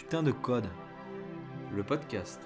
putain de code. Le podcast.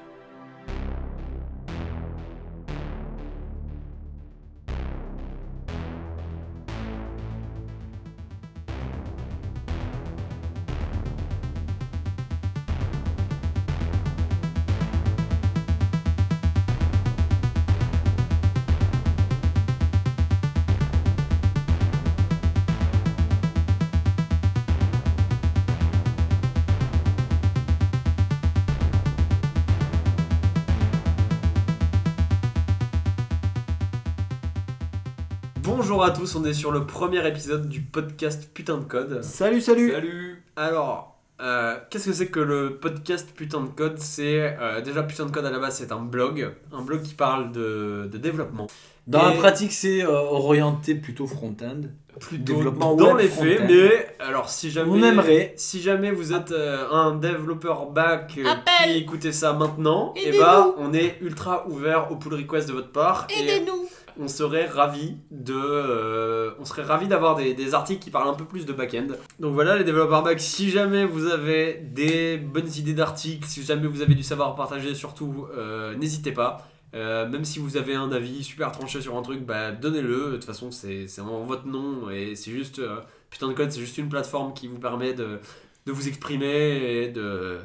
À tous, on est sur le premier épisode du podcast Putain de Code. Salut, salut Salut Alors, euh, qu'est-ce que c'est que le podcast Putain de Code? C'est euh, déjà Putain de Code à la base, c'est un blog, un blog qui parle de, de développement. Dans Et- la pratique, c'est euh, orienté plutôt front-end. Plutôt Développement dans web les faits, mais alors si jamais On aimerait. si jamais vous êtes euh, un développeur back euh, Appel. qui écoutez ça maintenant, et Aidez-nous. bah on est ultra ouvert au pull request de votre part et Aidez-nous on serait ravi de euh, on serait ravi d'avoir des, des articles qui parlent un peu plus de back-end. Donc voilà les développeurs back, si jamais vous avez des bonnes idées d'articles, si jamais vous avez du savoir à partager surtout, euh, n'hésitez pas. Euh, même si vous avez un avis super tranché sur un truc, bah donnez-le. De toute façon, c'est c'est vraiment votre nom et c'est juste euh, putain de code, c'est juste une plateforme qui vous permet de, de vous exprimer et de,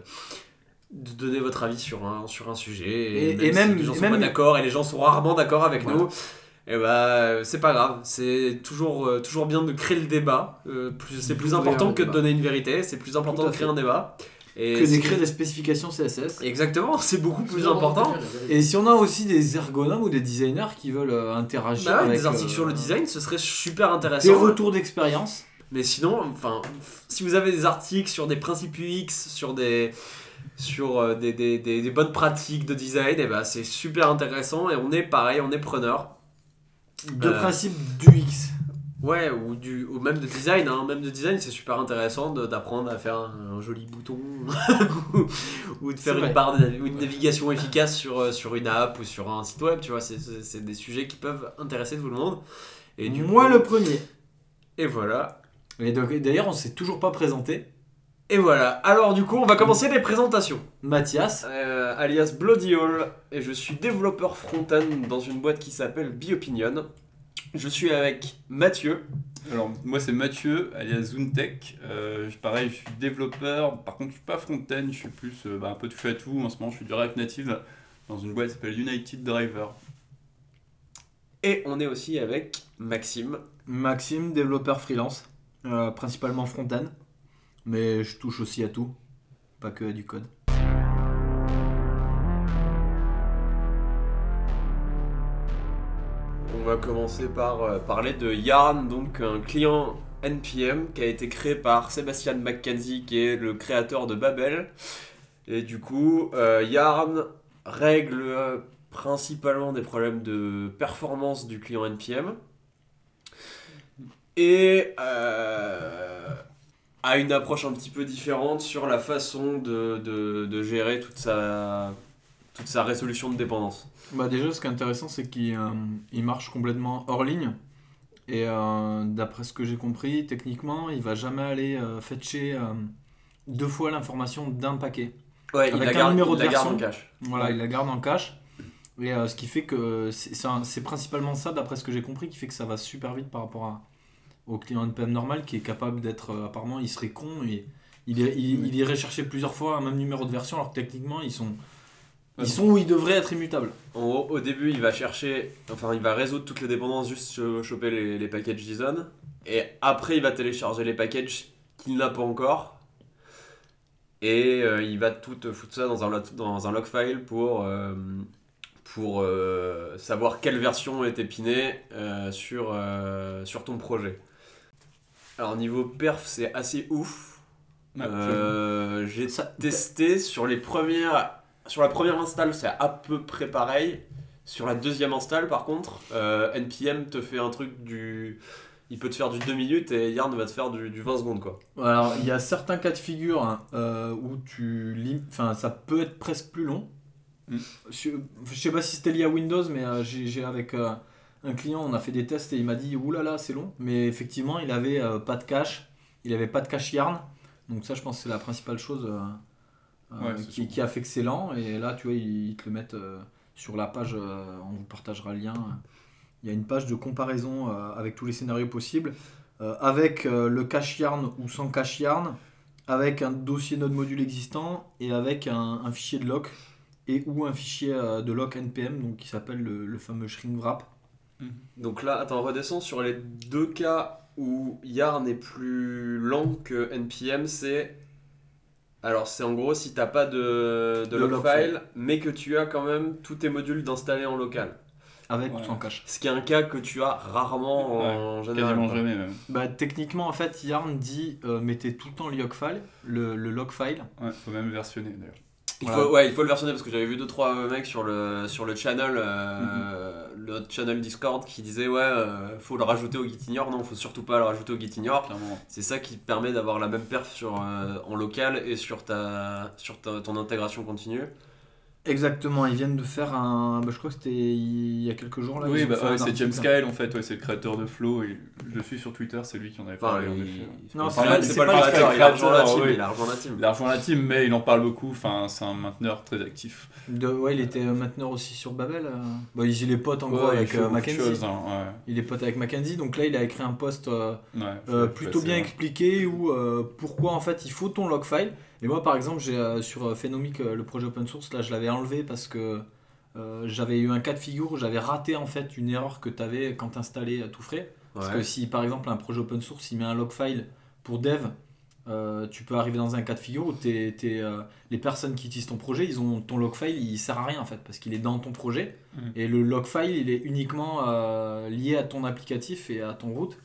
de donner votre avis sur un, sur un sujet. Et- même et si les gens sont même- pas d'accord et les gens sont rarement d'accord avec nous. Et bah c'est pas grave, c'est toujours, euh, toujours bien de créer le débat. Euh, plus- c'est plus important que de donner une vérité, c'est plus important de créer un débat. Et Que d'écrire des spécifications CSS. Exactement, c'est beaucoup plus important. Et si on a aussi des ergonomes ou des designers qui veulent euh, interagir Bah ouais, avec des articles euh, sur le design, ce serait super des intéressant. retours d'expérience. Mais sinon, enfin, si vous avez des articles sur des principes UX, sur des sur euh, des, des, des- des bonnes pratiques de design, et bah c'est super intéressant et on est pareil, on est preneur. De Euh, principe du X. Ouais, ou, du, ou même de design, hein. même de design, c'est super intéressant d'apprendre à faire un, un joli bouton ou, ou de faire une barre de, ou une navigation efficace sur, euh, sur une app ou sur un site web, tu vois, c'est- des sujets qui peuvent intéresser tout le monde. Et du Moi coup- le premier. Et voilà. Et d'ailleurs, on s'est toujours pas présenté. Et voilà. Alors du coup, on va commencer les présentations. Mathias. Euh, alias Bloody Hall, et je suis développeur front-end dans une boîte qui s'appelle Biopinion. Je suis avec Mathieu. Alors, moi, c'est Mathieu, alias Zuntech. Euh, pareil, je suis développeur. Par contre, je suis pas front-end, je suis plus euh, bah, un peu touche à tout. En ce moment, je suis du React Native dans une boîte qui s'appelle United Driver. Et on est aussi avec Maxime. Maxime, développeur freelance. Euh, principalement front-end. Mais je touche aussi à tout. Pas que à du code. Va commencer par euh, parler de Yarn, donc un client NPM qui a été créé par Sébastien McKenzie, qui est le créateur de Babel. Et du coup, euh, Yarn règle principalement des problèmes de performance du client NPM et euh, a une approche un petit peu différente sur la façon de, de- de gérer toute sa, toute sa résolution de dépendance. Bah déjà, ce qui est intéressant, c'est qu'il euh, il marche complètement hors ligne. Et euh, d'après ce que j'ai compris, techniquement, il va jamais aller euh, fetcher deux fois l'information d'un paquet. Ouais, Avec il la un garde, numéro il de la garde version. en cache. Voilà, Ouais. il la garde en cache. Et ce qui fait que c'est un- principalement ça, d'après ce que j'ai compris, qui fait que ça va super vite par rapport à, au client NPM normal qui est capable d'être. apparemment, il serait con et il, irait- il, il irait chercher plusieurs fois un même numéro de version alors que techniquement, ils sont. Ils sont où ils devraient être immutables. En gros, au début, il va chercher, enfin, il va résoudre toutes les dépendances, juste cho- choper les, les packages JSON. Et après, il va télécharger les packages qu'il n'a pas encore. Et euh, il va tout foutre ça dans un, dans un log file pour, euh, pour euh, savoir quelle version est épinée euh, sur, euh, sur ton projet. Alors, niveau perf, c'est assez ouf. Ouais, Euh, J'ai Ça- testé sur les premières sur la première install c'est à peu près pareil sur la deuxième install par contre euh, npm te fait un truc du il peut te faire du 2 minutes et Yarn va te faire du, du 20 secondes quoi Alors, il y a certains cas de figure hein, euh, où tu lim- enfin, ça peut être presque plus long. Mm. Je, je sais pas si c'était lié à Windows, mais euh, j'ai j'ai avec euh, un client, on a fait des tests et il m'a dit oulala, c'est long. Mais effectivement, il avait euh, pas de cache, il avait pas de cache yarn. Donc ça, je pense que c'est la principale chose Ouais, c'est qui, a fait excellent. Et là, tu vois, ils, ils te le mettent euh, sur la page, euh, on vous partagera le lien. Il y a une page de comparaison euh, avec tous les scénarios possibles, euh, avec euh, le cache yarn ou sans cache yarn, avec un dossier node module existant et avec un, un fichier de lock et ou un fichier euh, de lock npm donc qui s'appelle le, le fameux shrink wrap. Donc là, attends, redescends sur les deux cas où Yarn est plus lent que NPM, c'est. Alors, c'est en gros si t'as pas de, de De log file, mais que tu as quand même tous tes modules d'installer en local. Avec Ouais. ou sans cache. Ce qui est un cas que tu as rarement en général. Quasiment jamais même. Bah, techniquement, en fait, Yarn dit euh, mettez tout le temps le log file, le, le log file. Ouais, faut même versionner d'ailleurs. Il Voilà. faut, ouais, il faut le versionner parce que j'avais vu deux trois mecs sur le sur le channel, euh, le channel Discord qui disaient ouais, euh, faut le rajouter au Gitignore. Non, faut surtout pas le rajouter au Gitignore. Clairement. C'est ça qui permet d'avoir la même perf sur euh, en local et sur ta sur ta- ton intégration continue. Exactement, ils viennent de faire un. bah, je crois que c'était il y a quelques jours là. Oui, bah, ouais, c'est James. Kyle en fait, ouais, c'est le créateur de Flow. Et je le suis sur Twitter, c'est lui qui en avait parlé. il-. Non, c'est pas, le créateur, il a rejoint la team. oui. Il a rejoint la team. Il a rejoint la team, mais il en parle beaucoup. Enfin, c'est un mainteneur très actif. De, ouais, il était euh, mainteneur aussi sur Babel. euh. Bah, il est pote en gros Ouais, avec euh, Mackenzie. hein, Il est pote avec Mackenzie, donc là il a écrit un post euh, euh, plutôt bien expliqué où pourquoi en fait il faut ton log file. Et moi par exemple j'ai euh, sur euh, Phenomic euh, le projet open source là je l'avais enlevé parce que euh, j'avais eu un cas de figure où j'avais raté en fait une erreur que tu avais quand tu installais tout frais. Parce que si par exemple un projet open source il met un log file pour dev, euh, tu peux arriver dans un cas de figure où t'es- t'es, euh, les personnes qui utilisent ton projet, ils ont ton log file, il sert à rien en fait parce qu'il est dans ton projet Mhm. et le log file il est uniquement euh, lié à ton applicatif et à ton route.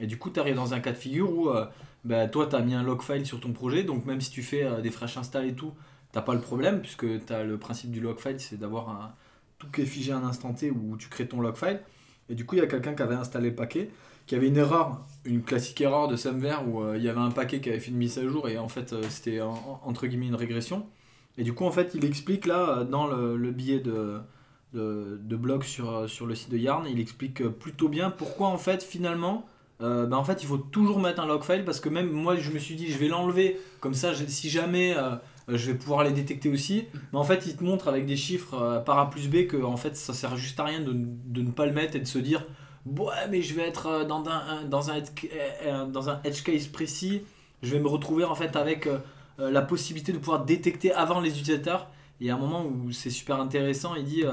Et du coup, tu arrives dans un cas de figure où euh, bah, toi, tu as mis un log file sur ton projet, donc même si tu fais euh, des fresh install et tout, t'as pas le problème puisque tu le principe du log file, c'est d'avoir tout qui est figé à un instant T où tu crées ton log file. Et du coup, il y a quelqu'un qui avait installé le paquet, qui avait une erreur, une classique erreur de Semver où euh, il y avait un paquet qui avait fait une mise à jour et en fait, euh, c'était en- en- entre guillemets une régression. Et du coup, en fait, il explique là, dans le, le billet de, de, de blog sur, sur le site de Yarn, il explique plutôt bien pourquoi en fait, finalement, euh, bah, en fait, il faut toujours mettre un log file parce que même moi, je me suis dit, je vais l'enlever comme ça, si jamais. euh, euh, je vais pouvoir les détecter aussi. Mais en fait, il te montre avec des chiffres par A plus B que en fait, ça sert juste à rien de, de ne pas le mettre et de se dire Ouais, mais je vais être dans un, dans, un, edge- dans un edge case précis. Je vais me retrouver en fait avec la possibilité de pouvoir détecter avant les utilisateurs. Il y a un moment où c'est super intéressant. Il dit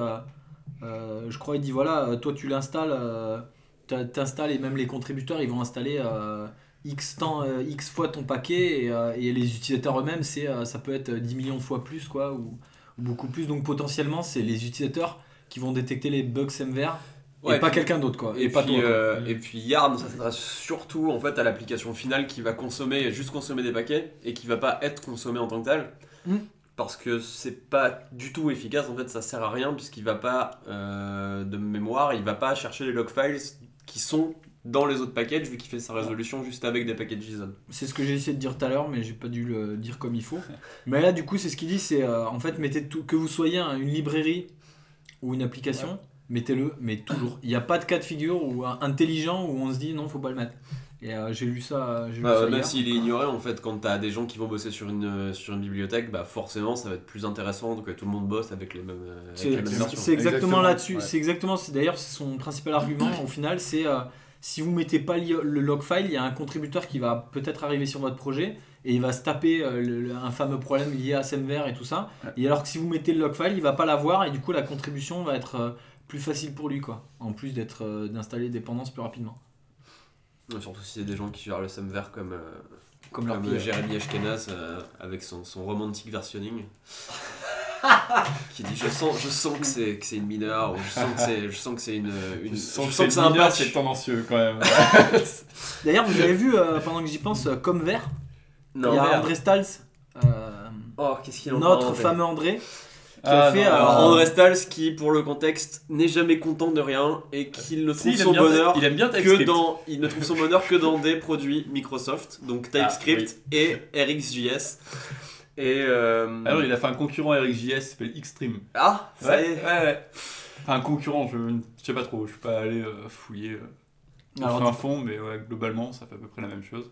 Je crois, il dit Voilà, toi tu l'installes, t'installes et même les contributeurs ils vont installer. euh, X, temps, euh, X fois ton paquet et, euh, et les utilisateurs eux-mêmes, c'est, ça peut être 10 millions de fois plus quoi, ou, ou beaucoup plus. Donc potentiellement, c'est les utilisateurs qui vont détecter les bugs Ouais, et pas quelqu'un d'autre. quoi. Et, pas puis, toi. euh, et puis Yarn, ça s'adresse surtout en fait à l'application finale qui va consommer, juste consommer des paquets et qui va pas être consommé en tant que tel. Mm. Parce que c'est pas du tout efficace, en fait ça sert à rien puisqu'il va pas, euh, de mémoire, il va pas chercher les log files qui sont dans les autres packages vu qu'il fait sa résolution juste avec des packages JSON. C'est ce que j'ai essayé de dire tout à l'heure, mais j'ai pas dû le dire comme il faut. Mais là, du coup, c'est ce qu'il dit c'est euh, en fait, mettez tout, que vous soyez un- une librairie ou une application, mettez-le, mais toujours. Il n'y a pas de cas de figure ou intelligent où on se dit non, faut pas le mettre. Et euh, j'ai lu ça. J'ai lu Bah, ça même s'il est ignoré, en fait, quand t'as des gens qui vont bosser sur une, sur une bibliothèque, bah forcément ça va être plus intéressant que tout le monde bosse avec les mêmes, euh, avec C'est les mêmes c'est- versions. c'est exactement, Exactement, là-dessus. ouais. C'est exactement. c'est- D'ailleurs, c'est son principal argument au final. C'est euh, si vous mettez pas li- le log file, il y a un contributeur qui va peut-être arriver sur votre projet et il va se taper euh, le- le- un fameux problème lié à SMVR et tout ça. Ouais. Et alors que si vous mettez le log file, il va pas l'avoir et du coup la contribution va être euh, plus facile pour lui quoi. En plus d'être euh, d'installer les dépendances plus rapidement. Ouais, Surtout si c'est des gens qui gèrent le SEMVer comme, euh, Comme leur comme pied. Jérémy Ashkenaz euh, avec son, son romantic versionning. qui dit je sens, je sens que c'est que c'est une mineure ou je sens que c'est je sens que c'est une, une Je sens que c'est un c'est tendancieux quand même. D'ailleurs, vous avez vu euh, pendant que j'y pense, euh, comme vert, Non, il y a. André Stals. euh, Oh, qu'est-ce qu'il en notre fameux André, qui Ah, a fait non, non. André Stals qui, pour le contexte, n'est jamais content de rien et qu'il ne trouve son bien- bonheur il aime bien que dans il ne trouve son bonheur que dans des produits Microsoft, donc TypeScript et RxJS. Et euh, Alors, il a fait un concurrent RxJS qui s'appelle Xtreme. ah, ça Ouais, y est. ouais, ouais. Enfin, un concurrent, je, je sais pas trop, je suis pas allé euh, fouiller euh, Alors, fond, mais ouais, globalement, ça fait à peu près la même chose.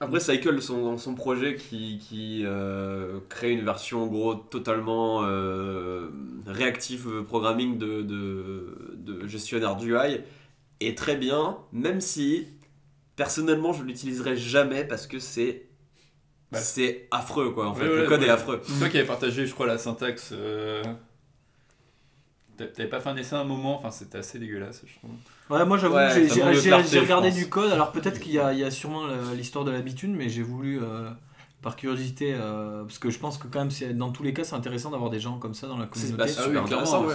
Après, Cycle, son, son projet qui, qui euh, crée une version en gros totalement euh, réactive programming de, de, de gestionnaire d'UI est très bien, même si personnellement je l'utiliserai jamais parce que c'est Bah. c'est affreux quoi. En fait, Ouais, le code est affreux. C'est toi qui avais partagé, je crois, la syntaxe. euh, t'a- T'avais pas fait un essai à un moment, enfin c'était assez dégueulasse, je trouve. Ouais, moi j'avoue Ouais, que j'ai- regardé du code, alors peut-être qu'il y a, il y a sûrement la- l'histoire de l'habitude, mais j'ai voulu, euh, par curiosité, euh, parce que je pense que quand même, c'est- dans tous les cas, c'est intéressant d'avoir des gens comme ça dans la C'est- communauté, super intéressant, ouais.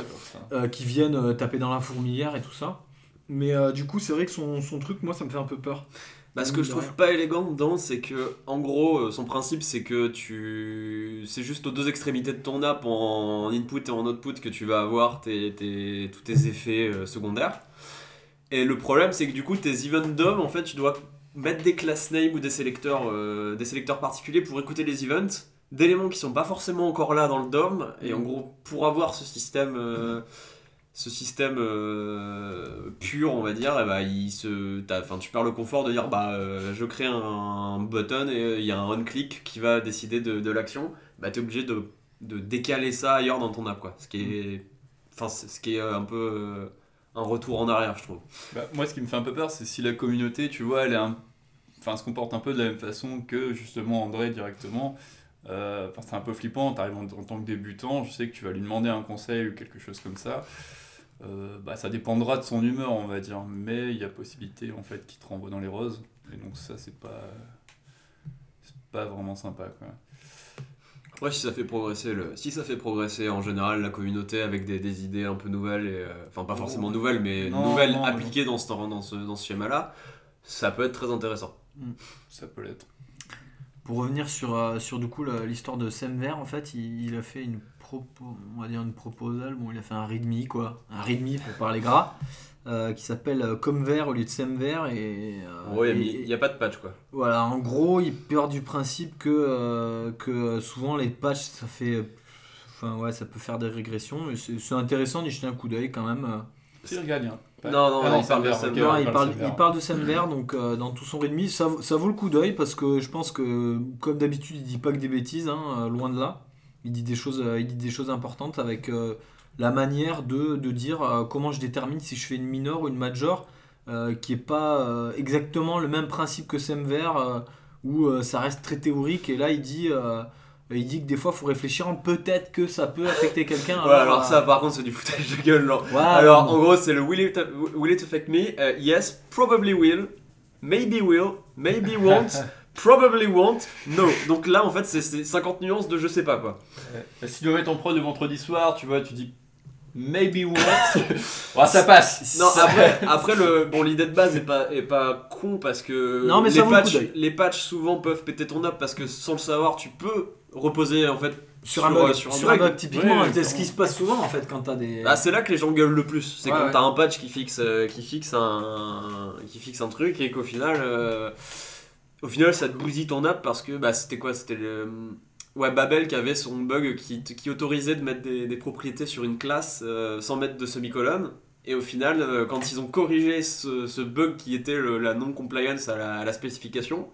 euh, qui viennent euh, taper dans la fourmilière et tout ça. Mais euh, du coup, c'est vrai que son, son truc, moi, ça me fait un peu peur. Bah, ce que je trouve pas élégant dedans, c'est que, en gros, euh, son principe, c'est que tu. C'est juste aux deux extrémités de ton app, en input et en output, que tu vas avoir tes, tes- tous tes effets euh, secondaires. Et le problème, c'est que du coup, tes event DOM, en fait, tu dois mettre des class names ou des sélecteurs, euh, des sélecteurs particuliers pour écouter les events d'éléments qui sont pas forcément encore là dans le DOM. Et en gros, pour avoir ce système. euh, ce système euh, pur, on va dire, eh ben, il se, enfin, tu perds le confort de dire bah, euh, je crée un, button et euh, il y a un on-click qui va décider de, de l'action. Bah, tu es obligé de, de décaler ça ailleurs dans ton app. Quoi. Ce, qui est, enfin, ce qui est un peu un retour en arrière, je trouve. Bah, moi, ce qui me fait un peu peur, c'est si la communauté, tu vois, elle est se comporte un peu de la même façon que justement André directement. C'est un peu flippant, tu arrives en tant que débutant, je sais que tu vas lui demander un conseil ou quelque chose comme ça. Euh, bah, ça dépendra de son humeur, on va dire, mais il y a possibilité en fait qu'il te renvoie dans les roses, et donc ça, c'est pas, c'est pas vraiment sympa quoi. Ouais, si ça fait progresser le, si ça fait progresser en général la communauté avec des, des idées un peu nouvelles et euh, enfin pas forcément nouvelles mais Non, nouvelles non, appliquées dans ce dans ce dans ce schéma-là, ça peut être très intéressant. Ça peut l'être. Pour revenir sur, euh, sur du coup l'histoire de Semver, en fait, il, il a fait une on va dire une proposal, bon, il a fait un readme quoi, un readme pour parler gras, euh, qui s'appelle euh, Comver au lieu de Semver et, euh, Ouais, il n'y a pas de patch quoi. Voilà, en gros, il part du principe que, euh, que souvent les patchs, ça fait. Enfin, ouais, ça peut faire des régressions. mais C'est intéressant d'y jeter un coup d'œil quand même. C'est gardien. Pas- Non, non, Ah non, il parle de. Non, on il, parle, Semver. il parle de Semver, donc euh, dans tout son readme, ça, ça vaut le coup d'œil parce que je pense que, comme d'habitude, il dit pas que des bêtises, hein, loin de là. Il dit des choses, euh, il dit des choses importantes avec euh, la manière de, de dire euh, comment je détermine si je fais une minor ou une major, qui est pas exactement le même principe que Semver, où ça reste très théorique. Et là, il dit, il dit que des fois, il faut réfléchir, en peut-être que ça peut affecter quelqu'un. Ouais, alors ça par contre c'est du foutage de gueule genre. ouais, Alors, en gros, c'est le will it, will it affect me? Yes, probably will. Maybe will. Maybe won't. probably won't. No. Donc là, en fait, c'est- c'est 50 nuances de je sais pas quoi. Bah, si tu dois mettre ton pro de vendredi soir, tu vois, tu dis maybe what Ouais, ça passe. Non, après, après le, bon, l'idée de base est pas, est pas con parce que Non, mais les, le patchs, les patchs souvent peuvent péter ton app parce que sans le savoir, tu peux reposer en fait sur un bug, euh, sur sur un bug. bug, typiquement, Ouais, c'est ce qui se passe souvent en fait quand t'as des. Ah, c'est là que les gens gueulent le plus. C'est Ouais, quand ouais. t'as un patch qui fixe, euh, qui fixe un, qui fixe un truc et qu'au final, euh, au final, ça te bousille ton app parce que bah c'était quoi? C'était le ouais Babel qui avait son bug qui, qui autorisait de mettre des, des propriétés sur une classe euh, sans mettre de semi-colonne. Et au final, euh, quand ils ont corrigé ce, ce bug qui était le- la non-compliance à la, à la spécification,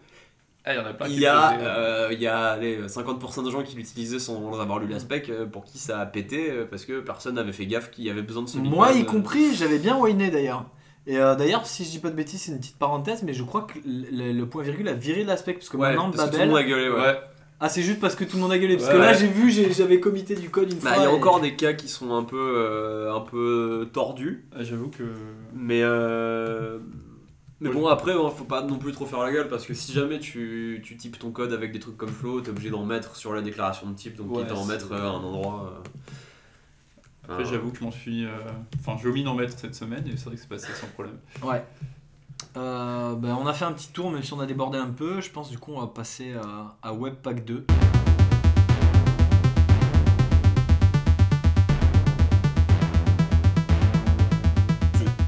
Ah, il y en a plein qui il y a, faisaient, euh, il y a allez, 50% de gens qui l'utilisaient sans avoir lu la spec, euh, pour qui ça a pété, euh, parce que personne n'avait fait gaffe qu'il y avait besoin de ce Moi y euh. compris, j'avais bien whiné d'ailleurs. Et euh, d'ailleurs, si je dis pas de bêtises, c'est une petite parenthèse, mais je crois que le, point virgule a viré de l'aspect parce que Ouais, maintenant parce que tout le monde a gueulé, ouais. Ouais. Ah, c'est juste parce que tout le monde a gueulé. Parce Ouais, que là, ouais. j'ai vu, j'avais comité du code une Bah, fois. il y a et- encore des cas qui sont un peu, euh, un peu tordus, Ah, J'avoue que. mais euh, mais bon après, hein, faut pas non plus trop faire la gueule parce que si jamais tu, tu types ton code avec des trucs comme flow, t'es obligé d'en mettre sur la déclaration de type, donc Ouais, quitte à en mettre euh, à un endroit. Après, euh, j'avoue que je m'en suis. euh, Enfin, j'ai omis d'en mettre cette semaine et c'est vrai que c'est passé sans problème. Ouais. Euh, ben, on a fait un petit tour, même si on a débordé un peu. Je pense du coup, on va passer à, à Webpack 2.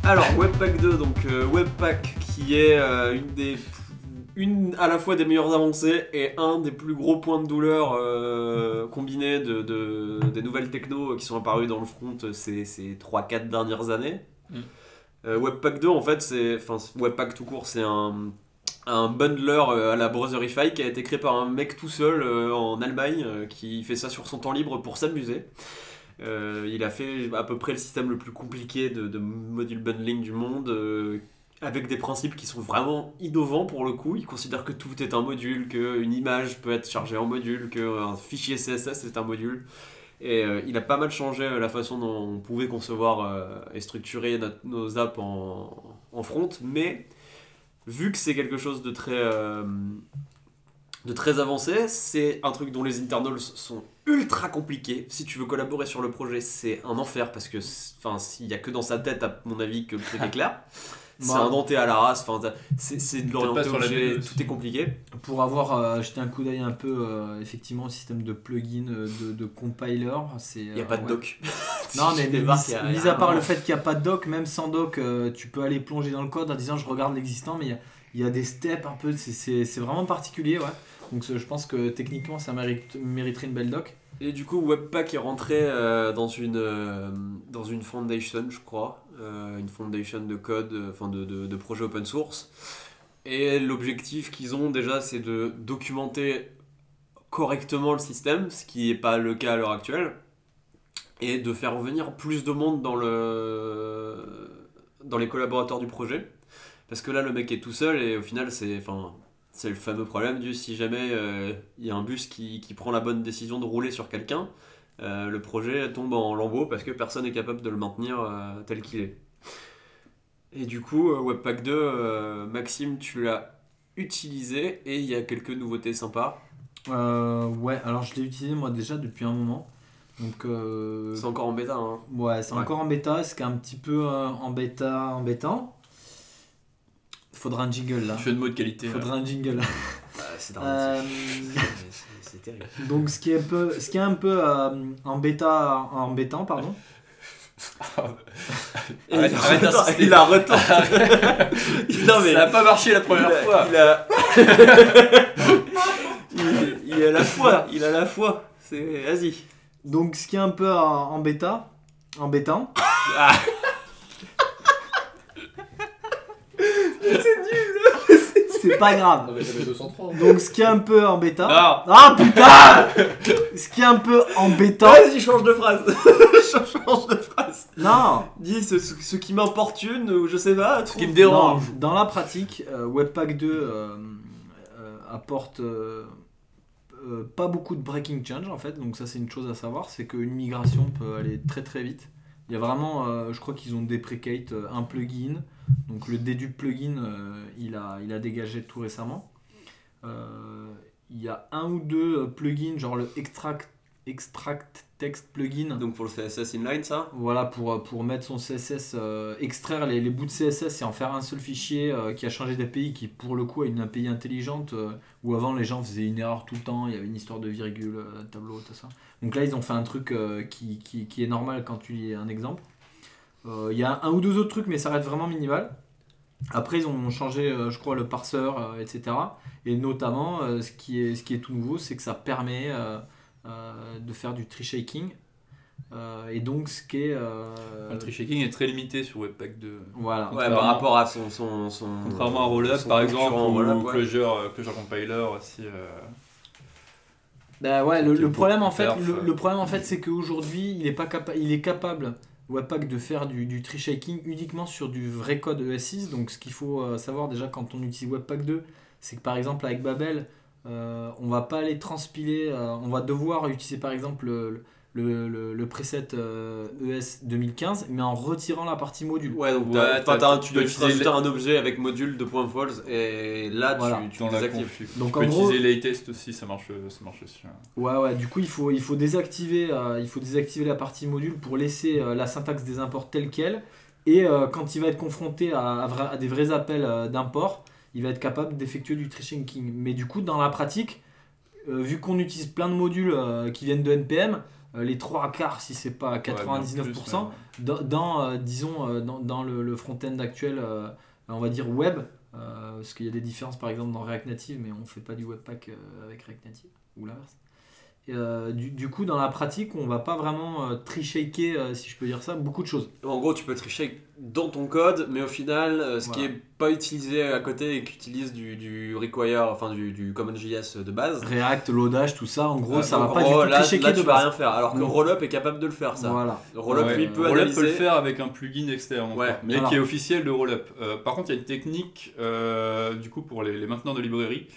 Alors, Webpack 2, donc euh, Webpack qui est euh, une des une à la fois des meilleures avancées et un des plus gros points de douleur euh, combinés de, de- des nouvelles techno qui sont apparues dans le front ces, ces 3-4 dernières années. Mm. Euh, Webpack 2, en fait, c'est. Enfin, Webpack tout court, c'est un, un bundler euh, à la Brotherify qui a été créé par un mec tout seul euh, en Allemagne euh, qui fait ça sur son temps libre pour s'amuser. Euh, il a fait à peu près le système le plus compliqué de, de module bundling du monde, euh, avec des principes qui sont vraiment innovants pour le coup. Il considère que tout est un module, qu'une image peut être chargée en module, qu'un fichier CSS est un module. Et euh, il a pas mal changé euh, la façon dont on pouvait concevoir euh, et structurer notre- nos apps en, en front, mais vu que c'est quelque chose de très, euh, de très avancé, c'est un truc dont les internals sont ultra compliqués. Si tu veux collaborer sur le projet, c'est un enfer parce que, s'il y a que dans sa tête, à mon avis, que le truc est clair. C'est indenté à la race, c'est c'est de BE. tout est compliqué. Pour avoir euh, jeté un coup d'œil un peu euh, effectivement au système de plugin euh, de, de compiler, c'est. Il n'y a pas de doc. Non, mais mis, à part le fait qu'il n'y a pas de doc, même sans doc, euh, tu peux aller plonger dans le code en disant je regarde l'existant, mais il y a, il y a des steps un peu, c'est- c'est c'est vraiment particulier, ouais. Donc je pense que techniquement ça mérite, mériterait une belle doc. Et du coup, Webpack est rentré euh, dans, une, euh, dans une foundation, je crois, euh, une foundation de code, euh, enfin de, de, de open source. Et l'objectif qu'ils ont déjà, c'est de documenter correctement le système, ce qui n'est pas le cas à l'heure actuelle, et de faire venir plus de monde dans, le, dans les collaborateurs du projet. Parce que là, le mec est tout seul et au final, c'est enfin, le fameux problème du si jamais euh, il y a un bus qui, qui prend la bonne décision de rouler sur quelqu'un, euh, le projet tombe en lambeaux parce que personne n'est capable de le maintenir euh, tel qu'il est. Et du coup, euh, Webpack 2, euh, Maxime, tu l'as utilisé et il y a quelques nouveautés sympas. Euh, ouais, alors je l'ai utilisé moi déjà depuis un moment. Donc euh, C'est encore en bêta, hein. ouais, c'est Ouais. encore en bêta, ce qui est un petit peu euh, en bêta embêtant. Faudra un jingle là. Jeu de mots de qualité. Faudra un jingle. C'est Euh, C'est- terrible. donc ce qui est un peu, ce qui est un peu euh, en bêta, embêtant pardon. Arrête- il a arrête retort- d'insister. il a retenté. non mais Ça n'a pas marché la première il a- fois. Il a... il, il a la foi, il a la foi. C'est vas-y. Donc ce qui est un peu en, en bêta, embêtant. Ah. C'est pas grave. Non, mais j'avais 230. Donc ce qui est un peu en bêta. Non. Ah putain Ce qui est un peu embêtant. Vas-y, change de phrase. change de phrase. Non Dis ce, ce- ce qui m'importune ou je sais pas. Ce qui me dérange. Non, dans la pratique, euh, Webpack 2 euh, euh, apporte euh, euh, pas beaucoup de breaking change en fait, donc ça c'est une chose à savoir, c'est qu'une migration peut aller très très vite. Il y a vraiment, euh, je crois qu'ils ont déprecate euh, un plugin, donc le dedupe plugin, euh, il, a, il a dégagé tout récemment. Euh, il y a un ou deux plugins, genre le extract, extract text plugin. Donc pour le CSS inline, ça? Voilà, pour, pour mettre son CSS, extraire les, les bouts de CSS et en faire un seul fichier qui a changé d'API, qui pour le coup a une API intelligente, où avant les gens faisaient une erreur tout le temps, il y avait une histoire de virgule, tableau, tout ça. Donc là, ils ont fait un truc euh, qui, qui, qui est normal quand tu lis un exemple. Euh, Il y a un ou deux autres trucs, mais ça reste vraiment minimal. Après, ils ont changé, euh, je crois, le parseur, euh, etc. Et notamment, euh, ce, qui est, ce qui est tout nouveau, c'est que ça permet euh, euh, de faire du tree shaking. Euh, et donc, ce qui est. euh, Le tree shaking est très limité sur Webpack 2. Voilà. Ouais, Contrairement- par rapport à son. son, son Contrairement à Rollup par exemple, ou Rollup, ouais. Clojure, Clojure Compiler aussi. euh, Bah ouais, le, problème en fait, perf, le, euh. le problème en fait, c'est qu'aujourd'hui, il est pas capable, il est capable Webpack de faire du, du tree shaking uniquement sur du vrai code ES6. Donc, ce qu'il faut euh, savoir déjà quand on utilise Webpack 2, c'est que par exemple avec Babel, euh, on va pas aller transpiler, euh, on va devoir utiliser par exemple le, le, le- le preset euh, ES 2015, mais en retirant la partie module. Ouais, donc Ouais, t'as- tu dois juste utiliser un objet avec module de point false et là Voilà. tu, tu dans la désactives. confu. Donc, tu en peux gros- utiliser les tests aussi, ça marche, ça marche aussi. hein. Ouais, ouais, du coup, il faut, il faut, désactiver, euh, il faut désactiver la partie module pour laisser euh, la syntaxe des imports telle qu'elle. Et euh, quand il va être confronté à, à vra- à des vrais appels euh, d'import, il va être capable d'effectuer du tree. Mais du coup, dans la pratique, euh, vu qu'on utilise plein de modules euh, qui viennent de NPM, euh, les trois quarts, si c'est pas Ouais, bien 99%, plus, mais- dans, dans, euh, disons, euh, dans, dans le, le front-end actuel, euh, on va dire web, euh, parce qu'il y a des différences par exemple dans React Native, mais on fait pas du Webpack euh, avec React Native, ou l'inverse. Euh, du, du coup, dans la pratique, on va pas vraiment euh, tricher, euh, si je peux dire ça, beaucoup de choses. En gros, tu peux tricher dans ton code, mais au final, euh, ce qui est pas utilisé à côté et qui utilise du, du require, enfin du, du CommonJS de base. React, loadage, tout ça, en gros, euh, ça va pas gros, du tout là, tricher là, de tu vas base. rien faire. Alors que Non. Rollup est capable de le faire, ça. Voilà. Rollup, Ouais, lui, peut Rollup analyser. peut le faire avec un plugin externe, Ouais. mais qui est officiel de Rollup. Euh, par contre, il y a une technique, euh, du coup, pour les, les mainteneurs de librairie.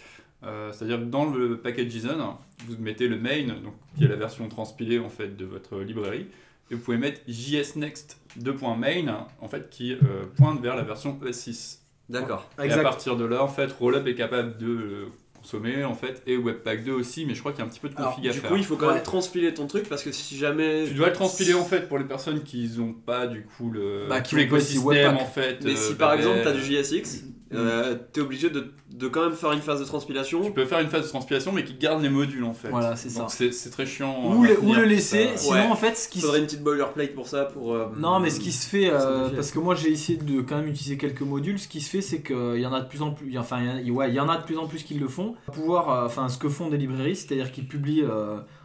Euh, C'est-à-dire que dans le package JSON, vous mettez le main, donc, qui est la version transpilée en fait, de votre librairie, et vous pouvez mettre JSNext 2.main, en fait, qui euh, pointe vers la version ES6. D'accord. Et à partir de là, en fait, Rollup est capable de le consommer, en fait, et Webpack 2 aussi, mais je crois qu'il y a un petit peu de Alors, config à Du faire. coup, il faut quand Ouais. même transpiler ton truc parce que si jamais. Tu dois le transpiler en fait pour les personnes qui n'ont pas du coup le Bah, l'écosystème en fait. Mais euh, si par exemple tu as du JSX, euh, tu es obligé de, de quand même faire une phase de transpilation. tu peux faire une phase de transpilation mais qui garde les modules en fait. Voilà, c'est ça. Donc c'est c'est très chiant. Ou le, ou laisser, ça. sinon Ouais. en fait, ce qui faudrait une petite boilerplate pour ça. Pour, euh, Non, mais ce qui se fait, euh, simplifier. parce que moi j'ai essayé de quand même utiliser quelques modules, ce qui se fait c'est qu'il y en a de plus en plus, enfin il y, ouais, en a de plus en plus qui le font. Pouvoir, euh, enfin ce que font des librairies, c'est-à-dire qu'ils publient,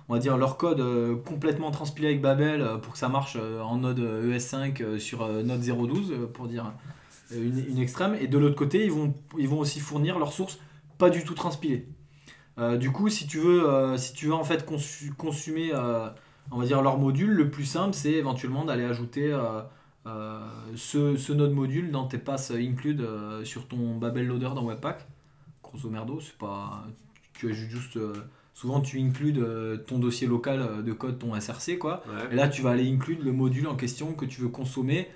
on va dire leur code euh, complètement transpilé avec Babel euh, pour que ça marche euh, en node euh, ES5 euh, sur node 0.12 euh, pour dire une, une extrême. Et de l'autre côté, ils vont, ils vont aussi fournir leurs sources pas du tout transpilées. Euh, du coup, si tu veux, euh, si tu veux en fait consu- consommer, euh, on va dire leur module, le plus simple, c'est éventuellement d'aller ajouter euh, euh, ce, ce node module dans tes passes include euh, sur ton Babel loader dans Webpack. Grosso merdo, c'est pas, tu ajoutes juste, euh, souvent tu includes euh, ton dossier local euh, de code, ton SRC quoi. Ouais. Et là, tu vas aller inclure le module en question que tu veux consommer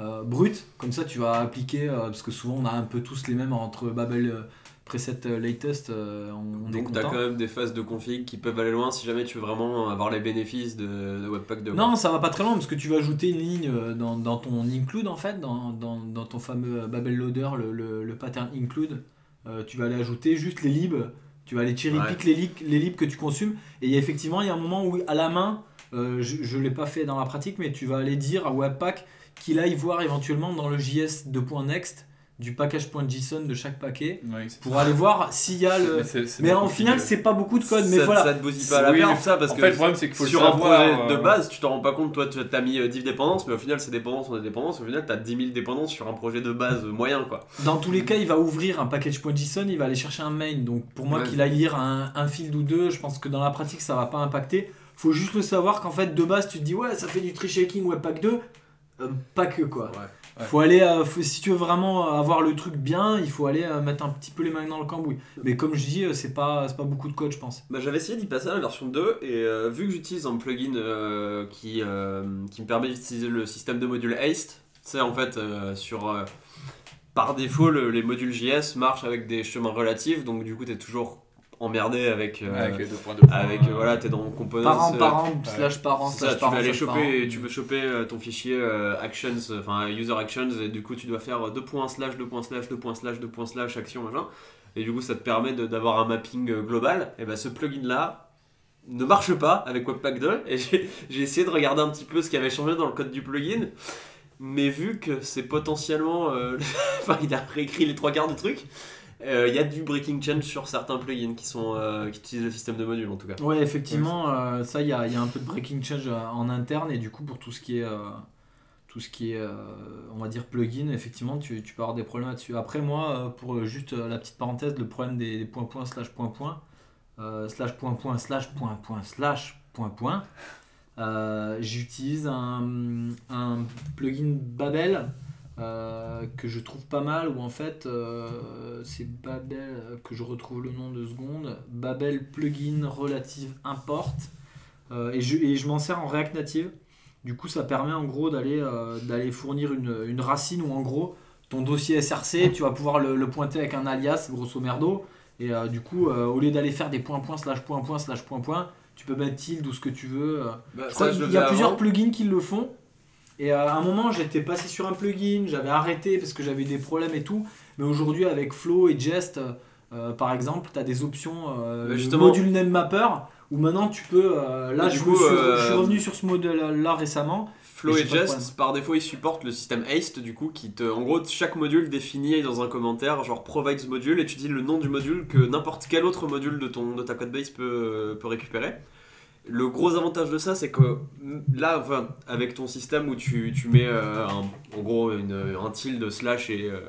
euh, brut. Comme ça, tu vas appliquer, euh, parce que souvent on a un peu tous les mêmes entre Babel euh, preset euh, latest, on, on est Donc tu as quand même des phases de config qui peuvent aller loin si jamais tu veux vraiment avoir les bénéfices de, de Webpack 2. Non, ça va pas très loin parce que tu vas ajouter une ligne dans, dans ton include en fait, dans, dans, dans ton fameux Babel loader, le, le, le pattern include. Euh, tu vas aller ajouter juste les libs, tu vas aller cherry pick les, libs, les libs que tu consumes. Et il y a effectivement, il y a un moment où à la main, euh, je, je l'ai pas fait dans la pratique, mais tu vas aller dire à Webpack qu'il aille voir éventuellement dans le JS 2.next du package.json de chaque paquet Ouais, pour aller voir s'il y a le. Mais, Mais en final, c'est pas beaucoup de code, mais ça, voilà. ça te bousille pas à la Oui, ça parce en que fait, le problème, c'est qu'il faut le sur un projet de euh, base, tu t'en rends pas compte, toi tu as mis euh, div dépendance, mais au final c'est dépendance, on est dépendance, au final tu as 10 000 dépendances sur un projet de base euh, moyen quoi. Dans tous les cas, il va ouvrir un package.json, il va aller chercher un main. Donc pour moi Ouais. qu'il aille lire un, un field ou deux, je pense que dans la pratique ça va pas impacter. Faut juste le savoir qu'en fait de base tu te dis ouais ça fait du tree shaking Webpack 2, Euh, pas que quoi. Ouais. Faut aller, euh, faut- si tu veux vraiment avoir le truc bien, il faut aller euh, mettre un petit peu les mains dans le cambouis. Mais comme je dis, euh, c'est pas, c'est pas beaucoup de code je pense. Bah, J'avais essayé d'y passer à la version 2 et euh, vu que j'utilise un plugin euh, qui, euh, qui me permet d'utiliser le système de module Haste, c'est en fait euh, sur... euh, par défaut, le- les modules JS marchent avec des chemins relatifs, donc du coup tu es toujours emmerdé avec... euh, Avec les deux points de points, avec, euh, euh, voilà, t'es dans components... Parent, euh, parent, slash parent, slash tu parent. vas aller slash parent. choper, tu veux choper euh, ton fichier euh, actions, euh, enfin user actions, et du coup tu dois faire 2 points slash 2 points slash 2 points slash 2 points slash action machin, et du coup ça te permet d'avoir un mapping euh, global. Et ben ce plugin là ne marche pas avec Webpack 2, et j'ai j'ai essayé de regarder un petit peu ce qui avait changé dans le code du plugin, mais vu que c'est potentiellement, euh, enfin il a réécrit les trois quarts du truc. Euh, Il y a du breaking change sur certains plugins qui, sont, euh, qui utilisent le système de module en tout cas. Ouais, effectivement, euh, ça, il y a, y a un peu de breaking change euh, en interne, et du coup, pour tout ce qui est, euh, tout ce qui est euh, on va dire, plugin, effectivement, tu, tu peux avoir des problèmes là-dessus. Après, moi, euh, pour euh, juste euh, la petite parenthèse, le problème des, points points slash point point, euh, slash point point slash point point slash point point, euh, j'utilise un plugin Babel. Euh, que je trouve pas mal où en fait euh, c'est Babel que je retrouve le nom de seconde. Babel plugin relative import Euh, et je, et je m'en sers en React Native. Du coup ça permet en gros d'aller d'aller fournir une, une racine où en gros ton dossier SRC tu vas pouvoir le, le pointer avec un alias grosso merdo. Et du coup au lieu d'aller faire des points points slash point point slash point point tu peux mettre tilde ou ce que tu veux. Bah, je ça, crois je le qu'il y a plusieurs plugins qui le font. Et euh, à un moment, j'étais passé sur un plugin, j'avais arrêté parce que j'avais des problèmes et tout. Mais aujourd'hui, avec Flow et Jest, euh, par exemple, tu as des options euh, Bah, justement. module name mapper où maintenant tu peux. euh, là, je, coup, suis, euh, je suis revenu sur ce modèle-là récemment. Flow Et Jest, par défaut, ils supportent le système Haste, du coup, qui te. En gros, chaque module définit dans un commentaire, genre provides module, et tu dis le nom du module que n'importe quel autre module de, ton, de ta codebase peut, peut récupérer. Le gros avantage de ça, c'est que là, enfin, avec ton système où tu, tu mets euh, un- en gros une, un tilde slash et, euh,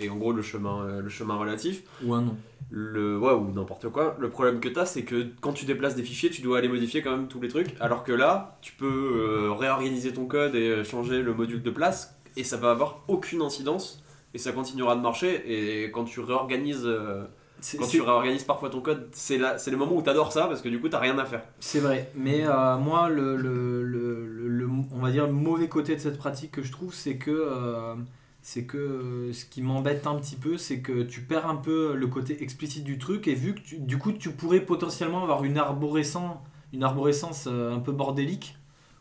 et en gros le chemin, euh, le chemin relatif, Ou un nom. le, ouais, ou n'importe quoi, le problème que tu as, c'est que quand tu déplaces des fichiers, tu dois aller modifier quand même tous les trucs, alors que là, tu peux réorganiser ton code et changer le module de place, et ça va avoir aucune incidence, et ça continuera de marcher, et quand tu réorganises. Quand tu réorganises parfois ton code, c'est le moment où t'adores ça parce que du coup t'as rien à faire. C'est vrai, mais euh, moi, le, le, le, le- on va dire le mauvais côté de cette pratique que je trouve, c'est que, euh, c'est que euh, ce qui m'embête un petit peu, c'est que tu perds un peu le côté explicite du truc, et vu que tu- du coup tu pourrais potentiellement avoir une arborescence, une arborescence un peu bordélique,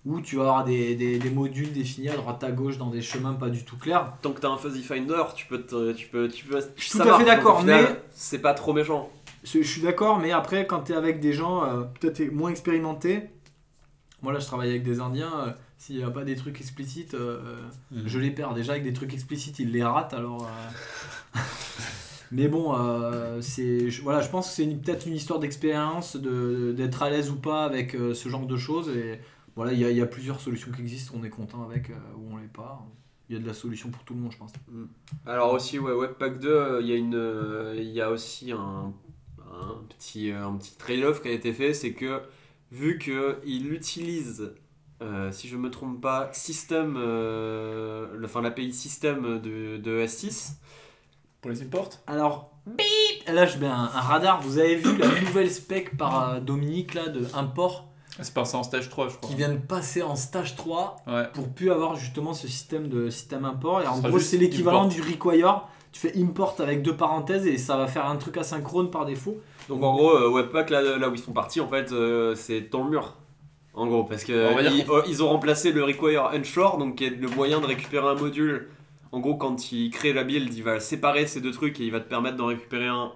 où tu vas avoir des, des, des modules définis à droite à gauche dans des chemins pas du tout clairs. Tant que t'as un fuzzy finder, tu peux, te- tu peux, tu peux. Je suis tout à fait d'accord, mais- c'est pas trop méchant. Je suis d'accord, mais après, quand tu es avec des gens euh, peut-être moins expérimentés, moi là je travaille avec des Indiens, euh, s'il n'y a pas des trucs explicites, euh, Mhm. je les perds. Déjà avec des trucs explicites, ils les ratent alors. euh. mais bon, euh, c'est je- voilà, je pense que c'est peut-être une histoire d'expérience, de- d'être à l'aise ou pas avec euh, ce genre de choses. Et voilà, il y, a- il y a plusieurs solutions qui existent, on est content avec euh, ou on l'est pas. Il y a de la solution pour tout le monde, je pense. Alors aussi, ouais, Webpack 2, euh, il y, a une, euh, il y a aussi un, un petit, euh, un petit trade-off qui a été fait, c'est que vu qu'il utilise, euh, si je me trompe pas, système, euh, le- enfin l'API système de, de S6, Pour les imports Alors, bip Là, je mets un, un radar. Vous avez vu la nouvelle spec par euh, Dominique là de import? C'est passé en stage 3, je crois. qui vient de passer en stage 3 Ouais. pour plus avoir justement ce système de système import. Et en gros, c'est l'équivalent du require. Tu fais import avec deux parenthèses et ça va faire un truc asynchrone par défaut. Donc en gros, euh, Webpack, là, là où ils sont partis, en fait, euh, c'est dans le mur. En gros, parce que On va dire ils, qu'on- euh, ils ont remplacé le require unshore, donc qui est le moyen de récupérer un module. En gros, quand il crée la build, il va séparer ces deux trucs et il va te permettre d'en récupérer un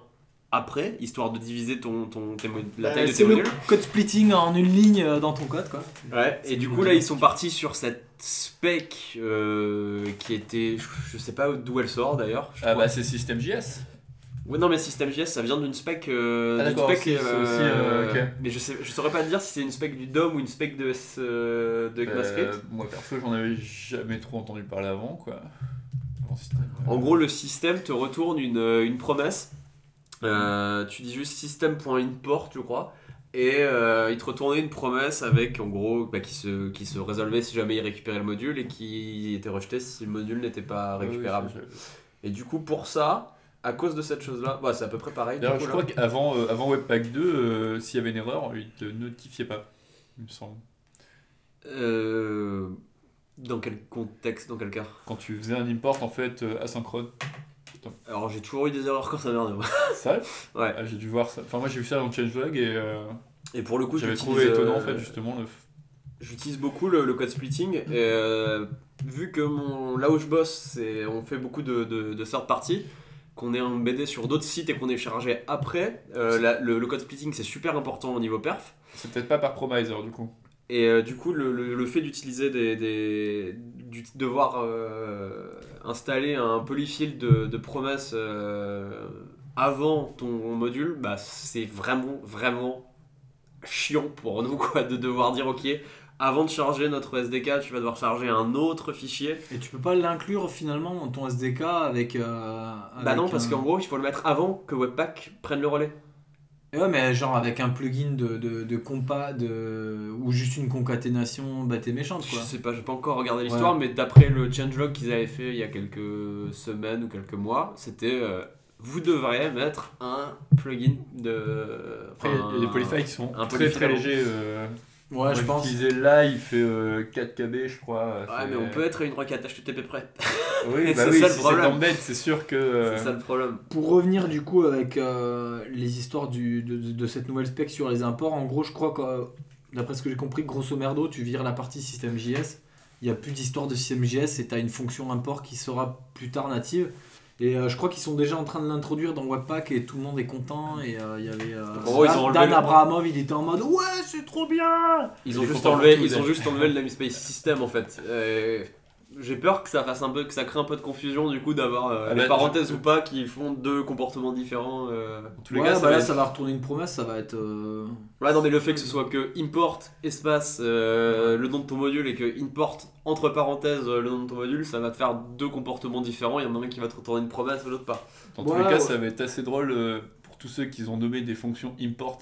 après, histoire de diviser ton, ton, la taille Euh, de tes c'est le modules. code splitting en une ligne euh, dans ton code quoi. Ouais, et du coup, là, ils sont partis sur cette spec euh, qui était. Je, sais pas d'où elle sort d'ailleurs. Ah crois. bah c'est System.js. Ouais, non, mais System.js, ça vient d'une spec. euh, Ah, spec, aussi, c'est aussi, ok. Mais je, sais, je saurais pas te dire si c'est une spec du DOM ou une spec de, S- euh, de ECMAScript. Euh, moi perso j'en avais jamais trop entendu parler avant quoi. Avant En gros, le système te retourne une, une promesse. Euh, tu dis juste system.import, je crois. Et euh, il te retournait une promesse avec, en gros, bah, qui, se, qui se résolvait si jamais il récupérait le module et qui était rejeté si le module n'était pas ouais, récupérable. Et du coup, pour ça, à cause de cette chose-là, bah, c'est à peu près pareil. coup, je crois qu'avant euh, avant Webpack 2, euh, s'il y avait une erreur, il te notifiait pas. Il me semble. Dans quel contexte, dans quel cas? Quand tu faisais un import en fait euh, Alors j'ai toujours eu des erreurs quand ça merde. moi. Ça Ouais. Ah, J'ai dû voir ça. Enfin moi j'ai vu ça dans le changelog et euh, Et pour le coup, j'avais trouvé étonnant en euh, fait justement le. J'utilise beaucoup le, le code splitting. Et, euh, vu que mon, là où je bosse, on fait beaucoup de, de, de third party, qu'on est embêté sur d'autres sites et qu'on est chargé après, euh, la- le, le code splitting c'est super important au niveau perf. C'est peut-être pas par promiser du coup. Et euh, du coup, le, le- le fait d'utiliser des, des- du devoir euh, installer un polyfill de, de promesses euh, avant ton module, bah, c'est vraiment, vraiment chiant pour nous quoi, de devoir dire ok, avant de charger notre SDK, tu vas devoir charger un autre fichier. Et tu peux pas l'inclure finalement dans ton SDK avec. euh, bah avec non, parce qu'en gros, il faut le mettre avant que Webpack prenne le relais. Et Ouais, mais genre avec un plugin de, de, de compa de, ou juste une concaténation bête et méchante quoi. Je sais pas, j'ai pas encore regardé l'histoire, mais d'après le changelog qu'ils avaient fait il y a quelques semaines ou quelques mois, c'était euh, vous devrez mettre un plugin de. Après, il y a- des qui sont un très très légers. euh, Ouais, moi, je pense. là, il fait euh, 4 KB je crois. Ouais, mais on peut être une requête HTTP près. Oui, bah c'est oui, ça le si c'est c'est sûr que. euh, C'est ça le problème. Pour revenir du coup avec euh, les histoires du, de, de- cette nouvelle spec sur les imports, en gros, je crois que, euh, d'après ce que j'ai compris, grosso merdo, tu vires la partie système.js. Il n'y a plus d'histoire de système.js et tu as une fonction import qui sera plus tard native. Et euh, je crois qu'ils sont déjà en train de l'introduire dans Webpack et tout le monde est content. Et euh, il y avait. euh, ils Dan- ont Abrahamov, il était en mode Ouais, c'est trop bien Ils Il ont, est juste content enlevé, ils ont juste enlevé le namespace system en fait. J'ai peur que ça fasse un peu, que ça crée un peu de confusion du coup d'avoir euh, Ah les bah, parenthèses je- ou pas qui font deux comportements différents. euh. En tous les Ouais, cas, bah ça va là, être- ça va retourner une promesse, ça va être. euh, Ouais, non, mais le fait que ce soit que import espace euh, le nom de ton module et que import entre parenthèses euh, le nom de ton module, ça va te faire deux comportements différents. Il y en a un qui va te retourner une promesse et l'autre pas. Dans tous les cas, ouais. ça va être assez drôle euh, pour tous ceux qui ont nommé des fonctions import.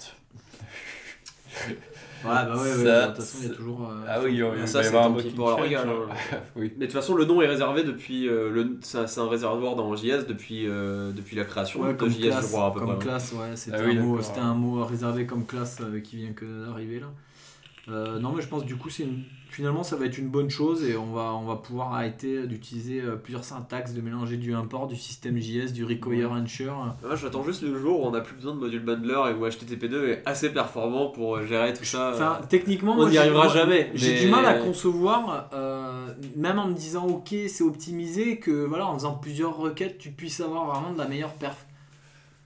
Ouais, bah ouais, ouais, Ça, de toute façon, il y a c'est- toujours. euh, Ah oui, il Ça, c'est un change, régal, hein. hein. oui. Mais de toute façon, le nom est réservé depuis. euh, le, c'est c'est un réservoir dans JS depuis, euh, depuis la création Ouais, de comme JS, classe, je crois, à peu comme près. classe, ouais, c'était Ah oui, un, mot, un mot réservé comme classe euh, qui vient que d'arriver là. Euh, non, mais je pense du coup, c'est une- finalement, ça va être une bonne chose et on va, on va pouvoir arrêter d'utiliser euh, plusieurs syntaxes, de mélanger du import, du système JS, du require ensure. Moi, j'attends juste le jour où on n'a plus besoin de module bundler et où HTTP2 est assez performant pour euh, gérer tout ça. Enfin, techniquement, on n'y arrivera jamais. J'ai mais- du mal à concevoir, euh, même en me disant ok, c'est optimisé, que voilà, en faisant plusieurs requêtes, tu puisses avoir vraiment de la meilleure perf.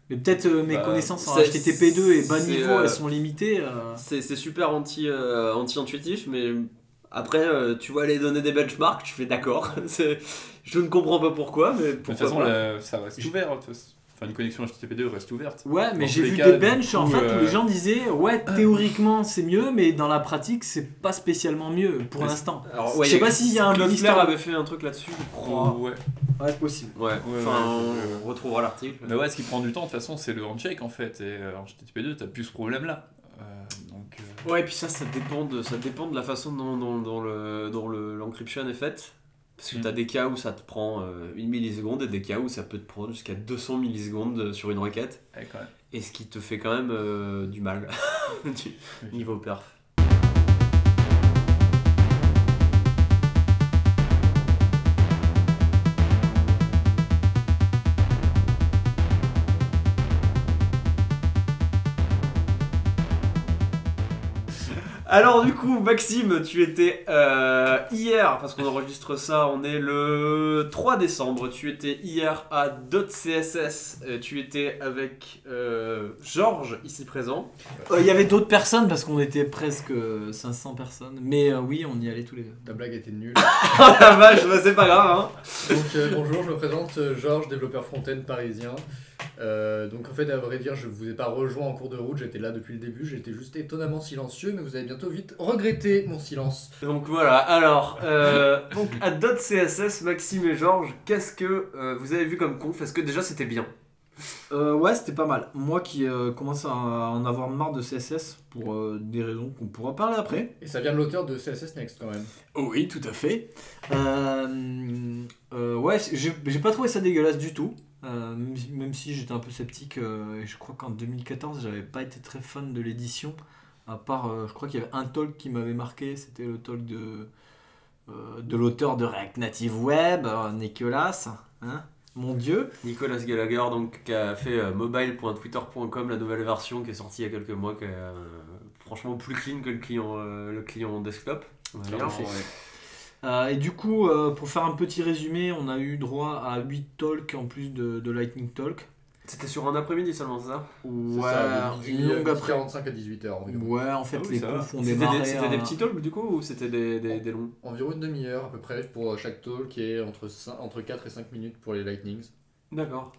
Mais peut-être euh, mes Bah, connaissances en c'est- HTTP2 et bas niveau, euh, elles sont limitées. euh. C'est c'est super anti, euh, anti-intuitif, mais après, euh, tu vois les données des benchmarks, tu fais d'accord. Je ne comprends pas pourquoi, mais De toute pourquoi façon, la- ça reste ouvert. Enfin, une connexion HTTP2 reste ouverte. Ouais, mais j'ai vu cas, des benches en fait où euh, les gens disaient ouais, théoriquement c'est mieux, mais dans la pratique c'est pas spécialement mieux pour l'instant. Alors, je sais pas s'il y a un Cloudflare avait fait un truc là-dessus, je crois. Ouais. Ouais, possible. Ouais, Ouais, enfin, ouais, on retrouvera l'article. Mais ouais, ce qui prend du temps, de toute façon, c'est le handshake en fait. Et euh, en HTTP2, t'as plus ce problème-là. Euh, donc, euh, Ouais, et puis ça, ça dépend de, ça dépend de la façon dont, dont, dont le, dont le- l'encryption est faite. Parce que Mm. t'as des cas où ça te prend euh, une milliseconde et des cas où ça peut te prendre jusqu'à 200 millisecondes sur une requête. ouais. Et ce qui te fait quand même euh, du mal du niveau perf. Alors du coup, Maxime, tu étais euh, hier, parce qu'on enregistre ça, on est le 3 décembre, tu étais hier à .css, euh, tu étais avec euh, Georges, ici présent. Euh, Il y avait d'autres personnes parce qu'on était presque 500 personnes, mais euh, oui, on y allait tous les deux. La blague était nulle. Oh la vache, bah, c'est pas grave, hein. Donc euh, bonjour, je me présente Georges, développeur front-end parisien. Euh, donc en fait, à vrai dire, je vous ai pas rejoint en cours de route, j'étais là depuis le début, j'étais juste étonnamment silencieux, mais vous allez bientôt vite regretter mon silence. Donc voilà, alors, euh, donc à .css, Maxime et Georges, qu'est-ce que euh, vous avez vu comme conf? Est-ce que déjà c'était bien? Euh, ouais, c'était pas mal. Moi qui euh, commence à en avoir marre de CSS pour euh, des raisons qu'on pourra parler après. Et ça vient de l'auteur de CSS Next quand même. Oui, tout à fait. Euh, euh, ouais, j'ai pas trouvé ça dégueulasse du tout. Euh, même si- j'étais un peu sceptique, euh, et je crois qu'en 2014 j'avais pas été très fan de l'édition. À part, euh, je crois qu'il y avait un talk qui m'avait marqué, c'était le talk de, de l'auteur de React Native Web, Nicolas, hein, mon dieu. Nicolas Gallagher, donc, qui a fait mobile.twitter.com, la nouvelle version qui est sortie il y a quelques mois, qui est franchement plus clean que le client, le client desktop. Euh, et du coup, euh, pour faire un petit résumé, on a eu droit à 8 talks en plus de, de Lightning Talk. C'était sur un après-midi seulement, c'est ça Ouais, ça, de une longue après. 45 à 18h environ. Ouais, en fait, Ah oui, les confs ont C'était démarré. des, c'était des petits talks du coup ou c'était des, des, des longs Environ une demi-heure à peu près pour chaque talk qui est entre, entre 4 et 5 minutes pour les Lightnings. D'accord.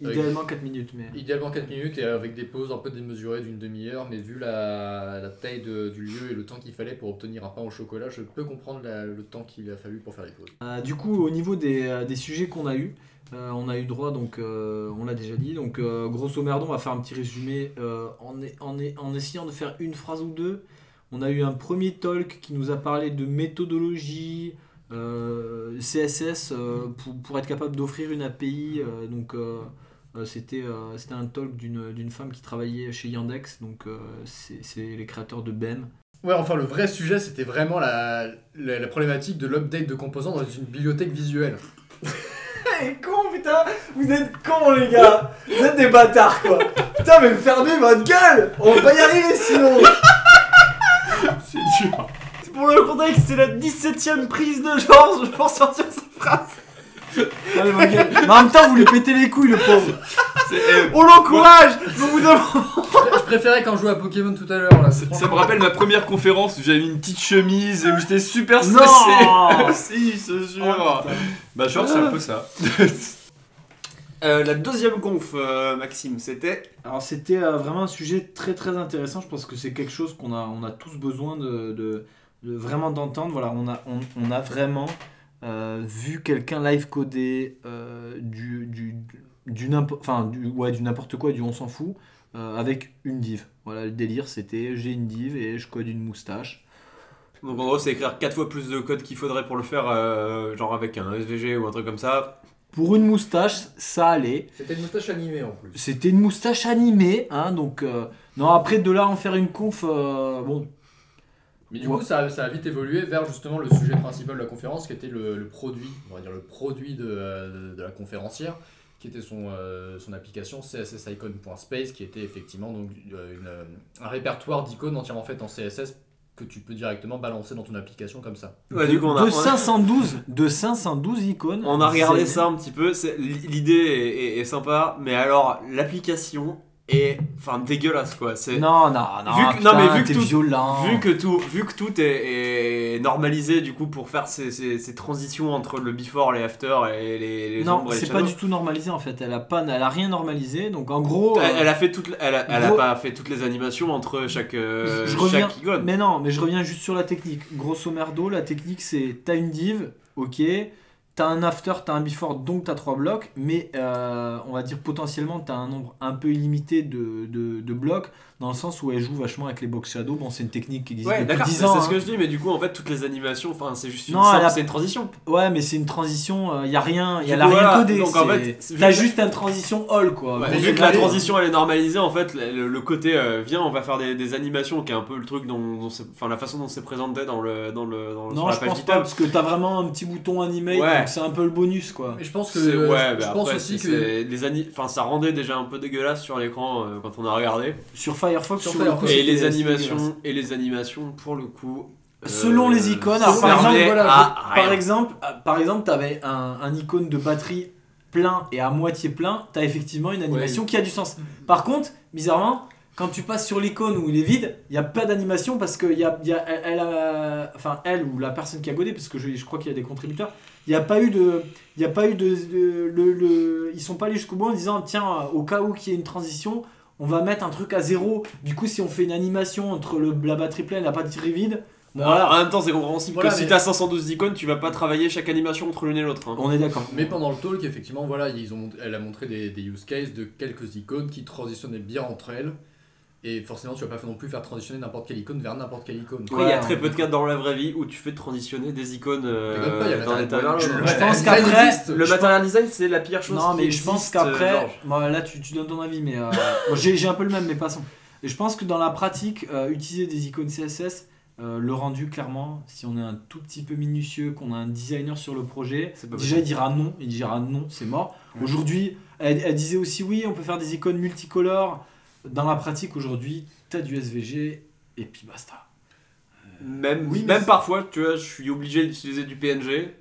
Idéalement 4 minutes, mais. Idéalement 4 minutes et avec des pauses un peu démesurées d'une demi-heure, mais vu la, la taille de- du lieu et le temps qu'il fallait pour obtenir un pain au chocolat, je peux comprendre la- le temps qu'il a fallu pour faire les pauses. Euh, du coup, au niveau des, euh, des sujets qu'on a eu, euh, on a eu droit, donc euh, on l'a déjà dit, donc grosso merdo, on va faire un petit résumé en, en, en essayant de faire une phrase ou deux. On a eu un premier talk qui nous a parlé de méthodologie, CSS euh, pour, pour être capable d'offrir une API. euh, donc euh, euh, c'était euh, c'était un talk d'une d'une femme qui travaillait chez Yandex, donc euh, c'est c'est les créateurs de BEM. Ouais, enfin, le vrai sujet, c'était vraiment la, la, la problématique de l'update de composants dans une bibliothèque visuelle. con putain, vous êtes cons les gars, vous êtes des bâtards quoi. Putain mais fermez votre gueule, on va pas y arriver sinon. C'est dur. Pour le contexte, c'est la 17ème prise de Georges pour sortir sa phrase. Allez. Mais en même temps vous lui pétez les couilles le pauvre. C'est- eh, On l'encourage Au bout d'un moment- Je préférais quand je jouais à Pokémon tout à l'heure là. Ça ça me rappelle ma première conférence où j'avais mis une petite chemise et où j'étais super stressé. Non si, je te jure. Oh, bah, genre, c'est un peu ça. Euh, La deuxième conf, euh, Maxime, c'était. Alors c'était euh, vraiment un sujet très très intéressant. Je pense que c'est quelque chose qu'on a, on a tous besoin de, de- de vraiment d'entendre. Voilà, on a, on, on a vraiment euh, vu quelqu'un live coder euh, du, du, du n'importe, enfin du, ouais, du n'importe quoi, du on s'en fout, euh, avec une div. Voilà, le délire c'était j'ai une div et je code une moustache. Donc en gros, c'est écrire 4 fois plus de code qu'il faudrait pour le faire, euh, genre avec un SVG ou un truc comme ça. Pour une moustache, ça allait. C'était une moustache animée en plus. C'était une moustache animée, hein, donc euh, non après de là en faire une conf, euh, bon, Mais du Ouais. coup, ça, a- ça a vite évolué vers justement le sujet principal de la conférence, qui était le, le produit, on va dire le produit de, euh, de la conférencière, qui était son, euh, son application cssicon.space, qui était effectivement donc euh, une, un répertoire d'icônes entièrement fait en CSS que tu peux directement balancer dans ton application comme ça. Ouais, du coup, on a, de on a- 512 de 512 icônes. on a regardé ça un petit peu. L'idée est, est- est sympa, mais alors l'application est enfin dégueulasse quoi. C'est Non, non, non. Vu que- putain, non, mais vu que tout- violent. Vu que tout, vu que tout est, est normalisé du coup pour faire ces, ces- ces transitions entre le before, les after et les, les non, et c'est pas du tout normalisé en fait. Elle a pas, elle a rien normalisé. Donc en gros, Elle, euh, elle a fait toutes, elle a, elle a Gros- pas fait toutes les animations entre chaque, euh, je reviens. chaque icône. Mais non, mais je reviens juste sur la technique. Grosso merdo, la technique c'est t'as une div, ok. T'as un after, t'as un before, donc t'as trois blocs, mais euh, on va dire potentiellement t'as un nombre un peu illimité de, blocs, dans le sens où elle joue vachement avec les box shadow. Bon, c'est une technique qui existe Ouais, depuis d'accord, 10 c'est ans. c'est ce hein. que je dis, mais du coup, en fait, toutes les animations, enfin, c'est juste une, Non, simple- a- c'est une transition. Ouais, mais c'est une transition, il y a rien, il y a la coup, rien voilà, codé. donc, en fait, t'as juste une transition all quoi. Ouais, vu que la transition elle est normalisée, en fait, le, le côté euh, viens, on va faire des, des animations, qui est un peu le truc dont, enfin, la façon dont c'est présenté dans le, dans le, dans, Non, je pense pas parce que t'as vraiment un petit bouton animate, Ouais. donc c'est un peu le bonus quoi. Je pense que euh, ouais, je, pense après, aussi que enfin, ça rendait déjà un peu dégueulasse sur l'écran euh, quand on a regardé. Sur Firefox, Sur Firefox, Et les animations, et les animations, pour le coup. euh, Selon les icônes, alors, par exemple, voilà, Par exemple, euh, par exemple, t'avais un, un icône de batterie plein et à moitié plein, t'as effectivement une animation qui a du sens. Par contre, bizarrement, quand tu passes sur l'icône où il est vide, il n'y a pas d'animation parce que y a, y a- elle, elle a- enfin elle ou la personne qui a godé, parce que je, je crois qu'il y a des contributeurs, il n'y a pas eu de, il a pas eu de, de- le, le- ils sont pas allés jusqu'au bout en disant tiens au cas où qu'il y ait une transition, on va mettre un truc à zéro. Du coup, si on fait une animation entre le, la batterie pleine et la batterie vide, bon, Alors, voilà, En même temps, c'est compréhensible Voilà, que si t'as 512 icônes, tu vas pas travailler chaque animation entre l'une et l'autre. hein. on est d'accord. Mais pendant le talk, effectivement, voilà, ils ont, elle a montré des, des use cases de quelques icônes qui transitionnaient bien entre elles. Et forcément, tu vas pas non plus faire transitionner n'importe quelle icône vers n'importe quelle icône. Après, il y a très peu de cas dans la vraie vie où tu fais transitionner des icônes euh, pas, la état vers je- pense qu'après. Le Je material design, c'est la pire chose. Non, qui mais je pense existe, qu'après, bon, là tu, tu donnes ton avis, mais euh, bon, j'ai j'ai un peu le même, mais passons. Et je pense que dans la pratique, euh, utiliser des icônes CSS, euh, le rendu, clairement, si on est un tout petit peu minutieux, qu'on a un designer sur le projet, déjà il dira non, il dira non, c'est mort. Aujourd'hui, elle, elle disait aussi oui, on peut faire des icônes multicolores. Dans la pratique, aujourd'hui, t'as du SVG et puis basta. Même, Oui, mais même parfois, tu vois, je suis obligé d'utiliser du PNG.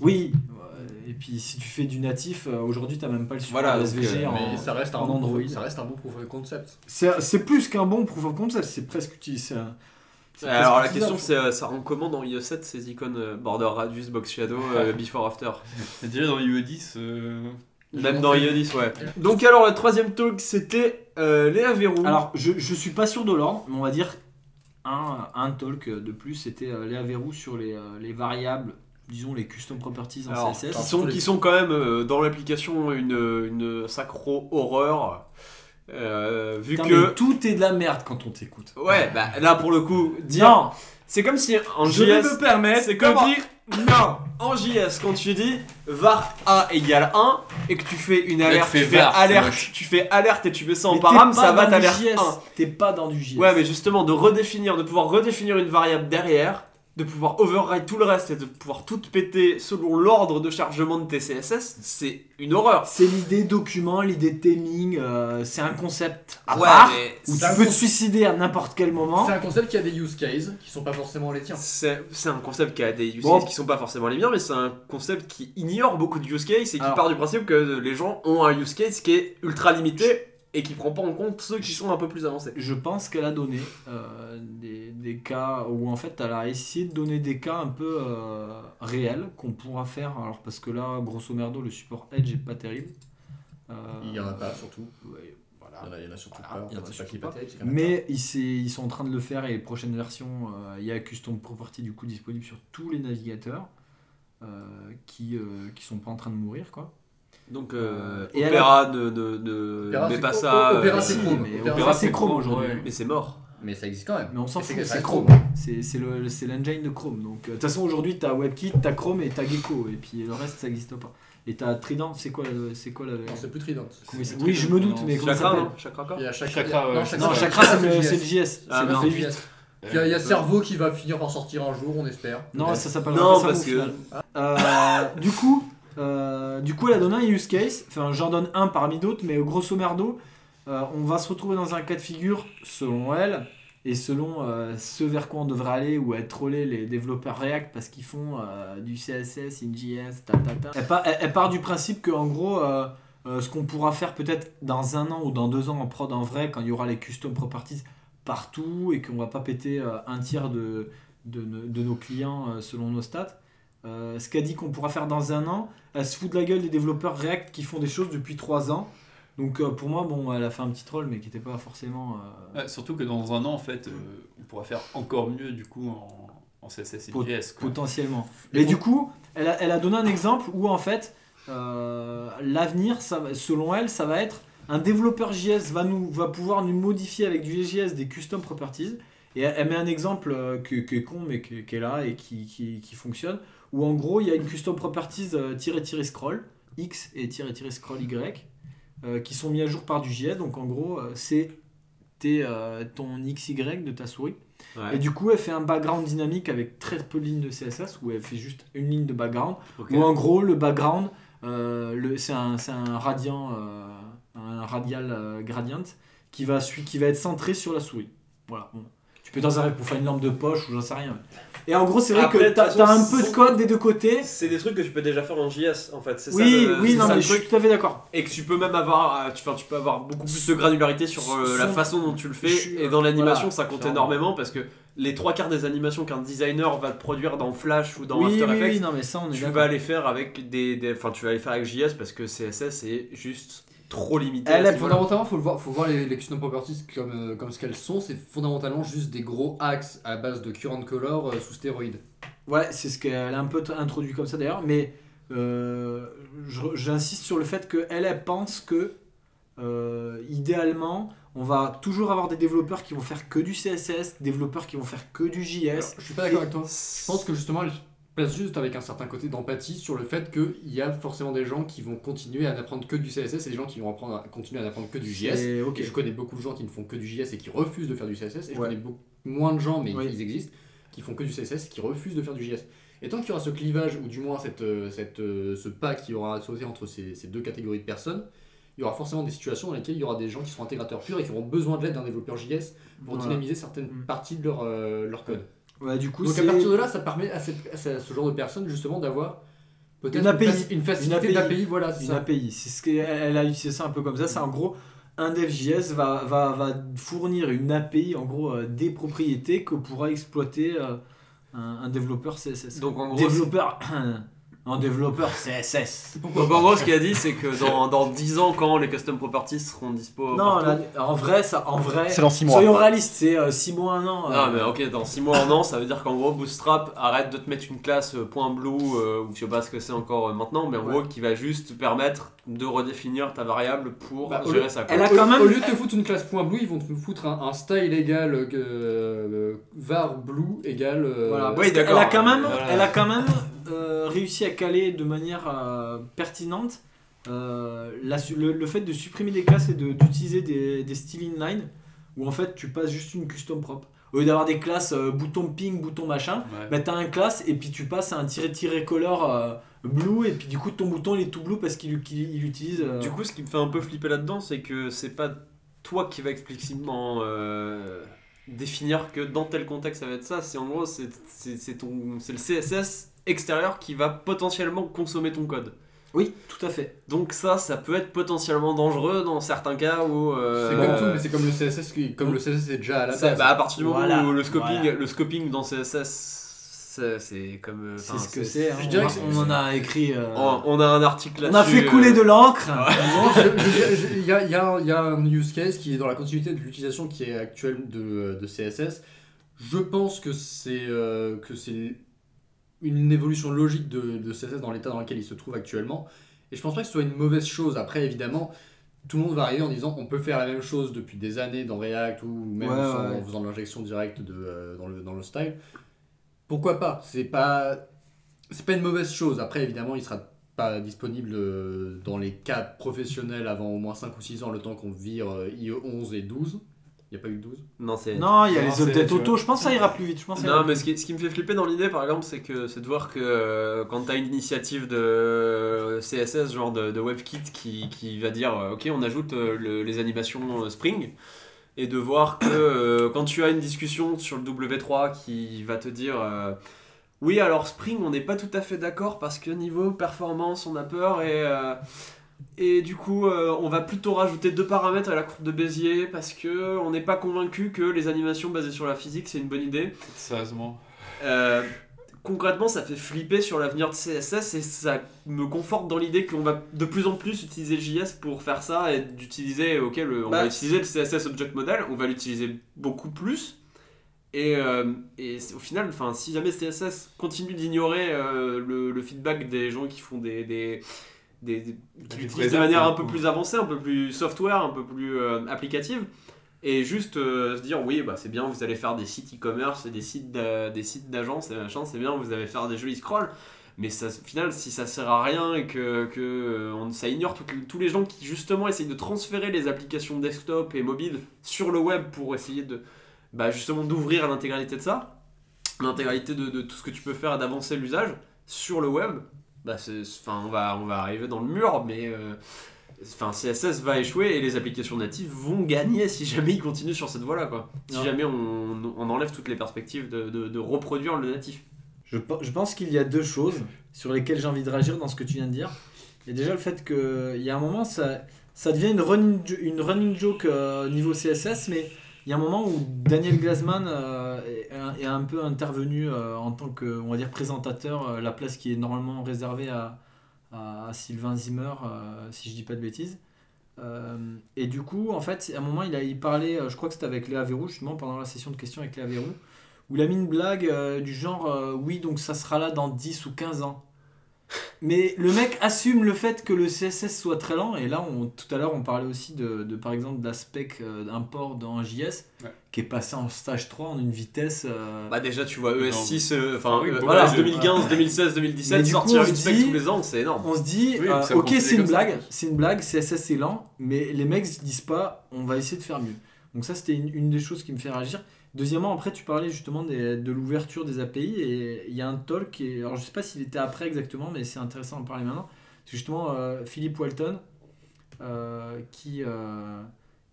Oui, euh, et puis si tu fais du natif, euh, aujourd'hui t'as même pas le support Voilà, SVG euh, en, Mais ça reste, un en bon Android. proof- ça reste un bon proof of concept. C'est plus qu'un bon proof of concept, c'est presque utilisé. Alors la question, c'est euh, ça rend comment dans IE 7 ces icônes euh, border radius, box shadow, euh, before after? Je dirais dans UE10. euh, Même dans 10, ouais. Donc alors, le troisième talk, c'était euh, Léa Verrou. Alors, je, je suis pas sûr de l'ordre, mais on va dire un, un talk de plus, c'était euh, Léa Verrou sur les, euh, les variables, disons les custom properties en Alors, CSS. qui, sont, qui sont quand même euh, dans l'application une, une sacro horreur. Euh, vu Putain, que. mais tout est de la merde quand on t'écoute. Ouais, bah là pour le coup, dire. C'est comme si en je vais JS. me permettre c'est de comment dire non. En JS, quand tu dis var a égale 1 et que tu fais une tu alerte, fais tu fais var, c'est alerte, moche. tu fais alerte et tu mets ça en Mais param, ça va dans du t'alerte JS. 1. T'es pas dans du JS. Ouais, mais justement, de redéfinir, de pouvoir redéfinir une variable derrière, de pouvoir override tout le reste et de pouvoir tout péter selon l'ordre de chargement de tes CSS, c'est une horreur. C'est l'idée document, l'idée theming, euh, c'est un concept à Ouais, mais où tu peux te suicider à n'importe quel moment. C'est un concept qui a des use cases qui sont pas forcément les tiens. c'est c'est un concept qui a des use Bon. cases qui sont pas forcément les miens, mais c'est un concept qui ignore beaucoup de use cases et qui Alors- part du principe que les gens ont un use case qui est ultra limité et qui prend pas en compte ceux qui sont un peu plus avancés. Je pense qu'elle a donné euh, des, des cas où en fait elle a essayé de donner des cas un peu euh, réels qu'on pourra faire. Alors parce que là, grosso merdo, le support Edge est pas terrible. Euh, Il y en a pas surtout. ouais, voilà. Il y en a, il y en a surtout Voilà, pas. il y en a surtout pas. Mais ils, sont en train de le faire et les prochaines versions, euh, il y a Custom Property du coup disponible sur tous les navigateurs euh, qui, euh, qui sont pas en train de mourir quoi. Donc euh, Et Opera ne, ne, ne Opera, met c'est- pas ça. O- Opera, euh, c'est si, Chrome. mais Opera, Opera, c'est Chrome aujourd'hui. ouais. mais c'est mort. Mais ça existe quand même. Mais on s'en fout, c'est Chrome. C'est c'est le- c'est l'engine de Chrome. Donc euh, de toute façon aujourd'hui t'as WebKit, t'as Chrome et t'as Gecko et puis le reste ça n'existe pas. Et t'as Trident, c'est quoi le- c'est quoi la Non, c'est plus Trident. comment il C'est- s'appelle Oui, je me doute, mais comment ça Chakra, s'appelle non Chakra quoi Il y a Chakra. Chakra, ouais. Non, Non, Chakra, c'est le, JS. c'est le JS, Ah, c'est le non. V8. JS. Puis il y a Cerveau qui va finir par sortir un jour, on espère. Non, ça s'appelle Non, pas ça, parce que- final. Euh, du coup, euh, du coup, elle a donné un use case. Enfin, j'en donne un parmi d'autres, mais grosso merdo, euh, on va se retrouver dans un cas de figure, selon elle, et selon euh, ce vers quoi on devrait aller, ou être trollé les développeurs React parce qu'ils font du CSS, InJS, ta ta ta. Elle, part, du principe que, en gros, ce qu'on pourra faire peut-être dans un an ou dans deux ans en prod en vrai, quand il y aura les custom properties partout et qu'on va pas péter un tiers de, de, no- de nos clients selon nos stats. Euh, ce qu'elle dit qu'on pourra faire dans un an, elle se fout de la gueule des développeurs React qui font des choses depuis trois ans. Donc euh, pour moi, bon, elle a fait un petit troll, mais qui n'était pas forcément. euh, Ouais, surtout que dans un an, en fait, on pourra faire encore mieux du coup en, en CSS et Pot- JS. quoi. potentiellement. Mais du coup, elle a, elle a donné un exemple où en fait, l'avenir, selon elle, ça va être un développeur JS va, nous, va pouvoir nous modifier avec du JS des custom properties. Et elle, elle met un exemple que- qui est con, mais qui, qui est là et qui, qui, qui fonctionne, où en gros, il y a une custom properties euh, tiré scroll, X et tiré scroll Y, euh, qui sont mis à jour par du JS. Donc en gros, euh, c'est euh, ton XY de ta souris. Ouais. Et du coup, elle fait un background dynamique avec très peu de lignes de CSS où elle fait juste une ligne de background. Ok. Où en gros, le background, euh, c'est un, c'est un radian, euh, un radial gradient qui va, qui va être centré sur la souris. Voilà. Bon. Tu peux t'en servir pour faire une lampe de poche ou j'en sais rien. Et en gros, c'est vrai Après, que de toute t'as façon, un peu de code des deux côtés. C'est des trucs que tu peux déjà faire en JS en fait. c'est ça Oui, le- oui, c'est non, ça mais le je suis tout à fait d'accord. Et que tu peux même avoir, euh, tu, enfin, tu peux avoir beaucoup plus de granularité sur euh, la façon dont tu le fais. Suis- et dans l'animation, voilà, ça compte clairement. énormément parce que les trois quarts des animations qu'un designer va te produire dans Flash ou dans Oui, After oui, Effects, oui, non, mais ça, on est tu d'accord. vas les faire avec des, des- enfin, tu vas les faire avec JS parce que CSS est juste trop limité. Elle est. Fondamentalement, faut, le voir, faut voir les, les custom properties comme, euh, comme ce qu'elles sont. C'est fondamentalement juste des gros axes à base de current color euh, sous stéroïdes. Ouais, c'est ce qu'elle a un peu introduit comme ça d'ailleurs, mais euh, j'insiste sur le fait qu'elle, elle pense que euh, idéalement, on va toujours avoir des développeurs qui vont faire que du CSS, développeurs qui vont faire que du JS. Alors, je suis pas d'accord avec toi. Je pense que justement, place juste avec un certain côté d'empathie sur le fait qu'il y a forcément des gens qui vont continuer à n'apprendre que du CSS et des gens qui vont apprendre à, continuer à n'apprendre que du JS. Je connais beaucoup de gens qui ne font que du JS et qui refusent de faire du CSS. Et je connais beaucoup moins de gens, mais ils existent, qui font que du CSS et qui refusent de faire du JS. Et tant qu'il y aura ce clivage, ou du moins cette, euh, cette, euh, ce pas qui aura sauté entre ces, ces deux catégories de personnes, il y aura forcément des situations dans lesquelles il y aura des gens qui seront intégrateurs purs et qui auront besoin de l'aide d'un développeur JS pour dynamiser certaines Mm. parties de leur, euh, leur code. Ouais, du coup, Donc à partir de là, ça permet à, cette- à ce- genre de personnes justement d'avoir peut-être Une API. une facilité d'API, voilà, c'est une ça. API. C'est ce qu'elle elle a utilisé ça un peu comme ça. C'est en gros un dev JS va, va, va fournir une API en gros euh, des propriétés que pourra exploiter euh, un, un développeur CSS. Donc en gros, développeur un développeur CSS. Donc en gros, ce qu'il a dit, c'est que dans, dans 10 ans, quand les custom properties seront dispo. Non, partout- là, en vrai, ça, en vrai. C'est dans 6 mois. Soyons réalistes, c'est 6 mois, un an. Non, euh, mais ok, dans 6 mois, un an, ça veut dire qu'en gros, Bootstrap arrête de te mettre une classe euh, point .blue, euh, ou je sais pas ce que c'est encore euh, maintenant, mais en Ouais. gros, qui va juste te permettre de redéfinir ta variable pour Bah, gérer ça. quoi. Elle a Au- quand même- Au lieu de te foutre une classe point blue, ils vont te foutre un, un style égal euh, euh, var blue égal. euh, Voilà, Oui, d'accord, a quand même, voilà. elle a quand même euh, réussi à caler de manière euh, pertinente euh, la le, le fait de supprimer des classes et de- d'utiliser des, des styles inline où en fait tu passes juste une custom propre. Au lieu d'avoir des classes bouton ping, bouton machin, Ouais. bah t'as un classe et puis tu passes à un tiré-tiré color euh, blue et puis du coup ton bouton il est tout blue parce qu'il qu'il- il utilise. Du coup, ce qui me fait un peu flipper là-dedans, c'est que c'est pas toi qui va explicitement définir que dans tel contexte ça va être ça. C'est en gros, c'est le CSS extérieur qui va potentiellement consommer ton code. Oui, tout à fait. Donc ça, ça peut être potentiellement dangereux dans certains cas où... euh, C'est comme tout, mais c'est comme le CSS, qui- comme le CSS est déjà à la base. bah, à partir du moment Voilà, où le scoping, voilà. le scoping dans CSS, ça, c'est comme... euh, C'est ce que c'est. hein. je dirais On, que c'est- on en a écrit. euh, On, on a un article on là-dessus. a fait couler euh, de l'encre. Il y, a, y un- il y a un use case qui est dans la continuité de l'utilisation qui est actuelle de, de CSS. Je pense que c'est euh, que c'est une évolution logique de, de CSS dans l'état dans lequel il se trouve actuellement. Et je pense pas que ce soit une mauvaise chose. Après, évidemment, tout le monde va arriver en disant on peut faire la même chose depuis des années dans React ou même Ouais, sans- ouais. en faisant de l'injection directe de, euh, dans, le, dans le style. Pourquoi pas? C'est pas c'est pas une mauvaise chose. Après, évidemment, il sera pas disponible euh, dans les cas professionnels avant au moins 5 ou 6 ans, le temps qu'on vire euh, IE 11 et 12. Il n'y a pas eu de 12 Non, c'est... Non, il y a Non, les updates auto. Je pense que ça ira plus vite. Je pense Non, mais ce qui, ce qui me fait flipper dans l'idée, par exemple, c'est que c'est de voir que euh, quand tu as une initiative de CSS, genre de, de WebKit, qui, qui va dire euh, Ok, on ajoute euh, le- les animations euh, Spring, et de voir que euh, quand tu as une discussion sur le W3 qui va te dire euh, Oui, alors Spring, on n'est pas tout à fait d'accord parce que niveau performance, on a peur et. Et du coup, euh, on va plutôt rajouter deux paramètres à la courbe de Bézier parce que on n'est pas convaincu que les animations basées sur la physique c'est une bonne idée. Sérieusement. Euh, concrètement, ça fait flipper sur l'avenir de CSS et ça me conforte dans l'idée qu'on va de plus en plus utiliser JS pour faire ça et d'utiliser, ok, le, on Bah, va utiliser le CSS Object Model, on va l'utiliser beaucoup plus. Et, euh, et au final, enfin, si jamais CSS continue d'ignorer euh, le, le feedback des gens qui font des, des, des- des- qui l'utilisent de manière un peu plus avancée, un peu plus software, un peu plus euh, applicative, et juste euh, se dire oui bah c'est bien vous allez faire des sites e-commerce et des sites d'a- des sites d'agence et machin c'est bien vous allez faire des jolis scrolls. Mais ça, au final si ça sert à rien et que, que euh, on, ça ignore tous les gens qui justement essayent de transférer les applications desktop et mobile sur le web pour essayer de bah, justement d'ouvrir l'intégralité de ça l'intégralité de, de tout ce que tu peux faire et d'avancer l'usage sur le web bah enfin on va on va arriver dans le mur mais euh, Enfin, CSS va échouer et les applications natives vont gagner si jamais ils continuent sur cette voie-là, quoi. Si jamais on, on enlève toutes les perspectives de, de- de reproduire le natif. Je, je pense qu'il y a deux choses sur lesquelles j'ai envie de réagir dans ce que tu viens de dire. Il y a déjà le fait qu'il y a un moment, ça, ça devient une running, une running joke euh, niveau CSS, mais il y a un moment où Daniel Glasman euh, est, un peu intervenu euh, en tant que, on va dire, présentateur, euh, la place qui est normalement réservée à, à Sylvain Zimmer, si je dis pas de bêtises. Et du coup, en fait, à un moment, il a il parlait, je crois que c'était avec Léa Verrou, justement, pendant la session de questions avec Léa Verrou, où il a mis une blague du genre oui donc ça sera là dans 10 ou 15 ans. Mais le mec assume le fait que le CSS soit très lent et là on, tout à l'heure on parlait aussi de, de, par exemple de la spec euh, d'import dans JS Ouais. qui est passé en stage 3 en une vitesse euh, Bah déjà tu vois ES6, euh, enfin Oui, euh, voilà. ES 2015, 2016, Mais 2017, du coup, sortir on une spec dit- tous les ans, c'est énorme. on se dit Oui, euh, ok c'est une blague c'est une blague CSS c'est lent mais les mecs se disent pas on va essayer de faire mieux donc ça c'était une, une des choses qui me fait réagir deuxièmement après tu parlais justement de l'ouverture des API et il y a un talk est- alors je sais pas s'il était après exactement mais c'est intéressant d'en parler maintenant c'est justement euh, Philippe Walton euh, qui, euh,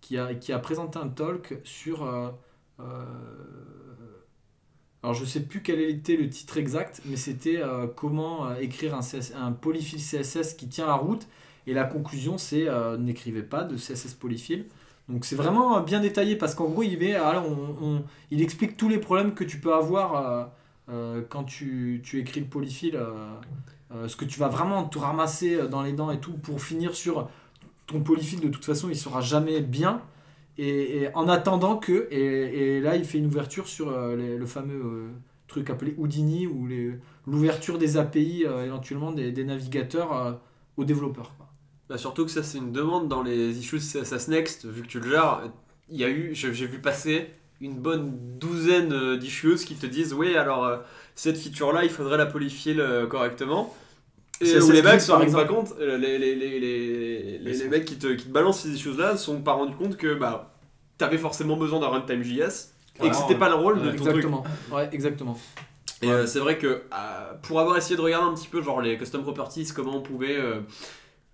qui, a, présenté un talk sur alors je sais plus quel était le titre exact, mais c'était comment écrire un, CS un polyfill CSS qui tient la route. Et la conclusion c'est n'écrivez pas de CSS polyfill. Donc c'est vraiment bien détaillé parce qu'en gros il, il explique tous les problèmes que tu peux avoir euh, euh, quand tu, écris le polyfill. euh, euh, ce que tu vas vraiment te ramasser dans les dents et tout pour finir sur ton polyfill de toute façon il sera jamais bien. Et, en attendant que, et, là il fait une ouverture sur le fameux truc appelé Houdini ou l'ouverture des API éventuellement des, navigateurs aux développeurs. Bah, surtout que ça c'est une demande dans les issues CSS Next, vu que tu le gères, il y a eu, j'ai vu passer une bonne douzaine euh, d'issues qui te disent oui alors euh, cette feature là il faudrait la polyfill euh, correctement. Et où les mecs se rendent pas compte, euh, les, les, les, les, mecs qui te, qui te balancent ces issues là ne sont pas rendus compte que bah t'avais forcément besoin d'un runtime JS et que c'était pas le rôle de ton. Exactement. Ouais, exactement. Et c'est vrai que pour avoir essayé de regarder un petit peu genre les custom properties, comment on pouvait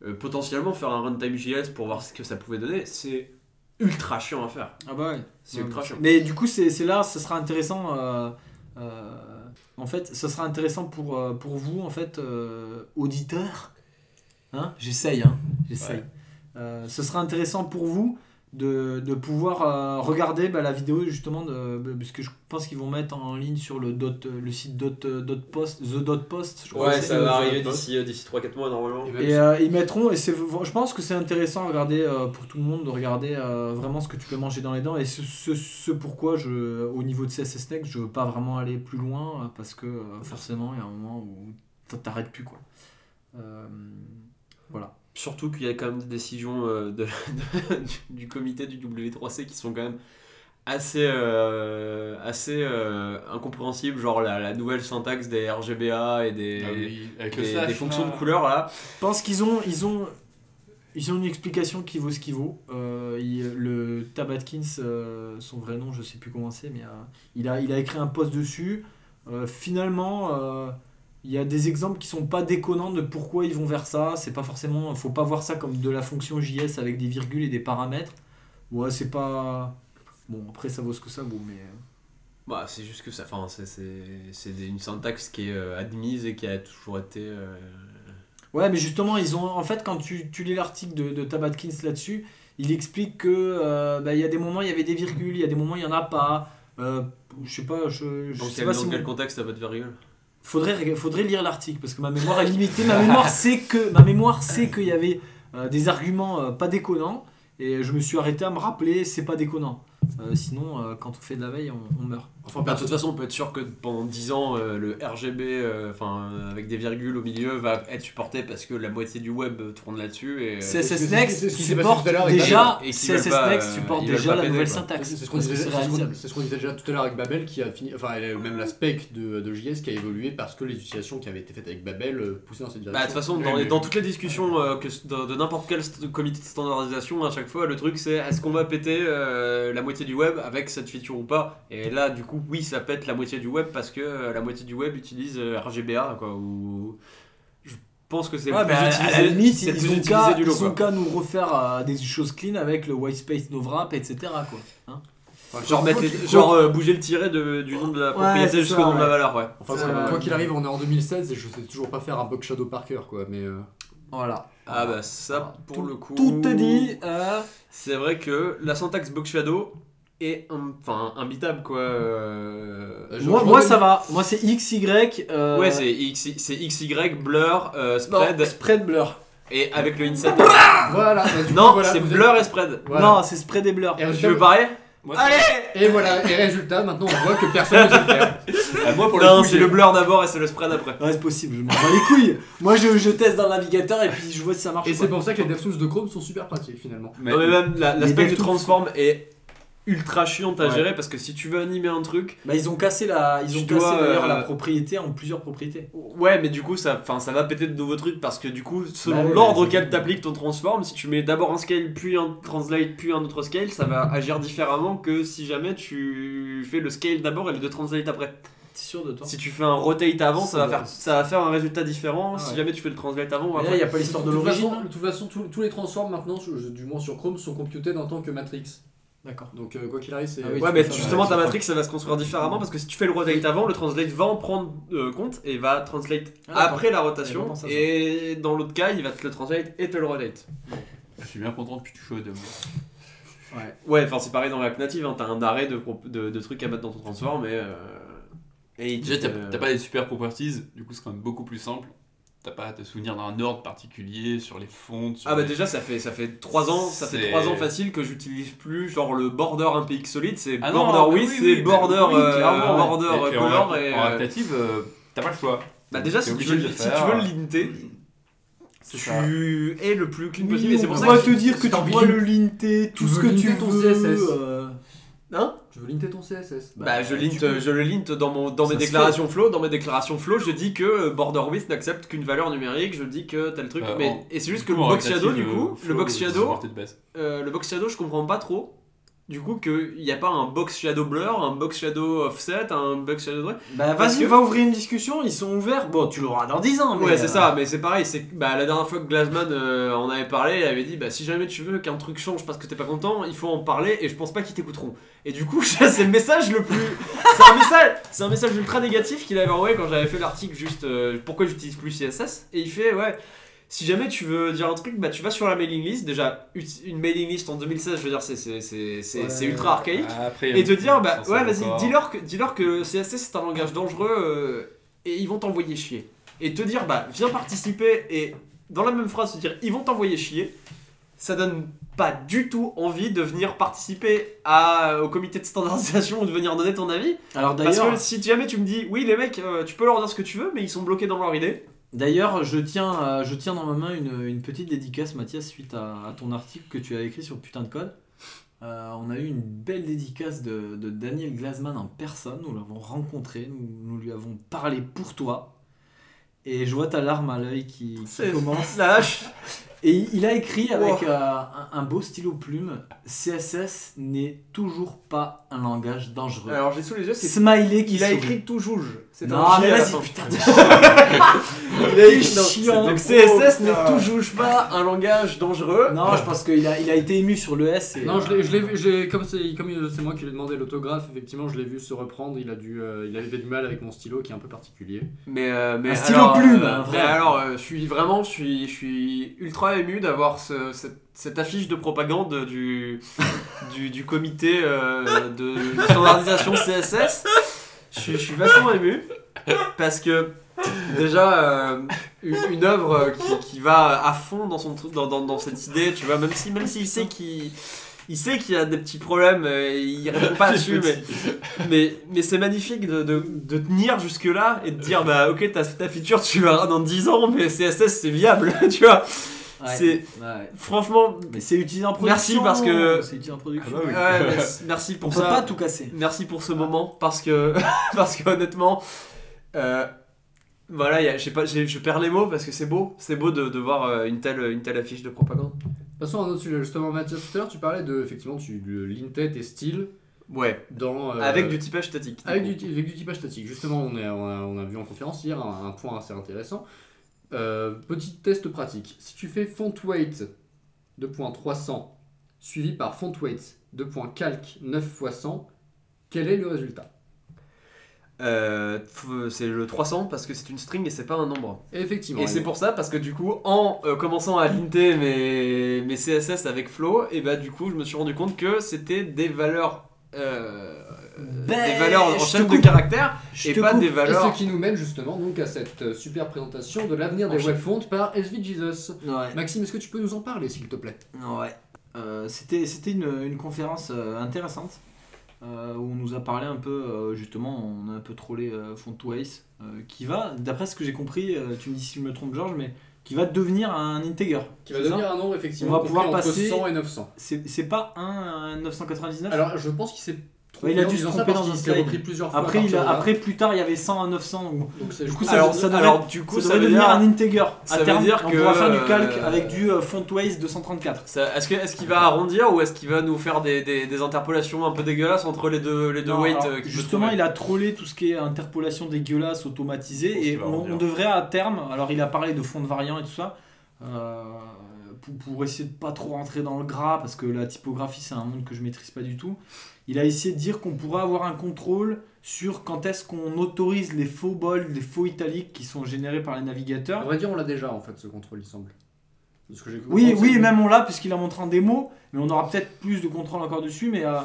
euh, potentiellement faire un runtime JS pour voir ce que ça pouvait donner, c'est ultra chiant à faire. Ah bah ouais. C'est ultra chiant. Mais du coup, c'est c'est là, ce sera intéressant. euh, euh, en fait, ce sera intéressant pour, pour vous, en fait, euh, auditeurs. Hein? J'essaye, hein J'essaye. Ouais. Euh, ce sera intéressant pour vous de, de pouvoir euh, regarder bah, la vidéo justement de, bah, parce que je pense qu'ils vont mettre en ligne sur le dot le site dot, euh, dot post the dot post je crois Ouais, ça va Euh, arriver d'ici d'ici 3-4 mois normalement. Et euh, ils mettront, et c'est, je pense que c'est intéressant à regarder euh, pour tout le monde, de regarder euh, vraiment ce que tu peux manger dans les dents. Et ce, ce, ce pourquoi, je, au niveau de CSS Next, je veux pas vraiment aller plus loin, euh, parce que euh, forcément, il y a un moment où t'arrêtes plus. Quoi. Euh, voilà. Surtout qu'il y a quand même des décisions euh, de, du, du comité du W3C qui sont quand même assez, euh, assez euh, incompréhensibles, genre la, la nouvelle syntaxe des RGBA et des, Ah oui, avec le des, slash, des fonctions là. de couleur là. Je pense qu'ils ont, ils ont, ils ont une explication qui vaut ce qu'il vaut. Euh, il- le Tab Atkins, euh, son vrai nom, je sais plus comment c'est, mais euh, il, a, il a écrit un post dessus. Euh, finalement, euh, il y a des exemples qui sont pas déconnants de pourquoi ils vont vers ça. C'est pas forcément, faut pas voir ça comme de la fonction JS avec des virgules et des paramètres. Ouais, c'est pas. Bon, après ça vaut ce que ça vaut, mais. euh, Bah, c'est juste que ça, enfin, c'est, c'est, c'est des- une syntaxe qui est euh, admise et qui a toujours été. euh, Ouais, mais justement, ils ont en fait quand tu, tu lis l'article de, de Tab Atkins là-dessus, il explique que euh, bah, y a des moments il y avait des virgules, il y a des moments il y en a pas. Je sais pas, je, je sais pas dans si quel mon- contexte t'as pas de virgule? Faudrait lire l'article parce que ma mémoire est limitée. ma mémoire sait que ma mémoire sait qu'il y avait euh, des arguments euh, pas déconnants et je me suis arrêté à me rappeler c'est pas déconnant. Euh, sinon, quand on fait de la veille, on meurt. Enfin, Bah, de toute façon, on peut être sûr que pendant 10 ans, euh, le RGB, euh, enfin, euh, avec des virgules au milieu, va être supporté parce que la moitié du web tourne là-dessus. Et, euh, c'est ce CSS Next supporte déjà. Et CSS pas, Next supporte déjà la nouvelle quoi. syntaxe. C'est ce qu'on disait, déjà tout à l'heure avec Babel qui a fini, enfin elle a- même la spec de, de JS qui a évolué parce que les utilisations qui avaient été faites avec Babel poussaient dans cette Bah, de direction. toute façon, dans, les- mais- dans toutes les discussions euh, que, de, de n'importe quel comité de standardisation, à chaque fois, le truc c'est est-ce qu'on va péter euh, la moitié du web avec cette feature ou pas? Et là, du coup, oui, ça pète la moitié du web parce que euh, la moitié du web utilise euh, RGBA, quoi. Ou je pense que c'est Ouais, plus utilisé, à la limite, ils plus ont qu'à du lot, ils ont qu'à nous refaire euh, des choses clean avec le white space novrap, etc. Quoi. Hein Enfin, Genre, mettre les- genre euh, bouger le tiret de- du nom de la Ouais, propriété c'est jusqu'au nom de la ouais. valeur, ouais. Enfin, Euh, quoi- qu'il arrive, on est en 2016 et je sais toujours pas faire un bug shadow par cœur quoi, mais. euh, Voilà. Ah bah ça, pour Tout- le coup... Tout est dit. euh, C'est vrai que la syntaxe box shadow un- enfin imbitable quoi. euh, Je- moi, moi ça va. Moi, c'est XY. Euh... Ouais, c'est X, c'est XY, blur, euh, non, spread spread blur. et avec le inset. Voilà. bah, du coup, non, voilà, c'est blur et spread. Voilà. Non, c'est spread et blur. Et Tu veux pareil Moi, Allez et voilà. Et résultat, maintenant on voit que personne ne sait faire. Ah, moi, pour Non, le coup, c'est le blur d'abord et c'est le spread après. Ouais, c'est possible, je m'en bats les couilles. Moi, je, je teste dans le navigateur et puis je vois si ça marche. Et c'est pour ça que les devtools de Chrome sont super pratiques finalement. Mais- non mais même la- l'aspect du DevTools, transform est ultra chiante à Ouais. gérer parce que si tu veux animer un truc, Bah, ils ont cassé la, ils ont cassé d'ailleurs euh, la propriété en plusieurs propriétés. ouais mais du coup ça, enfin, ça va péter de nouveaux trucs parce que du coup selon Bah l'ordre ouais, auquel c'est- t'appliques ton transform, si tu mets d'abord un scale puis un translate puis un autre scale, ça va agir différemment que si jamais tu fais le scale d'abord et le deux translate après. T'es sûr de toi Si tu fais un rotate avant, ça va faire, ça va faire un résultat différent. Ah si jamais tu fais le translate avant il n'y a pas l'histoire de de toute l'origine. façon, de toute façon, tous- tous les transforms maintenant, du moins sur Chrome, sont computés en tant que matrix. D'accord. Donc euh, quoi qu'il arrive, c'est. Ah oui, Ouais, mais justement, ta matrix, ça va se construire différemment parce que si tu fais le rotate avant, le translate va en prendre euh, compte et va translate Ah, après la rotation. pensé à ça. Et dans l'autre cas, il va te le translate et te le rotate. Je suis bien content que tu chaudes. moi. Ouais. Ouais, enfin, c'est pareil dans React Native, hein, t'as un arrêt de, de, de trucs à mettre dans ton transform et. euh, et Déjà, t'as t'as pas des super properties, du coup, c'est quand même beaucoup plus simple. T'as pas à te souvenir d'un ordre particulier sur les fontes. sur Ah bah les- déjà ça fait ça fait 3 ans, ça fait 3 ans facile que j'utilise plus genre le border un PX solide, c'est Ah non, border width, oui, c'est oui, border oui, euh, border Et- en color React- et En euh, euh, t'as pas le choix. bah déjà si tu, veux, si tu veux le linter, tu ça. es le plus clean possible c'est on pour ça va que te dire que tu de- le linter, tout ce veux que tu linter ton veux. CSS. euh, hein? Tu veux linter ton CSS Bah, je tu lint, peux. je le lint dans, mon, dans Ça mes déclarations flow. Dans mes déclarations flow, je dis que euh, border width n'accepte qu'une valeur numérique. Je dis que tel truc. Euh, mais, en- et c'est juste que coup, le box shadow, du coup, euh, le box shadow, euh, le box shadow, je comprends pas trop. Du coup qu'il n'y a pas un box shadow blur, un box shadow offset, un box shadow Bah Parce vas-y, que- va ouvrir une discussion, ils sont ouverts. Bon, tu l'auras dans 10 ans. mais, Ouais, c'est euh, ça, mais c'est pareil. C'est bah, la dernière fois que Glassman euh, en avait parlé, il avait dit bah, si jamais tu veux qu'un truc change parce que t'es pas content, il faut en parler et je pense pas qu'ils t'écouteront. Et du coup, c'est le message le plus. C'est un message, c'est un message ultra négatif qu'il avait envoyé quand j'avais fait l'article juste euh, pourquoi j'utilise plus CSS. Et il fait ouais. Si jamais tu veux dire un truc, bah tu vas sur la mailing list. Déjà, une mailing list en 2016, je veux dire, c'est c'est- c'est- c'est- Ouais. c'est ultra archaïque. Après, Et te dire, bah ouais, vas-y, dis-leur que, dis-leur que le CSS c'est un langage dangereux euh, et ils vont t'envoyer chier. Et te dire, bah viens participer et dans la même phrase se dire, ils vont t'envoyer chier, ça donne pas du tout envie de venir participer à, au comité de standardisation ou de venir donner ton avis. Alors Parce d'ailleurs, que si jamais tu me dis, oui, les mecs, euh, tu peux leur dire ce que tu veux, mais ils sont bloqués dans leur idée. D'ailleurs, je tiens, euh, je tiens dans ma main une, une petite dédicace, Mathias, suite à, à ton article que tu as écrit sur Putain de Code. Euh, on a eu une belle dédicace de, de Daniel Glasman en personne. Nous l'avons rencontré, nous, nous lui avons parlé pour toi. Et je vois ta larme à l'œil qui, qui commence. la hache. Et il- a écrit avec Wow. euh, un, un beau stylo plume CSS n'est toujours pas un langage dangereux. Alors j'ai sous les yeux, c'est. Smiley qui Il a écrit tout jouge. C'est Non, un mais vas-y, putain. Non, chiant. Donc CSS tout jouge pas un langage dangereux. Non, je pense qu'il a, il a été ému sur le S. Et, Non, je euh, l'ai, je l'ai vu, j'ai- comme c'est, comme c'est moi qui lui ai demandé l'autographe, effectivement, je l'ai vu se reprendre. Il a dû, euh, il avait du mal avec mon stylo qui est un peu particulier. Mais, euh, mais Un stylo alors, plume, euh, vrai. mais alors, euh, je suis vraiment, je suis, je suis ultra ému d'avoir ce- cette, cette affiche de propagande du, du, du comité euh, de standardisation CSS. Je suis, vachement ému parce que déjà euh, une, œuvre qui, qui va à fond dans son dans, dans, dans cette idée, tu vois, même si même s'il sait qu'il il sait qu'il y a des petits problèmes, euh, il répond pas dessus, mais mais, c'est magnifique de, de, de tenir jusque là et de dire bah ok ta, ta feature tu verras dans 10 ans mais CSS c'est viable tu vois ouais. c'est- Ouais. franchement Mais c'est utilisé en production. Merci parce que- C'est utilisé en production. Ah bah oui. ouais, merci, merci On pour peut ça pas tout casser. merci pour ce moment parce que parce que honnêtement euh, voilà y a- je sais pas je perds les mots parce que c'est beau c'est beau de, de voir euh, une telle une telle affiche de propagande Passons à un autre sujet. Justement, Mathias, tout à l'heure, tu parlais de, effectivement, tu, de l'intet et style ouais dans. euh, avec du typage statique Avec du, avec du typage statique. Justement, on, est- on, a, on a vu en conférence hier un, un point assez intéressant. Euh, petit test pratique. Si tu fais font weight 2.300 suivi par font weight 2.calc 9 x 100, quel est le résultat? Euh, c'est le 300 parce que c'est une string et c'est pas un nombre Effectivement. Et c'est pour ça, parce que du coup, en euh, commençant à linter mes, mes CSS avec Flow, et bah du coup, je me suis rendu compte que c'était des valeurs, euh, Ben, des valeurs en chaîne de Je et pas coupe. des Et valeurs. ce qui nous mène justement donc à cette euh, super présentation de l'avenir des webfonts par SVJesus. Ouais. Maxime, est-ce que tu peux nous en parler s'il te plaît? Ouais. Euh, C'était c'était une, une conférence euh, intéressante euh, où on nous a parlé un peu, euh, justement, on a un peu trollé euh, Fontways, euh, qui va, d'après ce que j'ai compris, euh, tu me dis si je me trompe Georges, mais qui va devenir un integer. Qui va devenir un nombre effectivement On va pouvoir entre passer- 100 et 900. C'est pas un, un 999 Alors je pense qu'il s'est Ouais, il a dû se tromper dans un slide. repris plusieurs fois. après, il a- après, plus tard, il y avait 100 à 900. ou- Donc c'est Du coup, ça, alors, ça devrait, alors, du coup, ça ça, devrait veut devenir dire. un integer. ça à veut terme, dire on que, pourra faire du euh, calque avec du euh, Fontways 234. ça- Est-ce que- est-ce qu'il va arrondir ou est-ce qu'il va nous faire des, des, des interpolations un peu dégueulasses entre les deux, les deux Non, weights alors, euh, qu'il peut justement, trouver il a trollé tout ce qui est interpolation dégueulasse, automatisée, et on devrait à terme, alors il a parlé de fonds de variants et tout ça, euh, pour, pour essayer de pas trop rentrer dans le gras, parce que la typographie c'est un monde que je maîtrise pas du tout, il a essayé de dire qu'on pourrait avoir un contrôle sur quand est-ce qu'on autorise les faux bold, les faux italiques qui sont générés par les À navigateurs. vrai dire, on l'a déjà en fait ce contrôle, il semble. Ce que Oui, oui, même on l'a puisqu'il a montré en démo, mais on aura peut-être plus de contrôle encore dessus. Mais euh,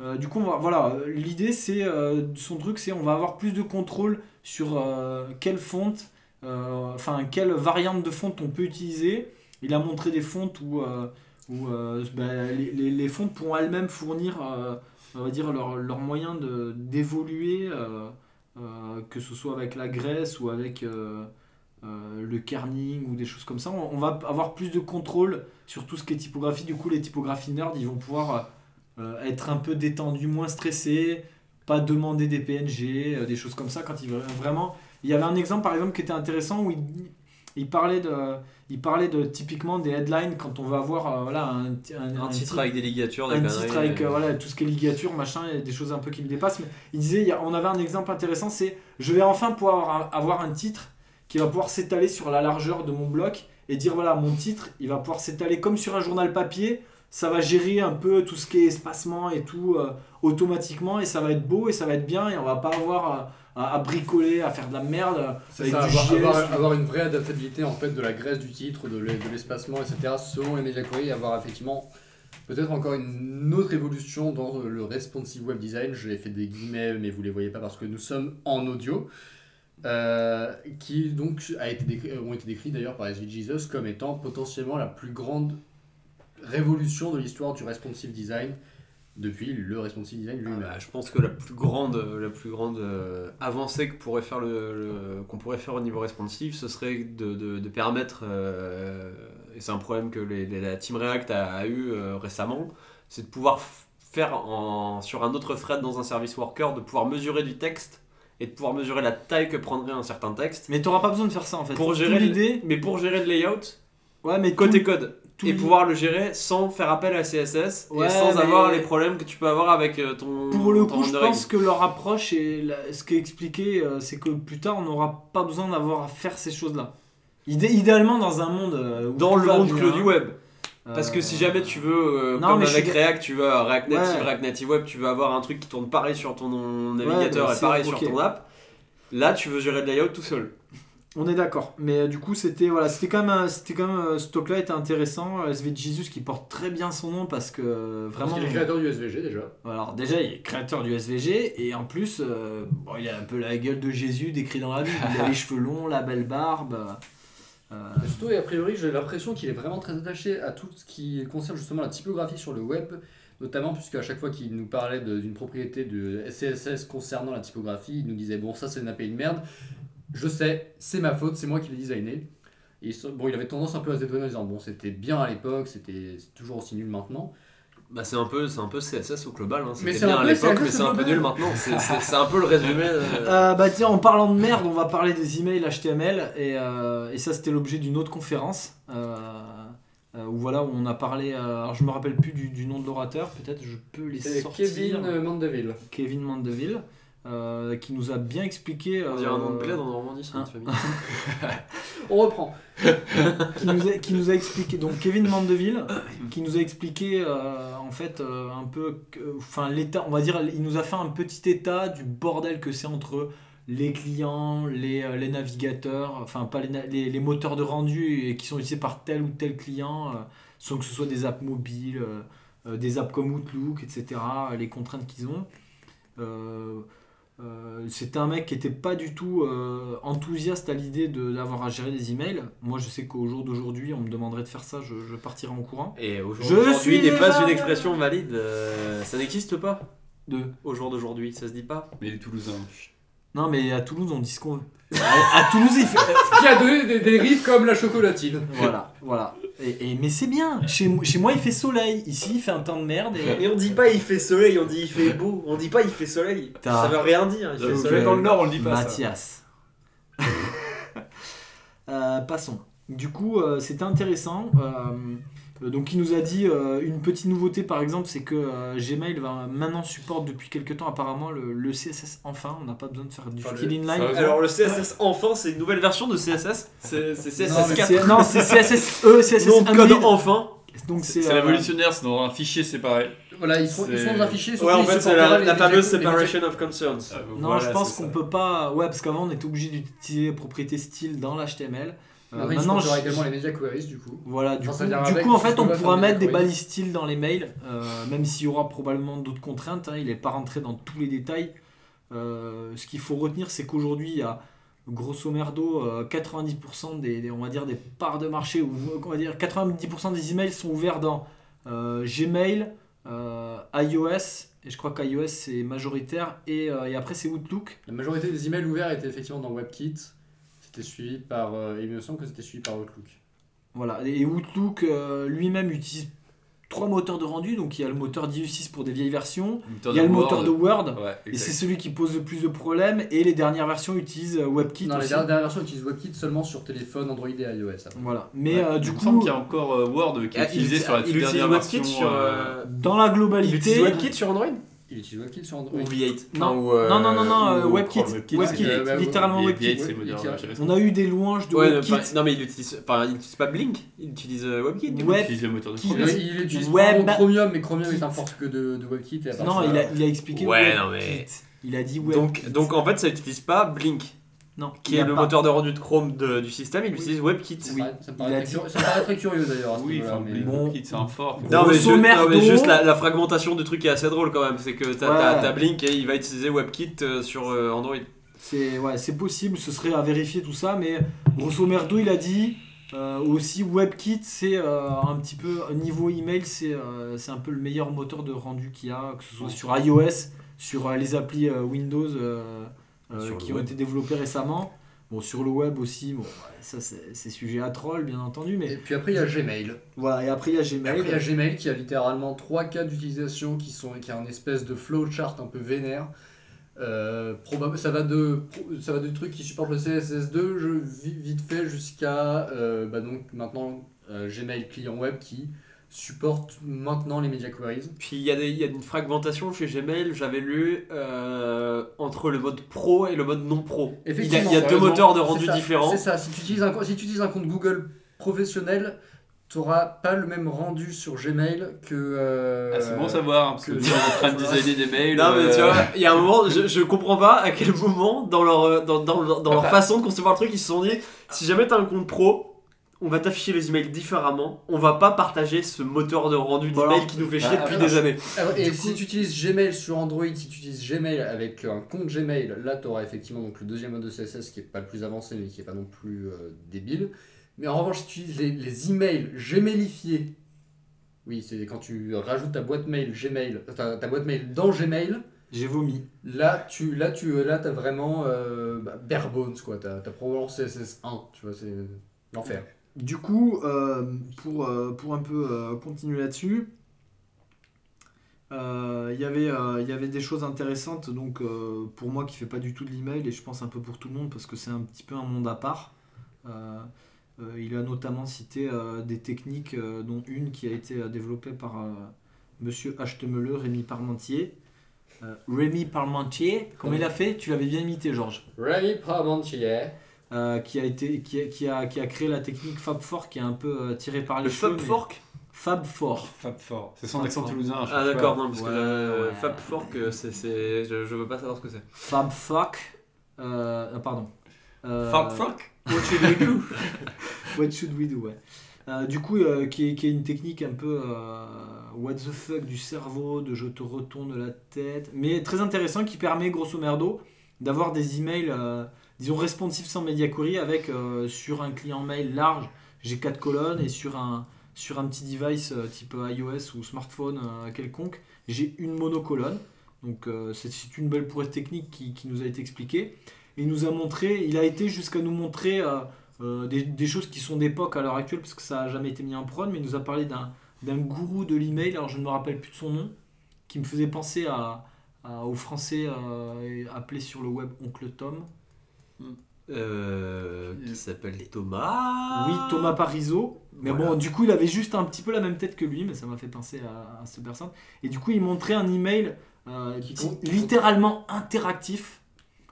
euh, du coup, on va- voilà, euh, l'idée c'est euh, son truc, c'est on va avoir plus de contrôle sur euh, quelle fonte, enfin quelle variante de fonte on peut utiliser. Il a montré des fontes où, euh, euh, ben, les, fontes pourront elles-mêmes fournir, euh, on va dire, leur, leur moyen de- d'évoluer, que ce soit avec la graisse ou avec le kerning ou des choses comme ça. On, va avoir plus de contrôle sur tout ce qui est typographie. Du coup, les typographies nerds, ils vont pouvoir être un peu détendus, moins stressés, pas demander des PNG, des choses comme ça. Quand veulent vraiment. Il y avait un exemple, par exemple, qui était intéressant où il, il parlait de, il parlait de typiquement des headlines quand on veut avoir euh, voilà un, un, Un titre avec des ligatures, des un titre avec euh, euh, voilà, tout ce qui est ligature, machin, et des choses un peu qui me dépassent. Mais il disait, il y a- on avait un exemple intéressant, c'est je vais enfin pouvoir avoir, avoir un titre qui va pouvoir s'étaler sur la largeur de mon bloc et dire voilà, mon titre, il va pouvoir s'étaler comme sur un journal papier. Ça va gérer un peu tout ce qui est espacement et tout euh, automatiquement et ça va être beau et ça va être bien et on va pas avoir à, bricoler, à faire de la merde. euh, avec ça, du avoir, avoir- une vraie adaptabilité en fait de la graisse du titre, de l'e- de l'espacement, etc. selon les médias et avoir effectivement peut-être encore une autre évolution dans le responsive web design. Je l'ai fait des guillemets, mais vous les voyez pas parce que nous sommes en audio. euh, qui donc a été décrit- ont été décrits d'ailleurs par SV Jesus comme étant potentiellement la plus grande révolution de l'histoire du responsive design depuis le responsive design lui-même. Bah, je pense que la plus grande, la plus grande euh, avancée que pourrait faire le, le- qu'on pourrait faire au niveau responsive, ce serait de, de- de permettre, euh, et c'est un problème que les- les- la Team React a, a eu euh, récemment, c'est de pouvoir faire en, sur un autre thread dans un service worker, de pouvoir mesurer du texte et de pouvoir mesurer la taille que prendrait un certain texte. Mais t'auras pas besoin de faire ça en fait. Pour gérer l'idée, Mais pour gérer le layout, ouais, mais côté tout- code, tout et pouvoir le gérer sans faire appel à CSS Ouais, et sans mais- avoir les problèmes que tu peux avoir avec euh, ton. Pour le ton coup, je pense que leur approche et la- ce qui est expliqué, euh, c'est que plus tard, on n'aura pas besoin d'avoir à faire ces choses-là. Idé- idéalement, dans un monde. euh, où dans le monde clos du web. Parce que si jamais tu veux, euh, non, comme avec React, tu veux React Native, Ouais. React Native Web, tu veux avoir un truc qui tourne pareil sur ton navigateur et pareil sur ton app. Là, tu veux gérer le layout tout seul. On est d'accord. Mais euh, du coup, c'était voilà, c'était quand même, un- c'était quand même euh, ce talk-là était intéressant. Euh, SV Jesus qui porte très bien son nom parce que euh, Parce vraiment. qu'il est créateur du SVG déjà. Alors déjà, il est créateur du SVG et en plus, euh, bon, il a un peu la gueule de Jésus décrit dans la Bible. Il a les cheveux longs, la belle barbe. euh, Surtout, et a priori, j'ai l'impression qu'il est vraiment très attaché à tout ce qui concerne justement la typographie sur le web, notamment puisque à chaque fois qu'il nous parlait de- d'une propriété de CSS concernant la typographie, il nous disait Bon, ça c'est une API de merde, je sais, c'est ma faute, c'est moi qui l'ai designé. Et bon, il avait tendance un peu à se détonner en disant Bon, c'était bien à l'époque, c'était c'est toujours aussi nul maintenant. Bah, c'est un peu, c'est un peu CSS au global. Hein. C'était bien à l'époque, mais c'est un peu nul maintenant. C'est- un peu le résumé. euh, Euh, bah tiens, en parlant de merde, on va parler des emails HTML et, euh, et ça c'était l'objet d'une autre conférence où voilà où on a parlé. euh, alors je me rappelle plus du, du nom de l'orateur, peut-être je peux les C'est sortir. Kevin Mandeville. Kevin Mandeville euh, qui nous a bien expliqué. On dirait un nom de euh, plaid en Normandie, c'est notre famille. On reprend. qui nous, a, qui nous a expliqué donc Kevin Mandeville qui nous a expliqué euh, en fait euh, un peu enfin l'état on va dire il nous a fait un petit état du bordel que c'est entre les clients les, euh, les navigateurs enfin pas les, na- les, les moteurs de rendu et qui sont utilisés par tel ou tel client euh, sans que ce soit des apps mobiles euh, euh, des apps comme Outlook etc les contraintes qu'ils ont Euh, euh, c'était un mec qui était pas du tout euh, enthousiaste à l'idée de- d'avoir à gérer des emails. Moi, je sais qu'au jour d'aujourd'hui, on me demanderait de faire ça, je, je partirais en courant. Et au jour Je d'aujourd'hui suis n'est pas une expression valide. euh, ça n'existe pas De... au jour d'aujourd'hui. Ça se dit pas. Mais les Toulousains. Non, mais à Toulouse, on dit ce qu'on veut. À, à Toulouse, il fait. Qui a donné des dérives comme la chocolatine. Voilà, voilà. Et, et- mais c'est bien. Chez, chez moi, il fait soleil. Ici, il fait un temps de merde. Et... Et on dit pas il fait soleil, on dit il fait beau. On dit pas il fait soleil. Ça veut rien dire. Il fait soleil. Dans le Nord, on le dit pas. ça. Mathias. Euh, passons. Du coup, euh, c'était intéressant. Euh, donc, il nous a dit euh, une petite nouveauté, par exemple, c'est que euh, Gmail va maintenant supporte depuis quelques temps apparemment le, le CSS enfin. On n'a pas besoin de faire du Enfin, le- inline. Alors le CSS enfin, c'est une nouvelle version de CSS. C'est Non, CSS mais 4. c'est- non, c'est CSS-E, CSS Nom de code Unread. enfin. Donc c'est C'est euh, révolutionnaire, c'est dans un fichier séparé. Voilà, ils sont, ils sont dans un fichier. Ouais, en fait, c'est la, la fameuse separation of concerns. Euh, Non, voilà, je pense qu'on peut pas. Ouais, parce qu'avant on était obligé d'utiliser les propriétés style dans l'HTML. Euh, ils maintenant, également les media queries du coup. Voilà, du Enfin, coup, du en fait, on pourra mettre des balises style dans les mails, euh, même s'il y aura probablement d'autres contraintes. hein, il n'est pas rentré dans tous les détails. Euh, ce qu'il faut retenir, c'est qu'aujourd'hui, il y a grosso merdo euh, 90% des, des- on va dire, des parts de marché, ou on va dire 90% des emails sont ouverts dans euh, Gmail, euh, iOS, et je crois qu'iOS c'est majoritaire, et, euh, et après c'est Outlook. La majorité des emails ouverts étaient effectivement dans WebKit. C'était suivi par. euh, il me semble que c'était suivi par Outlook. Voilà, et Outlook euh, lui-même utilise trois moteurs de rendu. Donc il y a le moteur DU6 pour des vieilles versions, il y a le Word. moteur de Word. Ouais, Et c'est celui qui pose le plus de problèmes. Et les dernières versions utilisent euh, WebKit Non, les dernières versions utilisent WebKit seulement sur téléphone, Android et iOS. après. Voilà. Mais Ouais. euh, Il du me coup, semble qu'il y a encore euh, Word qui est Ah, utilisé il, sur la il dernière WebKit version. sur. dans la Il globalité, utilise WebKit sur Android? Il utilise WebKit sur Ou Android. V8 Non. ou, euh, non, non, non, non, euh, ou- WebKit, WebKit, WebKit, c'est- ouais, littéralement V8, WebKit. c'est moderne. On a eu des louanges de Ouais, non, WebKit. pas- non, mais il utilise, enfin, il utilise pas Blink, il utilise euh, WebKit. du coup. Web- Il utilise le moteur de Chrome. Il, il utilise Web- Chromium, mais Chromium est un force que de, de WebKit. Et Non, ça, il a, il a expliqué Ouais, WebKit. non, mais- Il a dit Donc, WebKit. donc en fait, ça utilise pas Blink, non, qui il est le pas- moteur de rendu de Chrome de- du système, il Oui. utilise WebKit. Ça, Oui, paraît, ça, me paraît très dit- curieux, ça me paraît très curieux d'ailleurs. à ce Oui, niveau-là, enfin, mais- Blink, Bon. WebKit, c'est un fort. Non mais, Grosso ju- non, mais juste la, la fragmentation du truc est assez drôle quand même, c'est que t'as, Ouais. Blink et il va utiliser WebKit euh, sur euh, Android. C'est ouais, c'est possible, ce serait à vérifier tout ça, mais grosso merdo, il a dit euh, aussi WebKit, c'est euh, un petit peu niveau email, c'est euh, c'est un peu le meilleur moteur de rendu qu'il y a, que ce soit sur iOS, sur euh, les applis euh, Windows euh, qui ont web. été développées récemment. Bon, sur le web aussi, bon, ça c'est sujet à troll, bien entendu, mais Et puis après, il y a Gmail. voilà. Et après, il y a Gmail. Après, il y a Gmail qui a littéralement trois cas d'utilisation qui sont qui a un espèce de flowchart un peu vénère. Euh, ça va de ça va de trucs qui supportent le CSS2 je, vi- vite fait jusqu'à euh, bah donc maintenant euh, Gmail client web qui supporte maintenant les media queries. Puis il y, a des- il y a une fragmentation chez Gmail, j'avais lu, euh, entre le mode pro et le mode non pro. Il y a, Effectivement, il y a t'as deux moteurs de rendu ça, différents. C'est ça, si tu utilises un, co- si tu utilises un compte Google professionnel, tu n'auras pas le même rendu sur Gmail que. euh, Ah, c'est bon à savoir, hein, parce que que- nous, on est en train de designer des mails. Non mais euh, tu vois, il y a un moment, je, je comprends pas à quel moment dans leur, euh, dans, dans, leur- dans leur Après- façon de concevoir le truc, ils se sont dit, si jamais t'as un compte pro, on va t'afficher les emails différemment, on va pas partager ce moteur de rendu Voilà. d'email qui nous fait chier Ah, depuis alors, des années. Alors, et si tu utilises Gmail sur Android, si tu utilises Gmail avec un compte Gmail, là tu auras effectivement donc, le deuxième mode de CSS qui est pas le plus avancé mais qui est pas non plus euh, débile. Mais en revanche, si tu utilises les, les emails Gmailifiés, oui, c'est quand tu rajoutes ta boîte mail Gmail, ta, ta boîte mail dans Gmail, J'ai vomi. là tu là tu là as vraiment euh, bah, bare bones quoi, t'as as probablement CSS 1, tu vois, c'est l'enfer. Du coup, euh, pour, euh, pour un peu euh, continuer là-dessus, euh, il y avait, des choses intéressantes donc pour moi qui fait pas du tout de l'email et je pense un peu pour tout le monde parce que c'est un petit peu un monde à part. Il a notamment cité des techniques dont une qui a été développée par Monsieur Achtemeleux, Rémi Parmentier. Rémi Parmentier, comment il a fait? Tu l'avais bien imité, Georges. Rémi Parmentier. Euh, qui a été qui a, qui a, qui a créé la technique Fab4 qui est un peu euh, tirée par les Le cheveux Fab mais- Fork Fab4 Fab Four. C'est son Fab accent toulousain. Ah d'accord, non, parce que Ouais. Fab Fork, euh, c'est, c'est, je, je veux pas savoir ce que c'est. Fab4 euh, ah, pardon Euh, Fab Fork What should we do? What should we do ouais. Euh, du coup euh, qui, est, qui est une technique un peu euh, what the fuck du cerveau de je te retourne la tête mais très intéressant qui permet grosso merdo d'avoir des emails euh, disons responsifs sans media query avec euh, sur un client mail large j'ai quatre colonnes et sur un sur un petit device euh, type iOS ou smartphone euh, quelconque j'ai une monocolonne. Donc euh, c'est une belle prouesse technique qui, qui nous a été expliquée. Il nous a montré il a été jusqu'à nous montrer euh, euh, des, des choses qui sont d'époque à l'heure actuelle parce que ça n'a jamais été mis en prod mais il nous a parlé d'un gourou de l'email. Alors je ne me rappelle plus de son nom qui me faisait penser à, à- au français euh, appelé sur le web Oncle Tom Euh, qui s'appelle Thomas oui Thomas Parizeau mais Voilà. bon du coup il avait juste un petit peu la même tête que lui mais ça m'a fait penser à, à cette personne et du coup il montrait un email euh, Qui qui- compte- littéralement interactif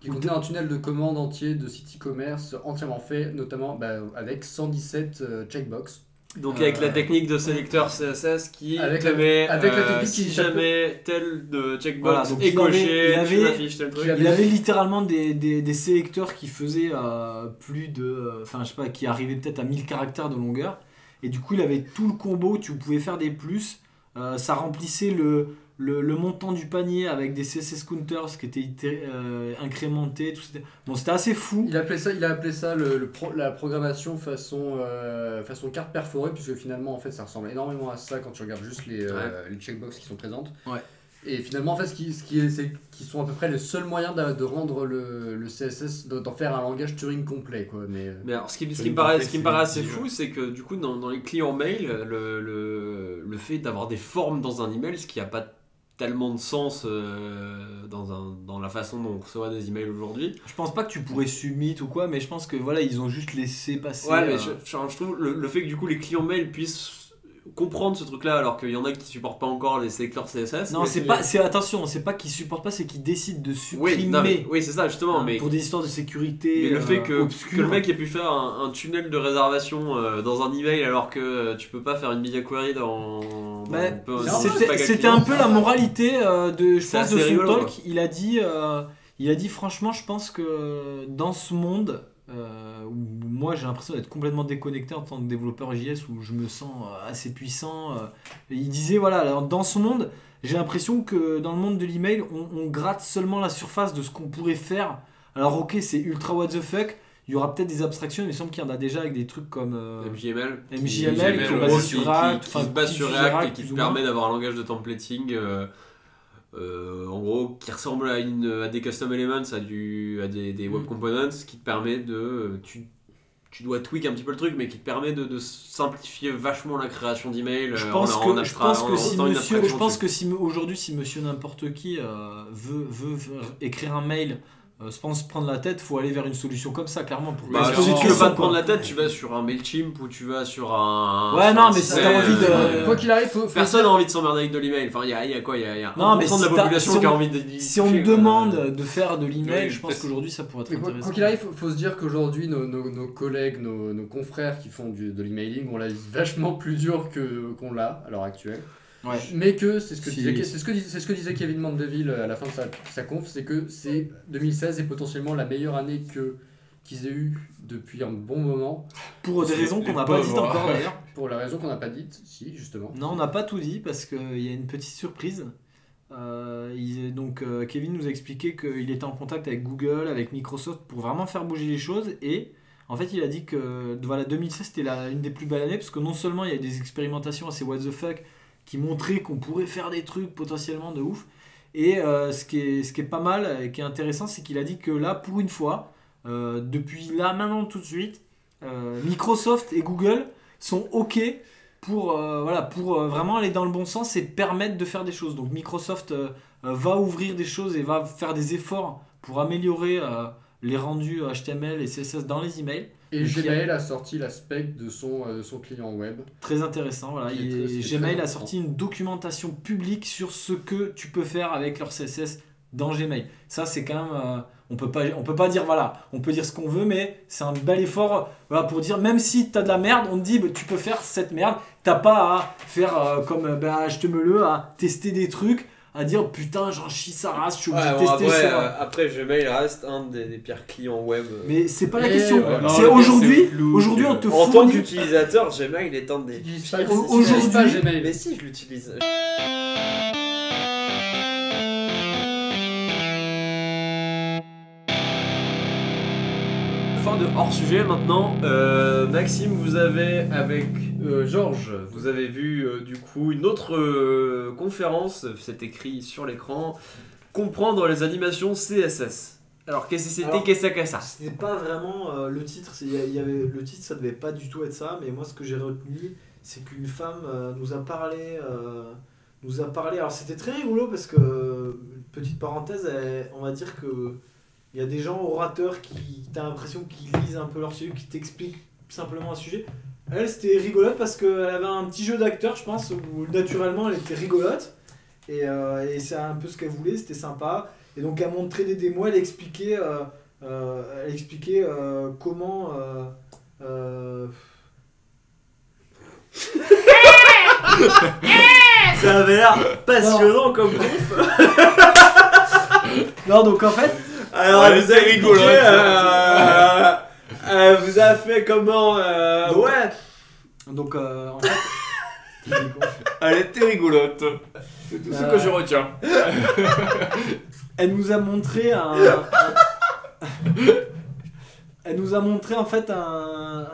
qui contenait un tunnel de commande entier de site e-commerce entièrement fait, notamment bah, avec 117 euh, checkbox. Donc avec la technique de sélecteur CSS qui Avec te la- met, avec la euh, technique si qui jamais tel de checkbox Voilà, donc est il avait- coché, il avait- tu m'affiches tel truc. il avait- littéralement des, des, des sélecteurs qui faisaient euh, plus de. euh, Enfin, je sais pas, qui arrivaient peut-être à 1000 caractères de longueur. Et du coup, il avait tout le combo, tu pouvais faire des plus. Euh, ça remplissait le, le, le montant du panier avec des CSS counters qui étaient euh, incrémentés. Tout c'était- bon, c'était assez fou. Il a appelé ça, il a appelé ça le, le pro- la programmation façon, euh, façon carte perforée, puisque finalement en fait ça ressemble énormément à ça quand tu regardes juste les, euh, les checkbox qui sont présentes. Ouais. Et finalement, en fait, ce qui, ce qui est, c'est qu'ils sont à peu près le seul moyen de, de rendre le, le CSS, de- d'en faire un langage Turing complet, quoi. Mais, euh, Mais alors, ce qui, ce qui me paraît, ce qui me paraît assez fou, c'est que du coup, dans, dans les clients mail, le, le, le fait d'avoir des formes dans un email, ce qui n'a pas tellement de sens euh, dans, un, dans la façon dont on reçoit des emails aujourd'hui. Je pense pas que tu pourrais submit ou quoi, mais je pense que voilà, ils ont juste laissé passer. Ouais, mais euh, je, je- je trouve le, le fait que du coup les clients mail puissent comprendre ce truc-là, alors qu'il y en a qui supportent pas encore les sélecteurs CSS. Non, c'est pas, c'est attention, c'est pas qu'ils supportent pas, c'est qu'ils décident de supprimer. Oui, non, mais- oui c'est ça justement. hein, mais pour des histoires de sécurité. Mais le euh, fait que, obscures. que le mec ait pu faire un, un tunnel de réservation euh, dans un email alors que euh, tu peux pas faire une media query dans. Bah, C'était un peu la moralité euh, de, je C'est pense, de assez son rigolo, talk. Il a dit, euh, il a dit franchement, je pense que dans ce monde, euh, où moi j'ai l'impression d'être complètement déconnecté en tant que développeur JS, où je me sens assez puissant. il disait voilà, dans ce monde, j'ai l'impression que dans le monde de l'email, on, on gratte seulement la surface de ce qu'on pourrait faire. Alors ok, c'est ultra what the fuck. Il y aura peut-être des abstractions, mais il me semble qu'il y en a déjà avec des trucs comme euh, MJML. MJML, qui, qui qui- sur qui- React, qui enfin, se base qui sur React et qui te permet d'avoir un langage de templating. euh, euh, en gros, qui ressemble à, une, à des custom elements, à, du, à des, des web Mm. components, qui te permet de. Tu, tu dois tweak un petit peu le truc, mais qui te permet de, de simplifier vachement la création d'emails. Je euh, pense en- que, en je abstra- pense en que si monsieur, abstraction je pense dessus. que si aujourd'hui si monsieur n'importe qui euh, veut, veut, veut écrire un mail, euh, je pense prendre la tête, faut aller vers une solution comme ça clairement pour Bah, si de tu veux pas te prendre la tête, tu vas sur un Mailchimp ou tu vas sur un. Ouais, sur non, un mais si t'as envie de- euh, quoi qu'il arrive, faut, faut Personne dire- n'a envie de s'emmerder avec de l'email. Enfin, il y a, il y a quoi Il y a, y a Non, 1% mais de si la t'as- population si on- qui a envie de Si on me quoi. demande de faire de l'email, Oui, je pense qu'aujourd'hui ça pourrait être Mais quoi intéressant. quoi qu'il arrive, faut, faut se dire qu'aujourd'hui, nos, nos- nos collègues, nos, nos confrères qui font du, de l'emailing ont la vie vachement plus dure que, qu'on l'a à l'heure actuelle. Ouais. Mais que c'est ce que, Si- disait, c'est ce que, dis- c'est ce que disait Kevin Mandeville à la fin de sa, sa conf, c'est que c'est 2016 est potentiellement la meilleure année que qu'ils aient eu depuis un bon moment, Pour des C'est raisons qu'on n'a pas dites encore d'ailleurs. pour la raison qu'on n'a pas dite, si justement. Non, on n'a pas tout dit parce qu'il y a une petite surprise. Euh, il- donc euh, Kevin nous a expliqué qu'il était en contact avec Google, avec Microsoft pour vraiment faire bouger les choses et en fait il a dit que voilà 2016 c'était la- une des plus belles années parce que non seulement il y a des expérimentations assez what the fuck qui montraient qu'on pourrait faire des trucs potentiellement de ouf et euh, ce, qui est, ce qui est pas mal et qui est intéressant c'est qu'il a dit que là pour une fois euh, depuis là maintenant tout de suite euh, Microsoft et Google sont ok pour, voilà, pour vraiment aller dans le bon sens et permettre de faire des choses. Donc Microsoft va ouvrir des choses et va faire des efforts pour améliorer les rendus HTML et CSS dans les emails. Et Donc, a- Gmail a sorti la spec de son, euh, son client web. Très intéressant. Voilà. Est Et Gmail a sorti une documentation publique sur ce que tu peux faire avec leur CSS dans Gmail. Ça, c'est quand même. euh, on peut pas, on peut pas dire voilà, on peut dire ce qu'on veut, mais c'est un bel effort voilà, pour dire même si tu as de la merde, on te dit bah, tu peux faire cette merde. T'as pas à faire euh, comme bah, HTML, à tester des trucs, à dire putain j'en chie sa race, je suis obligé Ouais, de tester après, sur. euh, après, Gmail reste un des, des pires clients web. euh. Mais c'est pas la Et question. ouais, non, c'est le pire, aujourd'hui, c'est aujourd'hui on te en tant fournit. qu'utilisateur, Gmail est un des J'utilise pires. pas- Aujourd'hui- j'utilise pas Gmail. Mais si, je l'utilise. Fin de hors sujet maintenant. Euh, Maxime, vous avez avec euh, Georges, vous avez vu euh, du coup une autre euh, conférence, c'est écrit sur l'écran, comprendre les animations CSS. Alors qu'est-ce que c'était, Alors, qu'est-ce que ça? C'était pas vraiment le titre, c'est- il y a- il y avait, le titre ça devait pas du tout être ça, mais moi ce que j'ai retenu c'est qu'une femme euh, nous a parlé, euh, nous a parlé, alors c'était très rigolo parce que, euh, petite parenthèse, elle- on va dire que il y a des gens orateurs qui, t'as l'impression qu'ils lisent un peu leur sujet, qui t'expliquent simplement un sujet. Elle c'était rigolote parce qu'elle avait un petit jeu d'acteur je pense, où naturellement elle était rigolote, et, euh, et c'est un peu ce qu'elle voulait, c'était sympa. Et donc elle montrait des démos, elle expliquait, euh, euh, elle expliquait euh, comment. euh, euh, Ça avait l'air passionnant comme conf. Non, donc en fait, Alors, elle vous a euh, elle vous a fait comment euh, Donc- Ouais donc euh, en fait, Elle était rigolote. C'est tout ce Euh, que je retiens. elle nous a montré un. un- elle nous a montré en fait un.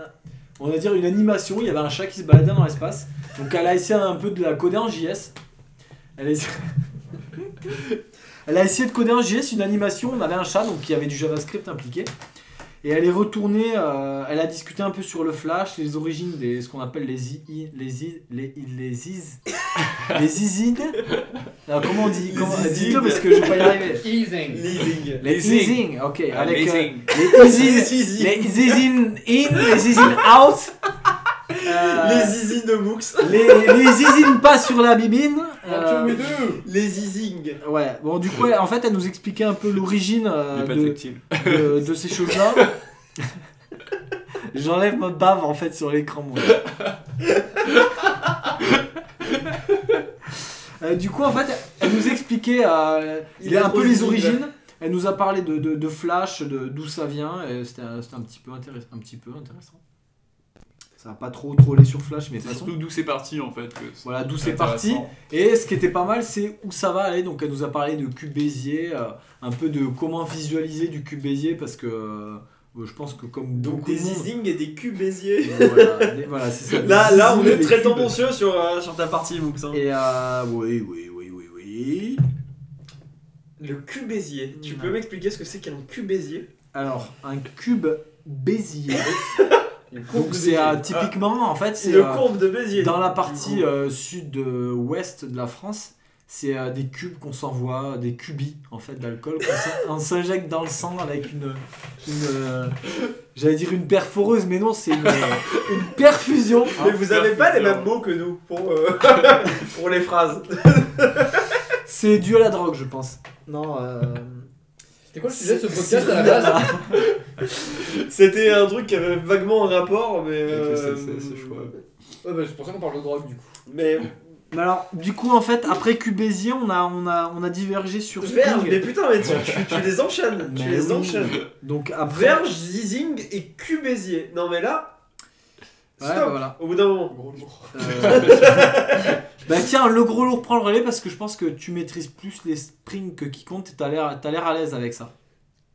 On va dire une animation. Il y avait un chat qui se baladait dans l'espace. Donc elle a essayé un peu de la coder en JS. Elle a essayé, Elle a essayé de coder un JS, une animation. On avait un chat, donc il y avait du JavaScript impliqué. Et elle est retournée, euh, elle a discuté un peu sur le Flash, les origines des ce qu'on appelle les i, les i, les i- les is, les. Alors, comment on dit comment, Les Dites-le parce que je vais pas y arriver. Easing. Leasing. Les isines, ok. Avec euh, les isines, Les isines in, les isines out. Euh, Les zizi de Mooks. les, les zizines pas sur la bibine. Euh, Les zizing. ouais, bon, du coup, elle- en fait, elle nous expliquait un peu l'origine euh, de, tactile. de, de ces choses-là. J'enlève ma bave en fait sur l'écran, moi. Euh, du coup, en fait, elle nous expliquait euh, Il un trop peu les visible. origines. Elle nous a parlé de, de, de Flash, de d'où ça vient. et C'était un, c'était un petit peu intéressant. Un petit peu intéressant. Ça va pas trop troller sur Flash, mais de C'est toute façon. surtout d'où c'est parti en fait. que Voilà, d'où c'est parti. Et ce qui était pas mal, c'est où ça va aller. Donc, elle nous a parlé de cube Bézier, euh, un peu de comment visualiser du cube Bézier, parce que euh, je pense que comme Donc beaucoup des zizing et des cubes Béziers. voilà, des- voilà, c'est ça. Là, là, on est très tendancieux sur, euh, sur ta partie, Mooks. hein. Et euh, oui, oui, oui, oui, oui. Le cube Bézier. Tu peux m'expliquer ce que c'est qu'un cube Bézier Alors, un cube Bézier. Donc, c'est euh, typiquement, en fait, c'est Une euh, courbe de Bézier. dans la partie euh, sud-ouest de la France. C'est euh, des cubes qu'on s'envoie, des cubis en fait d'alcool qu'on s'in- on s'injecte dans le sang avec une, une euh, j'allais dire une perforeuse, mais non, c'est une, une perfusion. Mais hein. vous avez pas les mêmes mots que nous pour, euh, pour les phrases. C'est dû à la drogue, je pense. Non. Euh... C'était quoi le sujet de ce c'est- podcast à la base C'était un truc qui avait vaguement un rapport, mais. Le euh, crois. Ouais, bah, c'est pour ça qu'on parle de drogue du coup. Mais. Mais alors, du coup, en fait, après Cubésier, on a, on a, on a divergé sur Verge, mais putain, mais tu, tu, tu les enchaînes. tu Mais les oui. enchaînes. Donc après. Verge, Zizing et Cubézier. Non, mais là. Ouais, Stop. bah voilà. Au bout d'un moment. Gros lourd. Euh, bah tiens, le gros lourd prend le relais parce que je pense que tu maîtrises plus les springs que quiconque et t'as l'air, t'as l'air à l'aise avec ça.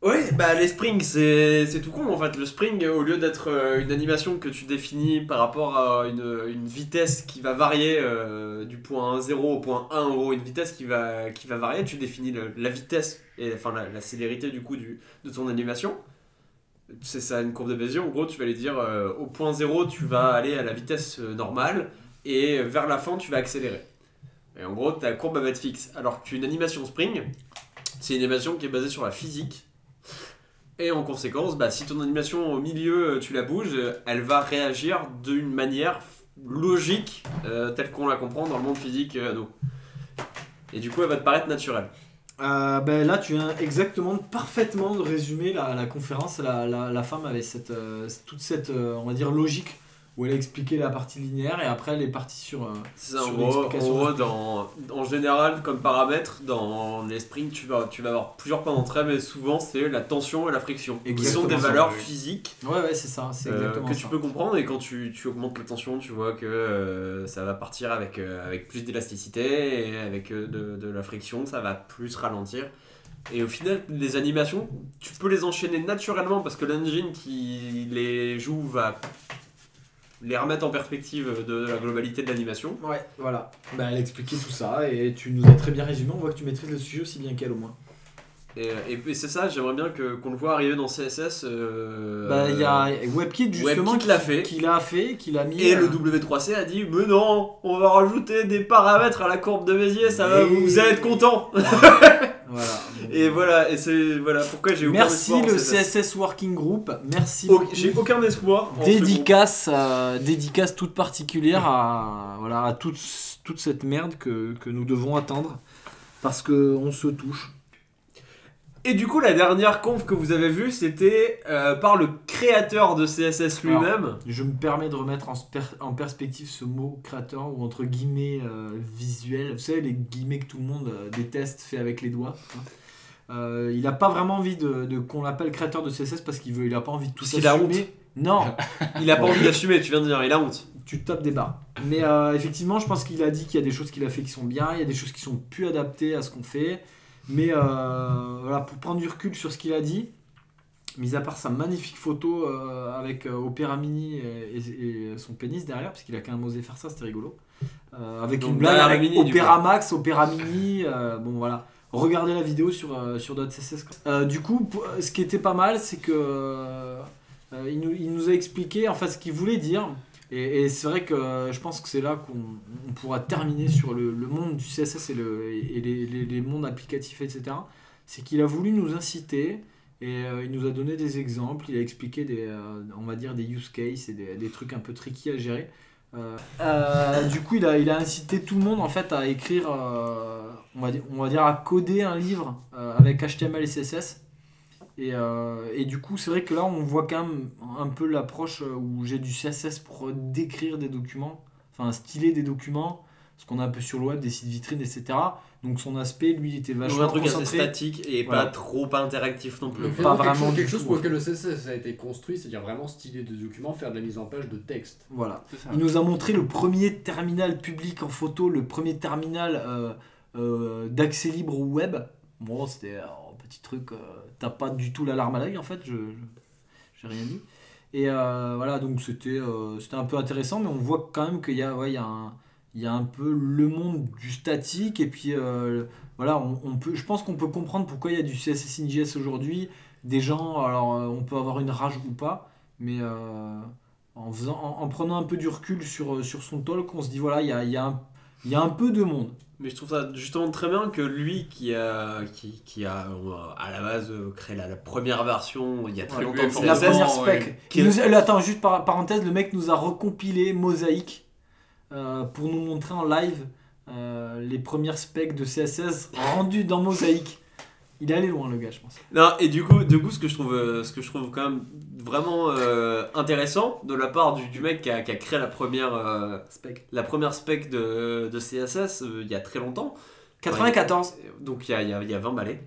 Ouais, bah les springs, c'est c'est tout con en fait. Le spring, au lieu d'être euh, une animation que tu définis par rapport à une, une vitesse qui va varier euh, du point 0 au point 1, en gros, une vitesse qui va, qui va varier, tu définis le- la vitesse et enfin la, la célérité du coup du, de ton animation. C'est ça une courbe de Bézier, en gros, tu vas aller dire euh, au point 0, tu vas aller à la vitesse euh, normale et vers la fin, tu vas accélérer. Et en gros, ta courbe va être fixe. Alors qu'une animation spring, c'est une animation qui est basée sur la physique. Et en conséquence, bah, si ton animation au milieu, euh, tu la bouges, euh, elle va réagir d'une manière logique, euh, telle qu'on la comprend dans le monde physique euh, à nous. Et du coup, elle va te paraître naturelle. Euh, ben là, tu viens exactement parfaitement de résumer la, conférence. La, la, la femme avait cette, euh, toute cette, euh, on va dire, logique où elle a expliqué la partie linéaire et après elle est partie sur. euh, C'est ça, en gros, en, gros, dans, en général, comme paramètre, dans les sprints, tu vas, tu vas avoir plusieurs paramètres, mais souvent c'est la tension et la friction, qui Exactement sont des valeurs oui. physiques Ouais, ouais, c'est ça, c'est euh, que ça. tu peux comprendre et quand tu, tu augmentes la tension tu vois que euh, ça va partir avec, euh, avec plus d'élasticité et avec de, de la friction ça va plus ralentir et au final les animations tu peux les enchaîner naturellement parce que l'engine qui les joue va les remettre en perspective de la globalité de l'animation Ouais, voilà. Bah, elle expliquait tout ça et tu nous as très bien résumé. On voit que tu maîtrises le sujet aussi bien qu'elle au moins. et, et- et c'est ça j'aimerais bien que, qu'on le voit arriver dans CSS euh, Bah, il y a WebKit justement WebKit l'a fait. qui l'a fait, qui l'a mis. Et le euh, W3C a dit Mais non, on va rajouter des paramètres à la courbe de Bézier, ça va, vous, vous allez être content. Voilà. Et voilà, et c'est voilà pourquoi j'ai aucun Merci espoir en le CSS. CSS Working Group. Merci. Au-. J'ai aucun espoir. dédicace, euh, dédicace toute particulière à, voilà, à toute, toute cette merde que, que nous devons attendre parce que on se touche. Et du coup, la dernière conf que vous avez vue, c'était euh, par le créateur de CSS lui-même. Je me permets de remettre en, en perspective ce mot créateur ou entre guillemets euh, visuel. Vous savez, les guillemets que tout le monde euh, déteste fait avec les doigts. Euh, il n'a pas vraiment envie de, de- qu'on l'appelle créateur de CSS parce qu'il veut, il a pas envie de tout Parce qu'il a assumer. Non, Il a pas envie d'assumer, tu viens de dire, il a honte. tu tapes des barres. Mais euh, effectivement, je pense qu'il a dit qu'il y a des choses qu'il a fait qui sont bien, il y a des choses qui sont plus adaptées à ce qu'on fait. Mais euh, voilà, pour prendre du recul sur ce qu'il a dit, mis à part sa magnifique photo avec Opera Mini et, et- et son pénis derrière, parce qu'il a quand même osé faire ça, c'était rigolo. Avec Donc, une blague avec Opera Max, Opera Mini, bon voilà. Regardez la vidéo sur, euh, sur. Euh, du coup, pour- ce qui était pas mal, c'est que euh, euh, il, nous, a expliqué en fait ce qu'il voulait dire. Et, c'est vrai que euh, je pense que c'est là qu'on on pourra terminer sur le, monde du CSS et, le, et les, mondes applicatifs, etc. C'est qu'il a voulu nous inciter et euh, il nous a donné des exemples, il a expliqué des, euh, on va dire des use cases et des trucs un peu tricky à gérer. Euh, du coup, il a, incité tout le monde en fait à écrire, euh, on, va dire, à coder un livre euh, avec HTML et CSS. Et, et du coup, c'est vrai que là, on voit quand même un peu l'approche où j'ai du CSS pour décrire des documents, enfin styler des documents, ce qu'on a un peu sur le web, des sites vitrines, etc. Donc son aspect, lui, il était vachement un truc assez concentré. statique et Voilà. pas trop interactif non plus. Pas finalement, quelque vraiment chose, du quelque chose pour lequel le CSS a été construit, c'est-à-dire vraiment styler des documents, faire de la mise en page de texte. Voilà. Il nous a montré le premier terminal public en photo, le premier terminal euh, euh, d'accès libre au web. Bon, c'était un petit truc, euh, t'as pas du tout l'alarme à l'œil en fait, je j'ai rien dit. Et euh, voilà, donc c'était euh, c'était un peu intéressant, mais on voit quand même qu'il y a, ouais, il y, a un- il y a un peu le monde du statique, et puis euh, voilà, on, on peut, je pense qu'on peut comprendre pourquoi il y a du CSS in JS aujourd'hui. Des gens, alors euh, on peut avoir une rage ou pas, mais euh, en, faisant, en, en prenant un peu du recul sur, sur son talk, on se dit voilà, il y a, il y, a un- il y a un peu de monde. Mais je trouve ça justement très bien que lui qui a, qui, qui a euh, à la base euh, créé la, la première version il y a très Ouais, longtemps de La première spec. ouais. Il nous attends, juste par parenthèse, le mec nous a recompilé Mosaïque euh, pour nous montrer en live euh, les premières specs de CSS rendues dans Mosaïque. Il est allé loin, le gars, je pense. Non, et du coup, du coup ce, que je trouve, euh, ce que je trouve quand même vraiment euh, intéressant de la part du, du mec qui a, qui a créé la première, euh, Spec. la première spec de, de CSS euh, il y a très longtemps. 94. Donc il y a, il y a, il y a 20 balais.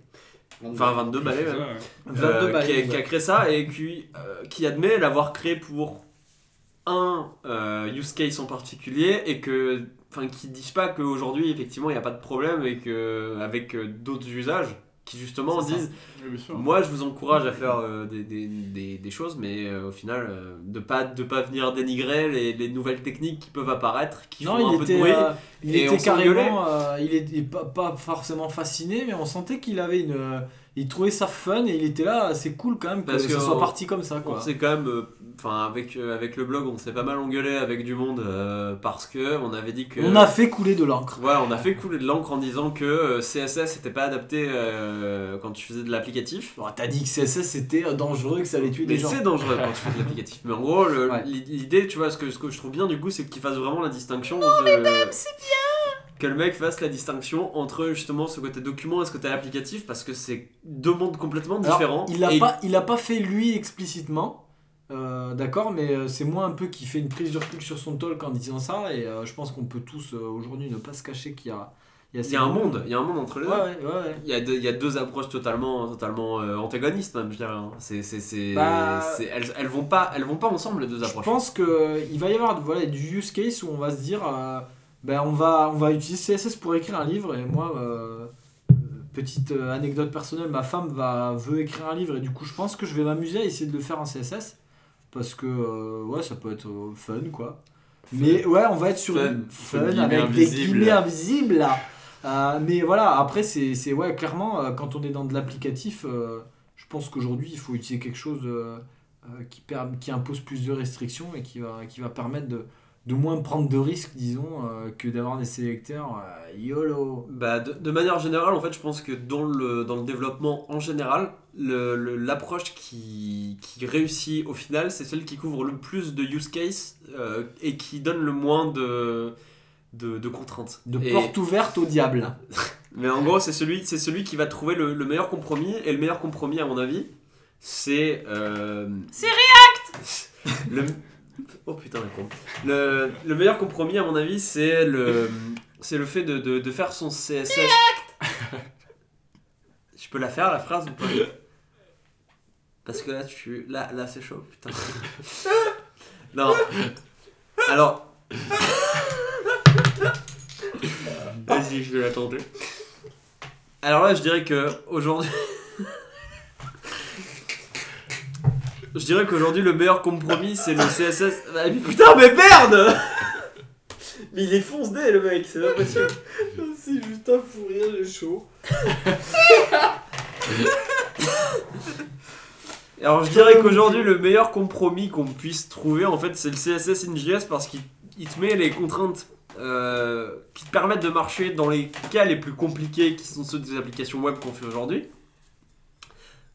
Enfin 22 balais même. ça, ouais. 22 Euh, balais, qui, a, ouais. qui a créé ça et qui, euh, qui admet l'avoir créé pour un euh, use case en particulier et que enfin qui disent pas qu'aujourd'hui effectivement il n'y a pas de problème et que avec euh, d'autres usages qui justement disent Oui, moi je vous encourage à faire euh, des, des, des, des choses mais euh, au final euh, de pas de pas venir dénigrer les, les nouvelles techniques qui peuvent apparaître qui Non, font un il peu était, de bruit il et était on carrément, il était pas, pas forcément fasciné, mais on sentait qu'il avait une, il trouvait ça fun et il était là, c'est cool quand même que, Parce que ça soit on- parti comme ça, On quoi. s'est quand même, euh, enfin avec, euh, avec le blog, on s'est pas mal engueulé avec du monde euh, parce que on avait dit que. On a fait couler de l'encre. Voilà, on a fait couler de l'encre en disant que euh, CSS n'était pas adapté euh, quand tu faisais de l'applicatif. Bon, T'as dit que CSS c'était euh, dangereux, que ça allait tuer Mais des gens. c'est dangereux quand tu fais de l'applicatif. Mais en gros, le- Ouais. l'idée, tu vois, ce que, ce que je trouve bien du coup, c'est qu'il fasse vraiment la distinction. de- Que le mec fasse la distinction entre justement ce côté document et ce côté applicatif parce que c'est deux mondes complètement Alors, différents. il l'a Et- pas, il l'a pas fait lui explicitement, euh, d'accord, mais euh, c'est moi un peu qui fait une prise de recul sur son talk en disant ça, et euh, je pense qu'on peut tous euh, aujourd'hui ne pas se cacher qu'il y a, Il y a un monde, il y a un monde entre les deux. ouais, ouais. ouais. Il y, a deux, il y a deux approches totalement, totalement euh, antagonistes même, je dirais. hein. C'est, c'est, c'est, Bah- c'est- elles, elles vont pas, elles vont pas ensemble les deux Je approches. pense qu'il va y avoir voilà, du use case où on va se dire euh, ben on, va, on va utiliser CSS pour écrire un livre et moi, euh, petite euh, anecdote personnelle, ma femme va, veut écrire un livre et du coup je pense que je vais m'amuser à essayer de le faire en CSS parce que euh, ouais, ça peut être euh, fun quoi. Mais ouais, on va être sur Fun. une Fun, avec des guillemets invisibles là. Mais voilà, après c'est ouais, clairement, quand on est dans de l'applicatif, je pense qu'aujourd'hui il faut utiliser quelque chose qui, qui impose plus de restrictions et qui va, qui va permettre de, de moins prendre de risques, disons, euh, que d'avoir des sélecteurs euh, YOLO. Bah, de, de manière générale, en fait, je pense que dans le, dans le développement en général, l'approche qui, qui réussit au final, c'est celle qui couvre le plus de use case euh, et qui donne le moins de, de, de contraintes. De Et- porte ouverte au diable. Mais en gros, c'est celui, c'est celui qui va trouver le, le meilleur compromis. Et le meilleur compromis, à mon avis, c'est. Euh... C'est React le... Oh putain, la con. Le, le meilleur compromis, à mon avis, c'est le, c'est le fait de, de, de faire son CSS. Je peux la faire, la phrase ou pas? Parce que là, tu... là, là c'est chaud, putain. non. Alors. Vas-y, je vais la tenter. Alors là, je dirais que aujourd'hui. Je dirais qu'aujourd'hui, le meilleur compromis, c'est le CSS. Ah, mais putain, mais merde Mais il est fonce dé le mec, c'est pas possible. C'est juste un fou rire, j'ai chaud. Alors je dirais qu'aujourd'hui le meilleur compromis qu'on puisse trouver en fait c'est le CSS in.js parce qu'il il te met les contraintes euh, qui te permettent de marcher dans les cas les plus compliqués qui sont ceux des applications web qu'on fait aujourd'hui.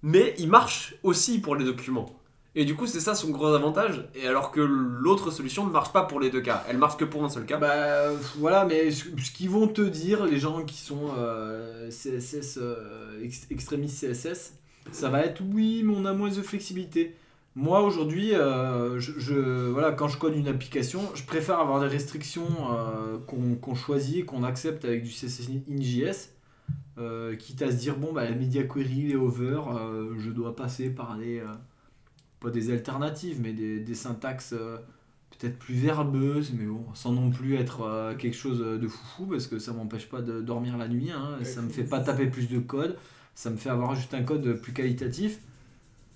Mais il marche aussi pour les documents. Et du coup c'est ça son gros avantage. Et alors que l'autre solution ne marche pas pour les deux cas. Elle marche que pour un seul cas. Bah voilà, mais ce, qu'ils vont te dire, les gens qui sont euh, CSS, euh, ex- extrémistes CSS, ça va être oui, mais on a moins de flexibilité. Moi aujourd'hui, euh, je, voilà, quand je code une application, je préfère avoir des restrictions qu'on choisit et qu'on accepte avec du CSS in JS. euh, quitte à se dire, bon, bah, la media query, les over, je dois passer par des. Pas des alternatives, mais des, des syntaxes euh, peut-être plus verbeuses, mais bon, sans non plus être euh, quelque chose de foufou, parce que ça m'empêche pas de dormir la nuit, hein, ça me fait pas taper plus de code, ça me fait avoir juste un code plus qualitatif.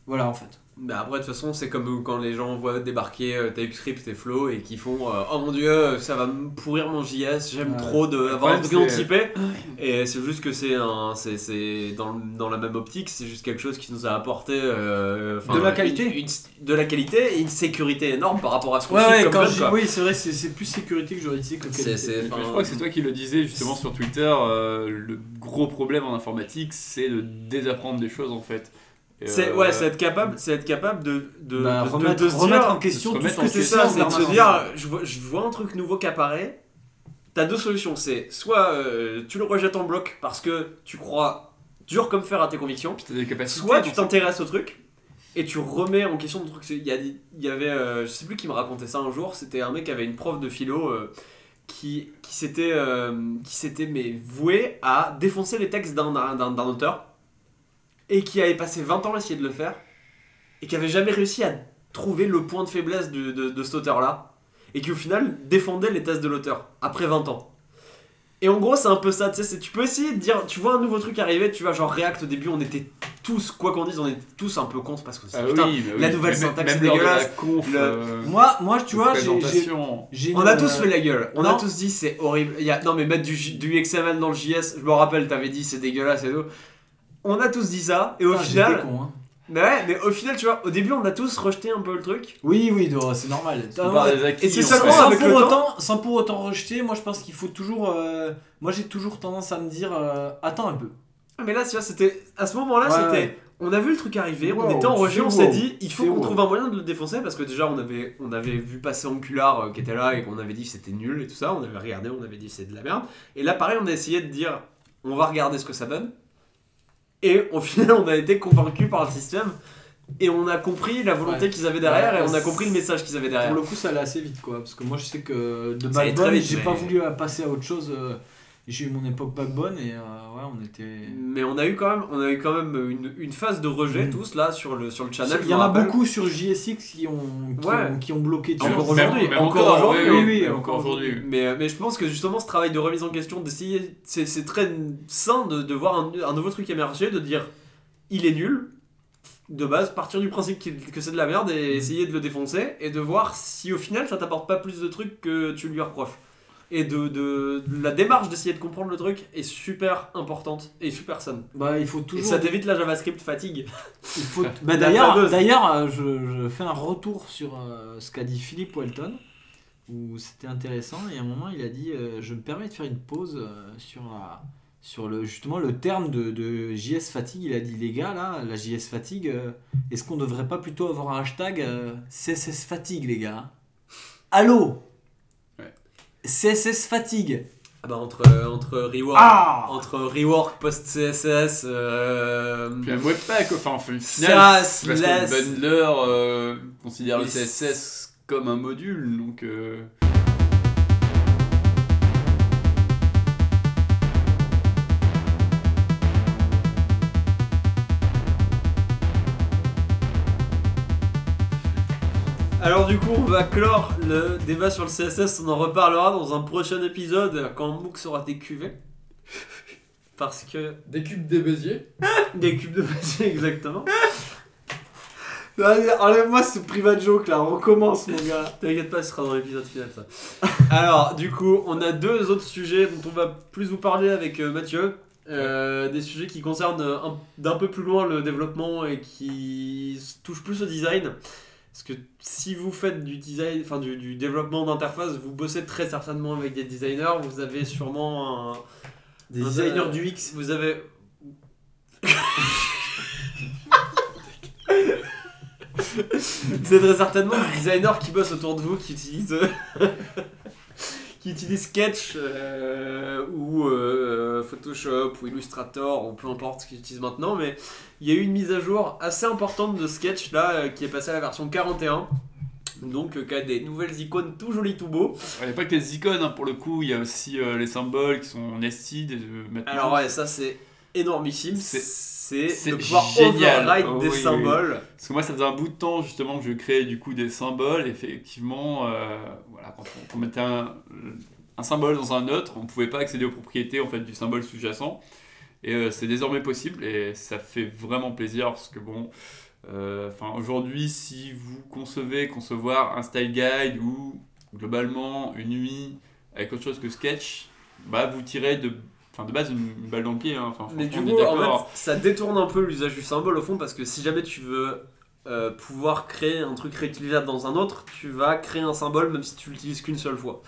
Voilà, en fait. Bah après de toute façon c'est comme quand les gens voient débarquer euh, TypeScript et Flow et qui font euh, oh mon dieu ça va me pourrir mon JS j'aime Ouais. trop de avoir c'est- typé et c'est juste que c'est un c'est c'est dans, dans la même optique c'est juste quelque chose qui nous a apporté euh, De la qualité. une- une- de la qualité et une sécurité énorme par rapport à ce qu'on Ouais, fait ouais, comme quand code, je- quoi. oui, c'est vrai, c'est c'est plus sécurité que juridique que C'est- qualité. c'est- Mais Enfin, je crois que c'est toi qui le disais justement sur Twitter. euh, le gros problème en informatique, c'est de désapprendre des choses en fait. C'est euh, ouais c'est être capable c'est être capable de de, Bah, de- de- remettre, de se remettre dire en question tout ce que C'est ça, c'est en de se dire, je vois, je vois un truc nouveau qui apparaît. T'as deux solutions, c'est soit euh, tu le rejettes en bloc parce que tu crois dur comme fer à tes convictions, puis t'as des capacités. soit tu t'intéresses au truc et tu remets en question ton truc. Il y, a des- il y avait, euh, je sais plus qui me racontait ça un jour, c'était un mec qui avait une prof de philo euh, qui, qui s'était euh, qui s'était mais voué à défoncer les textes d'un d'un- d'un auteur et qui avait passé 20 ans à essayer de le faire et qui avait jamais réussi à trouver le point de faiblesse de, de, de cet auteur-là et qui au final défendait les thèses de l'auteur après 20 ans. Et en gros, c'est un peu ça, tu sais, tu peux essayer de dire, tu vois un nouveau truc arriver, tu vois, genre React au début, on était tous, quoi qu'on dise, on était tous un peu contre parce que Ah putain, oui, mais la oui. nouvelle Même- syntaxe, la dégueulasse. conf, Le- euh, Moi, moi, tu vois, j'ai On a tous fait la gueule, on non. a tous dit c'est horrible. Il y a, non mais mettre du, J- du XML dans le JS, je me rappelle, t'avais dit c'est dégueulasse et tout. On a tous dit ça, et au Putain, final, con, hein. mais ouais, mais au final, tu vois, au début on a tous rejeté un peu le truc. Oui, oui, non, c'est normal. Et c'est seulement sans, avec pour le temps- autant, sans pour autant rejeter, moi je pense qu'il faut toujours. euh, moi j'ai toujours tendance à me dire euh, attends un peu. Ah, Mais là, tu vois, c'était. À ce moment-là, Ouais, c'était. ouais. On a vu le truc arriver, on était en rejet, on s'est wow. dit, il faut qu'on wow. trouve un moyen de le défoncer parce que déjà on avait, on avait vu passer Angular euh, qui était là et qu'on avait dit que c'était nul et tout ça, on avait regardé, on avait dit c'est de la merde. Et là, pareil, on a essayé de dire, on va regarder ce que ça donne. Et au final, on a été convaincu par le système et on a compris la volonté Ouais. qu'ils avaient derrière Ouais, et on a compris le message qu'ils avaient derrière. Pour le coup, ça allait assez vite quoi. Parce que moi je sais que de vite, j'ai mais- pas voulu passer à autre chose. euh, J'ai eu mon époque Backbone et euh, ouais, on était. Mais on a eu quand même, on a eu quand même une, une phase de rejet Mm. tous là sur le sur le channel. Il y en a beaucoup sur JSX qui ont, qui, Ouais. ont, qui ont bloqué. Encore aujourd'hui, encore aujourd'hui, oui, oui, même encore aujourd'hui. Mais, mais je pense que justement ce travail de remise en question, d'essayer, c'est c'est très sain de, de voir un, un nouveau truc émerger, de dire il est nul, de base, partir du principe que c'est de la merde et essayer de le défoncer et de voir si au final ça t'apporte pas plus de trucs que tu lui reproches. Et de, de- de la démarche d'essayer de comprendre le truc est super importante et super saine. Bah, il faut Et toujours. ça t'évite la JavaScript fatigue. Il faut... Bah, d'ailleurs, d'ailleurs euh, je, je fais un retour sur euh, ce qu'a dit Philippe Walton, où c'était intéressant. Et à un moment, il a dit euh, Je me permets de faire une pause euh, sur, la- sur le, justement le terme de, de JS fatigue. Il a dit Les gars, là, la JS fatigue, euh, est-ce qu'on devrait pas plutôt avoir un hashtag CSS fatigue, les gars? Allô? CSS fatigue Ah bah entre, entre rework, Ah entre rework post-CSS, euh, Puis un webpack, enfin, enfin, au final, parce que le bundler euh, considère le CSS comme un module, donc. euh, Alors du coup, on va clore le débat sur le CSS, on en reparlera dans un prochain épisode quand MOOC sera TQV. Parce que Des cubes des Béziers. des cubes de Bézier exactement. Allez, Enlève-moi ce private joke là, on recommence mon gars. T'inquiète pas, ce sera dans l'épisode final ça. Alors, du coup, on a deux autres sujets dont on va plus vous parler avec euh, Mathieu. Euh, des sujets qui concernent euh, un- d'un peu plus loin le développement et qui s- touchent plus au design. Parce que si vous faites du design, enfin du, du développement d'interface, vous bossez très certainement avec des designers. Vous avez sûrement un, Des un- designers du X. Vous avez. C'est très certainement des designers qui bossent autour de vous qui utilisent. qui utilisent Sketch euh, ou euh, Photoshop ou Illustrator ou peu importe ce qu'ils utilisent maintenant. Mais il y a eu une mise à jour assez importante de Sketch là euh, qui est passée à la version 41. Donc, euh, qui a des nouvelles icônes tout jolies, tout beaux. Il n'y a pas que les icônes, hein, pour le coup, il y a aussi euh, les symboles qui sont nested euh. Alors ouais, ça c'est énormissime. C'est- de pouvoir génial. override Oh, des oui, oui. symboles. Parce que moi, ça faisait un bout de temps justement que je créais du coup des symboles. Effectivement, euh, voilà, quand on, on mettait un, un symbole dans un autre, on ne pouvait pas accéder aux propriétés en fait du symbole sous-jacent. Et euh, c'est désormais possible et ça fait vraiment plaisir parce que bon, euh, enfin aujourd'hui, si vous concevez concevoir un style guide ou globalement une UI avec autre chose que Sketch, bah vous tirez de, enfin de base une, une balle dans le pied. hein. Enfin, Mais du coup, en fait, ça détourne un peu l'usage du symbole au fond parce que si jamais tu veux euh, pouvoir créer un truc réutilisable dans un autre, tu vas créer un symbole même si tu l'utilises qu'une seule fois.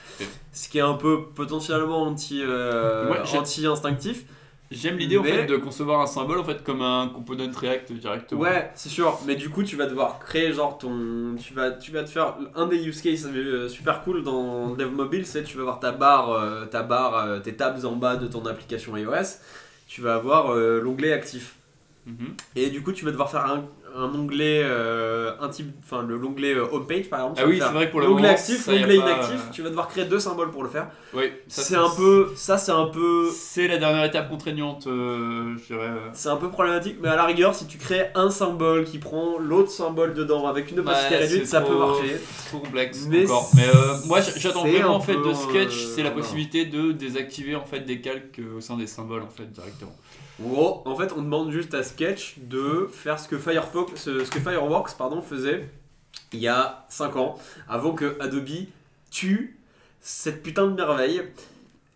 Ce qui est un peu potentiellement anti, euh, Moi, j'ai- anti-instinctif. J'aime l'idée en fait de concevoir un symbole en fait comme un component React directement. Ouais, c'est sûr, mais du coup, tu vas devoir créer genre ton. Tu vas, tu vas te faire. Un des use cases euh, super cool dans Dev Mobile, c'est tu vas avoir ta barre, euh, ta barre euh, tes tabs en bas de ton application iOS. Tu vas avoir euh, l'onglet actif. Mhm. Et du coup, tu vas devoir faire un, un onglet, euh, un type, enfin le l'onglet euh, homepage par exemple. Ah oui, c'est vrai que pour le L'onglet actif, l'onglet inactif, euh, tu vas devoir créer deux symboles pour le faire. Oui, C'est un peu, ça c'est un peu, C'est la dernière étape contraignante, euh, je dirais. euh. c'est un peu problématique. Mais à la rigueur, si tu crées un symbole qui prend l'autre symbole dedans avec une opacité Ouais, réduite, ça trop- peut marcher. Trop complexe Mais encore. Mais moi, j'attends vraiment en fait de Sketch, c'est la possibilité de désactiver en fait des calques au sein des symboles en fait directement. En fait, on demande juste à Sketch de faire ce que Firefox, ce ce que Fireworks pardon, faisait il y a 5 ans, avant que Adobe tue cette putain de merveille.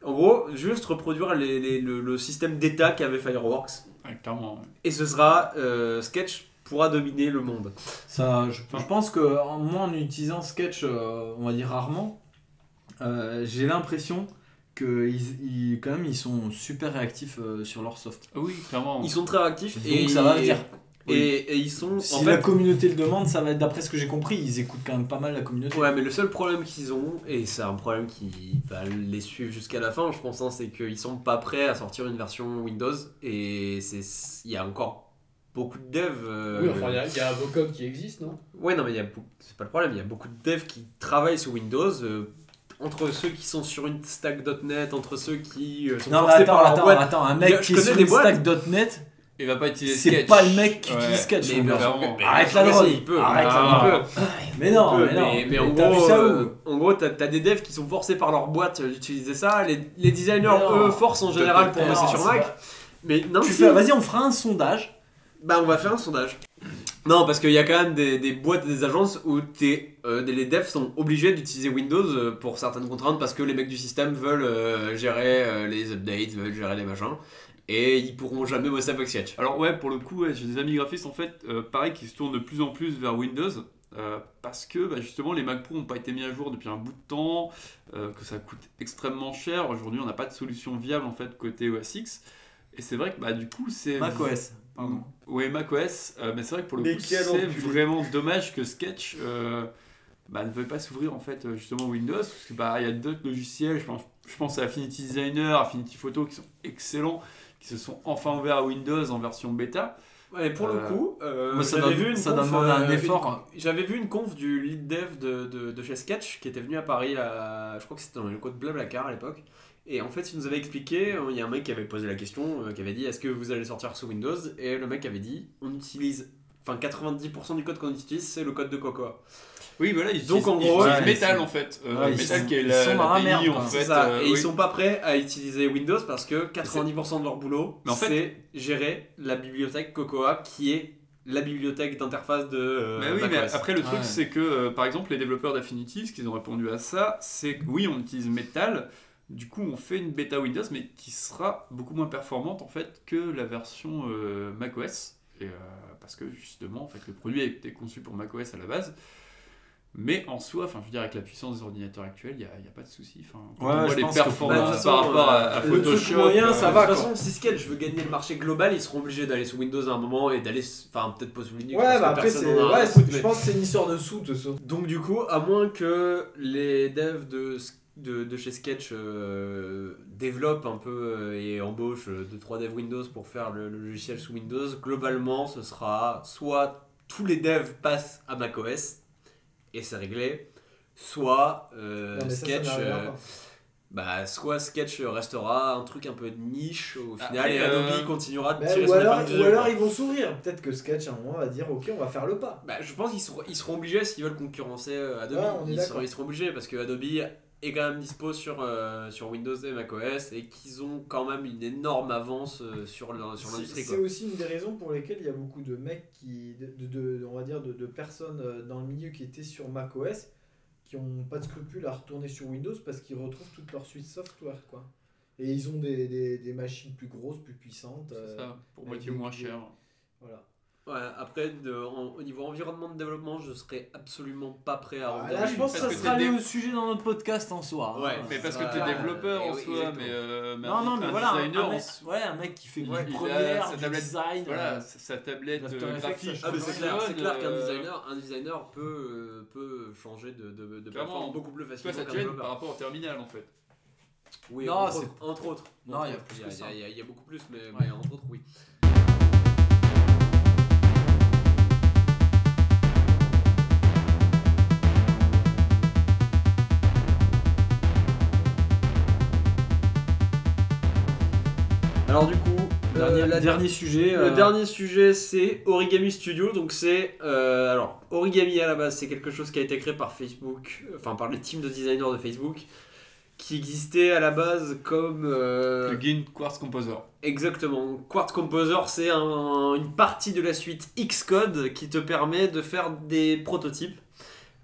En gros, juste reproduire les- les- le, le système d'état qu'avait Fireworks. Ouais, clairement. ouais. Et ce sera euh, Sketch pourra dominer le monde. Ça, je, je pense que moi, en utilisant Sketch, euh, on va dire rarement, euh, j'ai l'impression que ils, ils- quand même ils sont super réactifs euh, sur leur soft. Ah oui, clairement. Ils sont très actifs Donc et ça va venir. Et, et ils sont Si en la communauté le demande, ça va être d'après ce que j'ai compris, ils écoutent quand même pas mal la communauté. Ouais, mais le seul problème qu'ils ont, et c'est un problème qui va les suivre jusqu'à la fin, je pense, hein, c'est qu'ils sont pas prêts à sortir une version Windows. Et c'est il y a encore beaucoup de devs. euh, Oui, enfin, il y a- y, a un vocode qui existe, non? Ouais, non, mais il y a beaucoup- c'est pas le problème. Il y a beaucoup de devs qui travaillent sur Windows. euh, entre ceux qui sont sur une stack.net, entre ceux qui euh, sont Non, mais forcés attends, par leur attends, boîte. attends, un mec qui est sur des une stack.net, Il va pas utiliser c'est pas le mec qui Ouais. utilise Sketch. Mais Arrête la drogue. il peut. Arrête Ah, la il drogue. peut. Mais non, mais non. mais, mais en gros, vu ça où euh, en gros, t'as as des devs qui sont forcés par leur boîte d'utiliser ça. Les, les designers, eux, forcent en général pour bosser sur Mac. Mais non, Tu si. fais, vas-y, on fera un sondage. Bah, on va faire un sondage. Non, parce qu'il y a quand même des, des boîtes et des agences où t'es, euh, des- les devs sont obligés d'utiliser Windows euh, pour certaines contraintes parce que les mecs du système veulent euh, gérer euh, les updates, veulent gérer les machins. Et ils pourront jamais bosser avec Sketch. Alors ouais, pour le coup, ouais, j'ai des amis graphistes en fait, euh, pareil, qui se tournent de plus en plus vers Windows. euh, parce que bah, justement les Mac Pro n'ont pas été mis à jour depuis un bout de temps, euh, que ça coûte extrêmement cher. Aujourd'hui, on n'a pas de solution viable en fait côté OS X. Et c'est vrai que bah, du coup, c'est. macOS. Pardon. Ouais, macOS, euh, mais c'est vrai que pour le Mais coup, c'est vraiment dommage que Sketch euh, bah, ne veuille pas s'ouvrir en fait euh, justement Windows, parce que bah il y a d'autres logiciels, je pense, je pense à Affinity Designer, Affinity Photo qui sont excellents, qui se sont enfin ouverts à Windows en version bêta. Ouais, pour le coup, Moi, ça j'avais doit- vu une ça conf, doit demander un effort. J'avais vu une conf du lead dev de, de, de chez Sketch qui était venu à Paris, à, je crois que c'était dans le code Blablacar à l'époque. Et en fait, il nous avait expliqué, euh, il y a un mec qui avait posé la question, euh, qui avait dit est-ce que vous allez sortir sous Windows? Et le mec avait dit on utilise, enfin 90% du code qu'on utilise, c'est le code de Cocoa. Oui, voilà, ils Donc, utilisent, en ils gros, ouais, Metal en fait. Euh, Ouais, ils Metal sont- qui est ils la, sont dans la la merde, en C'est fait. ça. euh, et oui. ils sont pas prêts à utiliser Windows parce que 90% de leur boulot, Mais en fait- c'est gérer la bibliothèque Cocoa qui est la bibliothèque d'interface de euh, Mais oui, mais après le truc Ouais. c'est que euh, par exemple les développeurs d'Affinity, ce qu'ils ont répondu à ça, c'est que oui on utilise Metal, du coup on fait une bêta Windows mais qui sera beaucoup moins performante en fait que la version euh, macOS, et, euh, parce que justement en fait le produit a été conçu pour macOS à la base. Mais en soi, enfin, je veux dire, avec la puissance des ordinateurs actuels, il n'y a, il y a pas de souci. Enfin, quand Ouais, on voit je les performances Bah, par rapport à, à Le truc Photoshop. moyen, euh, ça de va. De toute façon, si Sketch veut gagner le marché global, ils seront obligés d'aller sous Windows à un moment et d'aller. Enfin, peut-être pas sous Linux. Ouais, parce bah que après, c'est. Ouais, je mais- pense que c'est une histoire de sous, de ça. Donc, du coup, à moins que les devs de, de, de chez Sketch euh, développent un peu euh, et embauchent 2-3 devs Windows pour faire le, le logiciel sous Windows, globalement, ce sera soit tous les devs passent à macOS et c'est réglé, soit euh, Non, mais ça, ça Sketch. euh, bah, soit Sketch restera un truc un peu de niche au final Après, et euh, Adobe continuera de Bah, tirer ou son alors, ou alors ils vont sourire. Peut-être que Sketch à un moment va dire ok, on va faire le pas. Bah, je pense qu'ils seront, ils seront obligés s'ils veulent concurrencer euh, Adobe. Ouais, on est ils, seront, ils seront obligés parce que Adobe est quand même dispo sur, euh, sur Windows et macOS et qu'ils ont quand même une énorme avance euh, sur l'industrie. c'est aussi une des raisons pour lesquelles il y a beaucoup de mecs qui, de, de- de- on va dire, de, de personnes euh, dans le milieu qui étaient sur macOS, qui ont pas de scrupules à retourner sur Windows parce qu'ils retrouvent toute leur suite software, quoi. Et ils ont des, des, des machines plus grosses, plus puissantes. c'est euh, ça, pour moitié moins cher. Voilà. Ouais, après, de- en- au niveau environnement de développement, je serais absolument pas prêt à Ah, là, je pense que parce ça que sera le sujet dans notre podcast en soi. Ouais, hein. Mais parce que Ouais, t'es ouais, développeur ouais, en oui, soi, exactement. mais, euh, mais Non, un- non, mais un voilà, un, designer, un mec, ouais, un mec qui fait a première, sa du tablette- design. Voilà, euh, sa tablette euh, graphique. ça Ah c'est clair, qu'un designer, un designer peut, euh, peut changer de, de, de plateforme beaucoup plus Toi, facilement ça te gêne développeur. par rapport au terminal en fait. Oui, Non, entre, autres. Non, il y a ça. beaucoup plus, Ouais. mais entre autres, oui. Alors du coup, euh, Dernier, la- dernier sujet. le euh, dernier sujet, c'est Origami Studio. Donc, c'est. euh, alors, Origami à la base, c'est quelque chose qui a été créé par Facebook, enfin par les teams de designers de Facebook, qui existait à la base comme. euh, Plugin Quartz Composer. exactement. Quartz Composer, c'est un- une partie de la suite Xcode qui te permet de faire des prototypes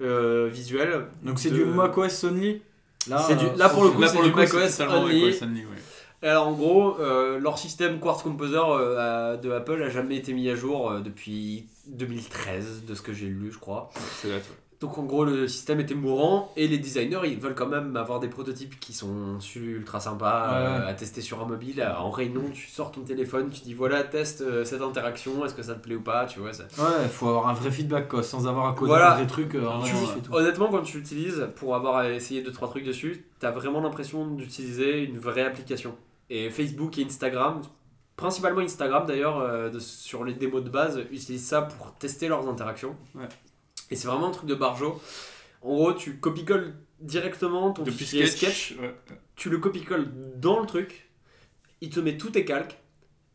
euh, visuels. Donc c'est de- du macOS only? Là, C'est du- là, pour le coup, c'est le du c'est macOS totalement only. macOS only, ouais. Alors en gros, euh, leur système Quartz Composer euh, de Apple a jamais été mis à jour euh, depuis 2013, de ce que j'ai lu, je crois. C'est là, toi. Donc en gros, le système était mourant et les designers, ils veulent quand même avoir des prototypes qui sont ultra sympas euh, Ouais. à tester sur un mobile. En réunion, tu sors ton téléphone, tu dis voilà, teste euh, cette interaction, est-ce que ça te plaît ou pas, tu vois. Ça. Ouais, faut avoir un vrai feedback quoi, sans avoir à coder Voilà. un vrai truc euh, en Tu- natif et tout. honnêtement, quand tu l'utilises, pour avoir essayé 2-3 trucs dessus, t'as vraiment l'impression d'utiliser une vraie application. Et Facebook et Instagram, principalement Instagram d'ailleurs, euh, sur les démos de base, utilisent ça pour tester leurs interactions. Ouais. Et c'est vraiment un truc de barjo. En gros, tu copie-colles directement ton Depuis fichier Sketch. sketch, ouais. tu le copie-colles dans le truc, il te met tous tes calques,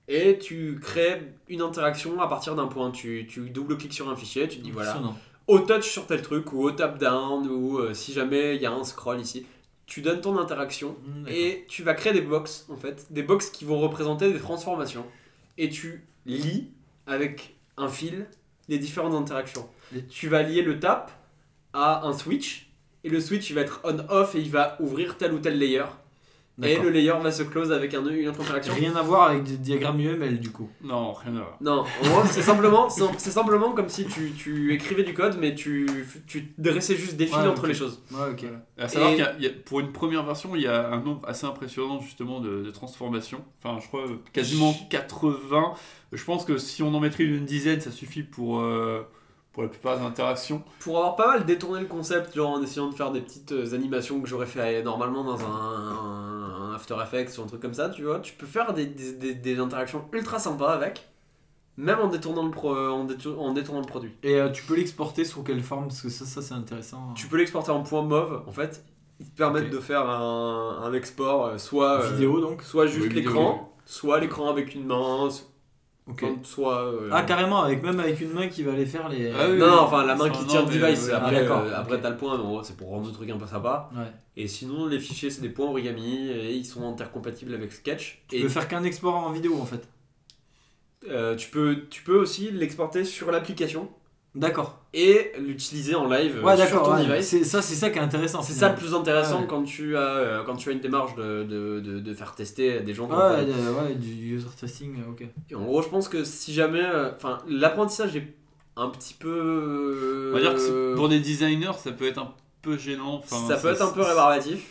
et tu crées une interaction à partir d'un point. Tu, tu double-cliques sur un fichier, tu dis voilà, au touch sur tel truc ou au tap down ou euh, si jamais il y a un scroll ici. Tu donnes ton interaction Mmh, et tu vas créer des box en fait, des box qui vont représenter des transformations. Et tu lis avec un fil les différentes interactions. Et- Tu vas lier le tap à un switch et le switch il va être on off et il va ouvrir tel ou tel layer et le layer va se close avec un, une autre interaction. Rien à voir avec des diagrammes UML du coup. Non, rien à voir. Non, en gros, c'est simplement, c'est simplement comme si tu, tu écrivais du code, mais tu, tu dressais juste des fils Ouais, entre les choses. Ouais, ok. À savoir Et- qu'il y a- il y a- pour une première version, il y a un nombre assez impressionnant justement de, de transformations. Enfin, je crois euh, quasiment 80. Je pense que si on en mettrait une dizaine, ça suffit pour, euh, pour la plupart des interactions. Pour avoir pas mal détourné le concept, genre en essayant de faire des petites euh, animations que j'aurais fait euh, normalement dans un, un After Effects ou un truc comme ça, tu vois, tu peux faire des, des, des- des interactions ultra sympas avec, même en détournant le, pro- en détour- en détournant le produit. Et euh, tu peux l'exporter sous quelle forme? Parce que ça, ça c'est intéressant. Tu peux l'exporter en point MOV, en fait, ils te permettent de faire un, un export, euh, soit, euh, Vidéo donc? soit juste Oui, l'écran, soit l'écran avec une main, Ok. Enfin, soit. euh, Ah, carrément, avec, même avec une main qui va aller faire les. Ah oui, non, non, enfin la main qui tient le device. après, ah, d'accord, euh, après ok. t'as le point, mais c'est pour rendre le truc un peu sympa. Ouais. Et sinon, les fichiers, c'est des points origami et ils sont intercompatibles avec Sketch. Tu et peux faire qu'un export en vidéo en fait. Euh, tu, peux, tu peux aussi l'exporter sur l'application D'accord. et l'utiliser en live euh, Ouais, sur d'accord. ton ouais. device. C'est ça, c'est ça qui est intéressant. C'est ça le plus intéressant Ouais. quand, tu as, euh, quand tu as une démarche de, de, de, de faire tester à des gens. Ouais, euh, ouais, du user testing, euh, ok. Et en gros, je pense que si jamais. euh, Enfin, l'apprentissage est un petit peu. On va dire que euh, pour des designers, ça peut être un peu gênant. Ça peut être un peu rébarbatif.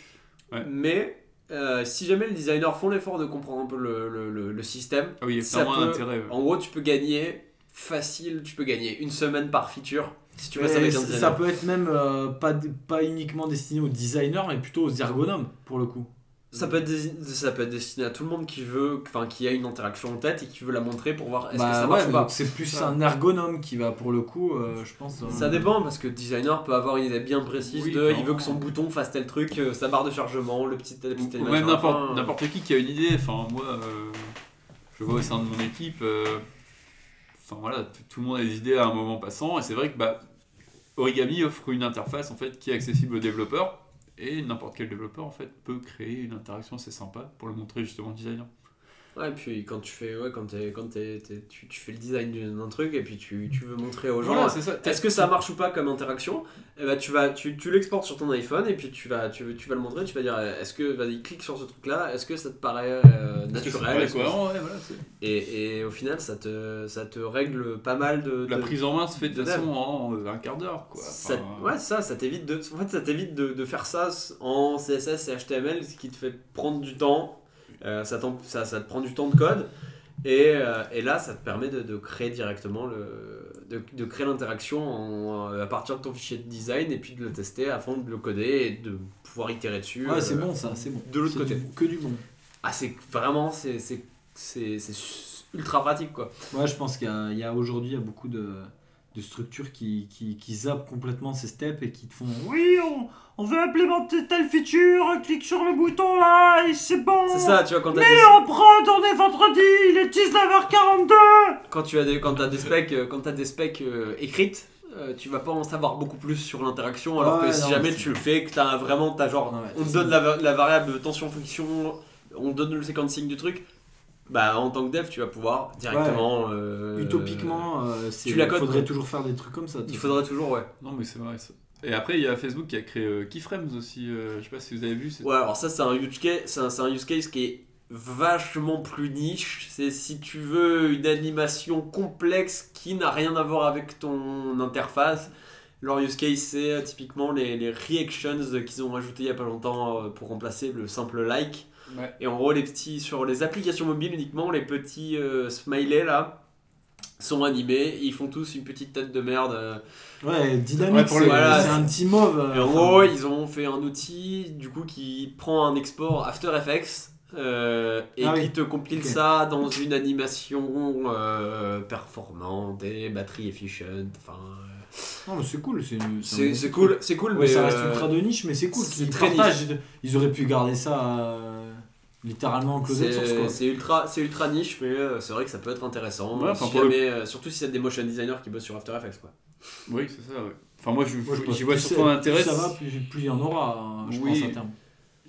Ouais. Mais euh, si jamais les designers font l'effort de comprendre un peu le, le, le- le système, Ah oui, ça peut- intérêt. ouais. en gros, tu peux gagner facile. Tu peux gagner une semaine par feature si tu avec un ça peut être même euh, pas, pas uniquement destiné aux designers, mais plutôt aux ergonomes, pour le coup. Ça peut, être ça peut être destiné à tout le monde qui veut, enfin qui a une interaction en tête et qui veut la montrer pour voir est-ce Bah que ça ouais, marche ou pas. c'est plus Ça. un ergonome qui va, pour le coup, euh, je pense. euh, Ça dépend parce que le designer peut avoir une idée bien précise Oui, de il veut que son bouton fasse tel truc, euh, sa barre de chargement, le petit, Ou animation même n'importe qui qui a une idée. Enfin, moi, euh, je vois au sein de mon équipe, euh, enfin voilà, tout le monde a des idées à un moment passant. Et c'est vrai que bah, Origami offre une interface qui est accessible aux développeurs. Et n'importe quel développeur peut créer une interaction assez sympa pour le montrer justement au designer. Ouais, et puis quand tu fais, ouais, quand, t'es- quand t'es- t'es- tu, tu fais le design d'un truc et puis tu, tu veux montrer aux gens Voilà, ça. est-ce que ça marche ou pas comme interaction et bah, tu, vas, tu, tu l'exportes sur ton iPhone et puis tu vas, tu, tu vas le montrer, tu vas dire est-ce que, vas-y, clique sur ce truc là, est-ce que ça te paraît euh, naturel Ouais, voilà, et, et au final, ça te, ça te règle pas mal de. La de- prise en main se fait de toute façon en euh, un quart d'heure. quoi. Ça, ouais, ça, ça t'évite de, en fait, ça t'évite de, de faire ça en CSS et HTML, ce qui te fait prendre du temps. Euh, ça, t'en- ça, ça te prend du temps de code. Et, euh, et là, ça te permet de, de créer directement le, de, de créer l'interaction en- à partir de ton fichier de design et puis de le tester afin de le coder et de pouvoir itérer dessus. Ouais, c'est euh, bon ça, c'est bon. de l'autre côté. du- Que du bon. Ah, c'est vraiment, c'est, ultra pratique quoi. Ouais, je pense qu'il y a, a aujourd'hui il y a beaucoup de, de structures qui, qui, qui zappent complètement ces steps et qui te font Oui, on, on veut implémenter telle feature, clique sur le bouton là et c'est bon. C'est ça, tu vois, quand t'as des- en prod, on est vendredi, il est 19h42. quand tu as des quand as des specs euh, quand t'as des specs euh, écrites euh, tu vas pas en savoir beaucoup plus sur l'interaction alors Ouais, que si non, jamais tu le fais que t'as vraiment t'as genre Ouais, on te donne la, va- la variable tension friction on donne le sequencing du truc bah en tant que dev tu vas pouvoir directement euh, Utopiquement, euh, c'est- tu la il codes, faudrait quoi. toujours faire des trucs comme ça. il faudrait toujours ouais Non, mais c'est vrai. ça. Et après, il y a Facebook qui a créé euh, Keyframes aussi. euh, je sais pas si vous avez vu. c'est- ouais alors ça c'est un use case c'est un, c'est un use case qui est vachement plus niche c'est si tu veux une animation complexe qui n'a rien à voir avec ton interface leur use case c'est typiquement les, les reactions qu'ils ont rajouté il y a pas longtemps pour remplacer le simple like Ouais. et en gros les petits sur les applications mobiles uniquement les petits euh, smileys là sont animés ils font tous une petite tête de merde euh, Ouais, dynamique, Ouais, pour c'est le- voilà, c'est un petit mauve. euh, en enfin, gros, ils ont fait un outil du coup qui prend un export After Effects euh, et Ah qui oui. te compile ça dans une animation euh, performante et batterie efficient. Enfin, euh, Non, mais c'est cool. C'est un cool, c'est cool, Ouais, mais ça reste ultra de niche, mais c'est cool. c'est qu'ils très partagent. Ils auraient pu garder ça euh, littéralement en closet source. c'est quoi. c'est ultra, c'est ultra niche, mais euh, c'est vrai que ça peut être intéressant. Ouais, si pour le- jamais, euh, surtout si c'est des motion designers qui bossent sur After Effects, quoi. Oui, c'est ça. Ouais. Enfin, moi, j'y que vois plus surtout un intérêt. Plus ça va, plus, plus il y en aura, hein, je Oui. pense, à terme.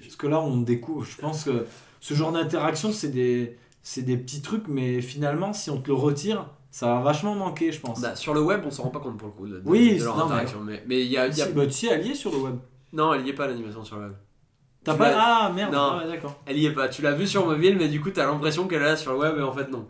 Parce que là, on découvre. Je pense que ce genre d'interaction, c'est des, c'est des petits trucs, mais finalement, si on te le retire, ça va vachement manquer, je pense. Bah, sur le web, on s'en rend pas compte pour le coup de, de- Oui, de leur non, mais- interaction. Mais mais il y a, il y a- Si, bah, tu sais, elle y est sur le web. non, elle y est pas l'animation sur le web. T'as pas. Ah merde, Non. ah, ouais, d'accord. Elle y est pas. Tu l'as vu sur mobile, mais du coup, t'as l'impression qu'elle est là sur le web et en fait, non.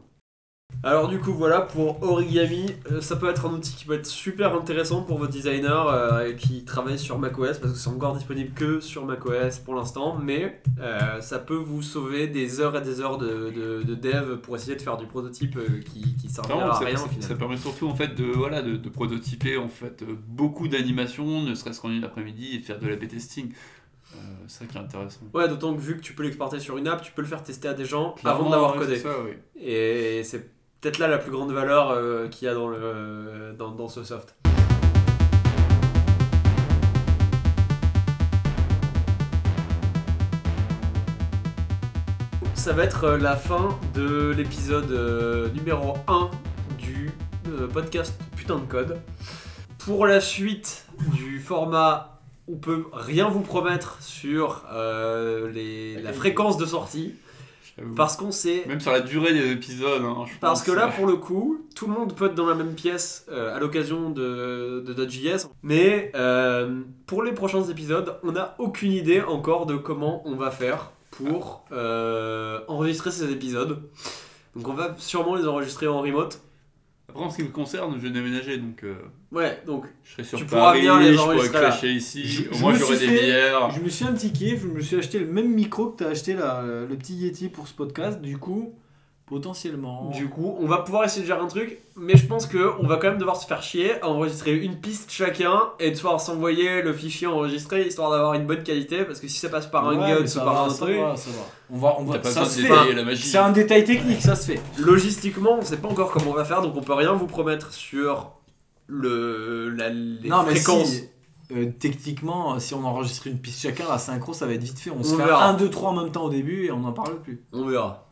Alors, du coup, voilà, pour Origami, euh, ça peut être un outil qui peut être super intéressant pour vos designers euh, qui travaillent sur macOS parce que c'est encore disponible que sur macOS pour l'instant, mais euh, ça peut vous sauver des heures et des heures de, de, de dev pour essayer de faire du prototype euh, qui, qui servira à ça, rien ça- au final. ça permet surtout en fait de, voilà, de, de prototyper en fait beaucoup d'animations, ne serait-ce qu'en une après-midi et de faire de l'A/B testing. Euh, c'est ça qui est intéressant. Ouais, d'autant que vu que tu peux l'exporter sur une app, tu peux le faire tester à des gens Clairement, avant de l'avoir ouais, codé. c'est ça, oui. Et c'est peut-être là la plus grande valeur euh, qu'il y a dans, le, dans, dans ce soft. Ça va être euh, la fin de l'épisode euh, numéro 1 du euh, podcast Putain de Code. Pour la suite du format, on peut rien vous promettre sur euh, les, la fréquence de sortie. Parce qu'on sait. Même sur la durée des épisodes. hein, je Parce pense, que là, pour le coup, tout le monde peut être dans la même pièce euh, à l'occasion de, de .js. Mais euh, pour les prochains épisodes, on n'a aucune idée encore de comment on va faire pour enregistrer ces épisodes. Donc on va sûrement les enregistrer en remote. Après, en ce qui me concerne, je vais déménager donc euh, Ouais, donc je serai sur Tu pourras Paris, venir les je pourrai enregistrer là. clasher ici. Je- Au je moins, me j'aurai suis des fait- bières. Je me suis fait un petit kiff, je me suis acheté le même micro que tu as acheté là, le petit Yeti pour ce podcast. Du coup, potentiellement. du coup, on va pouvoir essayer de gérer un truc. Mais je pense que on va quand même devoir se faire chier à enregistrer une piste chacun et de pouvoir s'envoyer le fichier enregistré histoire d'avoir une bonne qualité. Parce que si ça passe par un Ouais, ou ça par va, un ça truc. va, ça va. On va, on va, pas ça se fait. détailler la magie. C'est un détail technique, ça se fait. Logistiquement, on sait pas encore comment on va faire, donc on peut rien vous promettre sur le la, les non, mais si, euh, techniquement, euh, si on enregistre une piste chacun, la synchro, ça va être vite fait. On, se On fait verra. 1, 2, 3 en même temps au début et on n'en parle plus. On verra.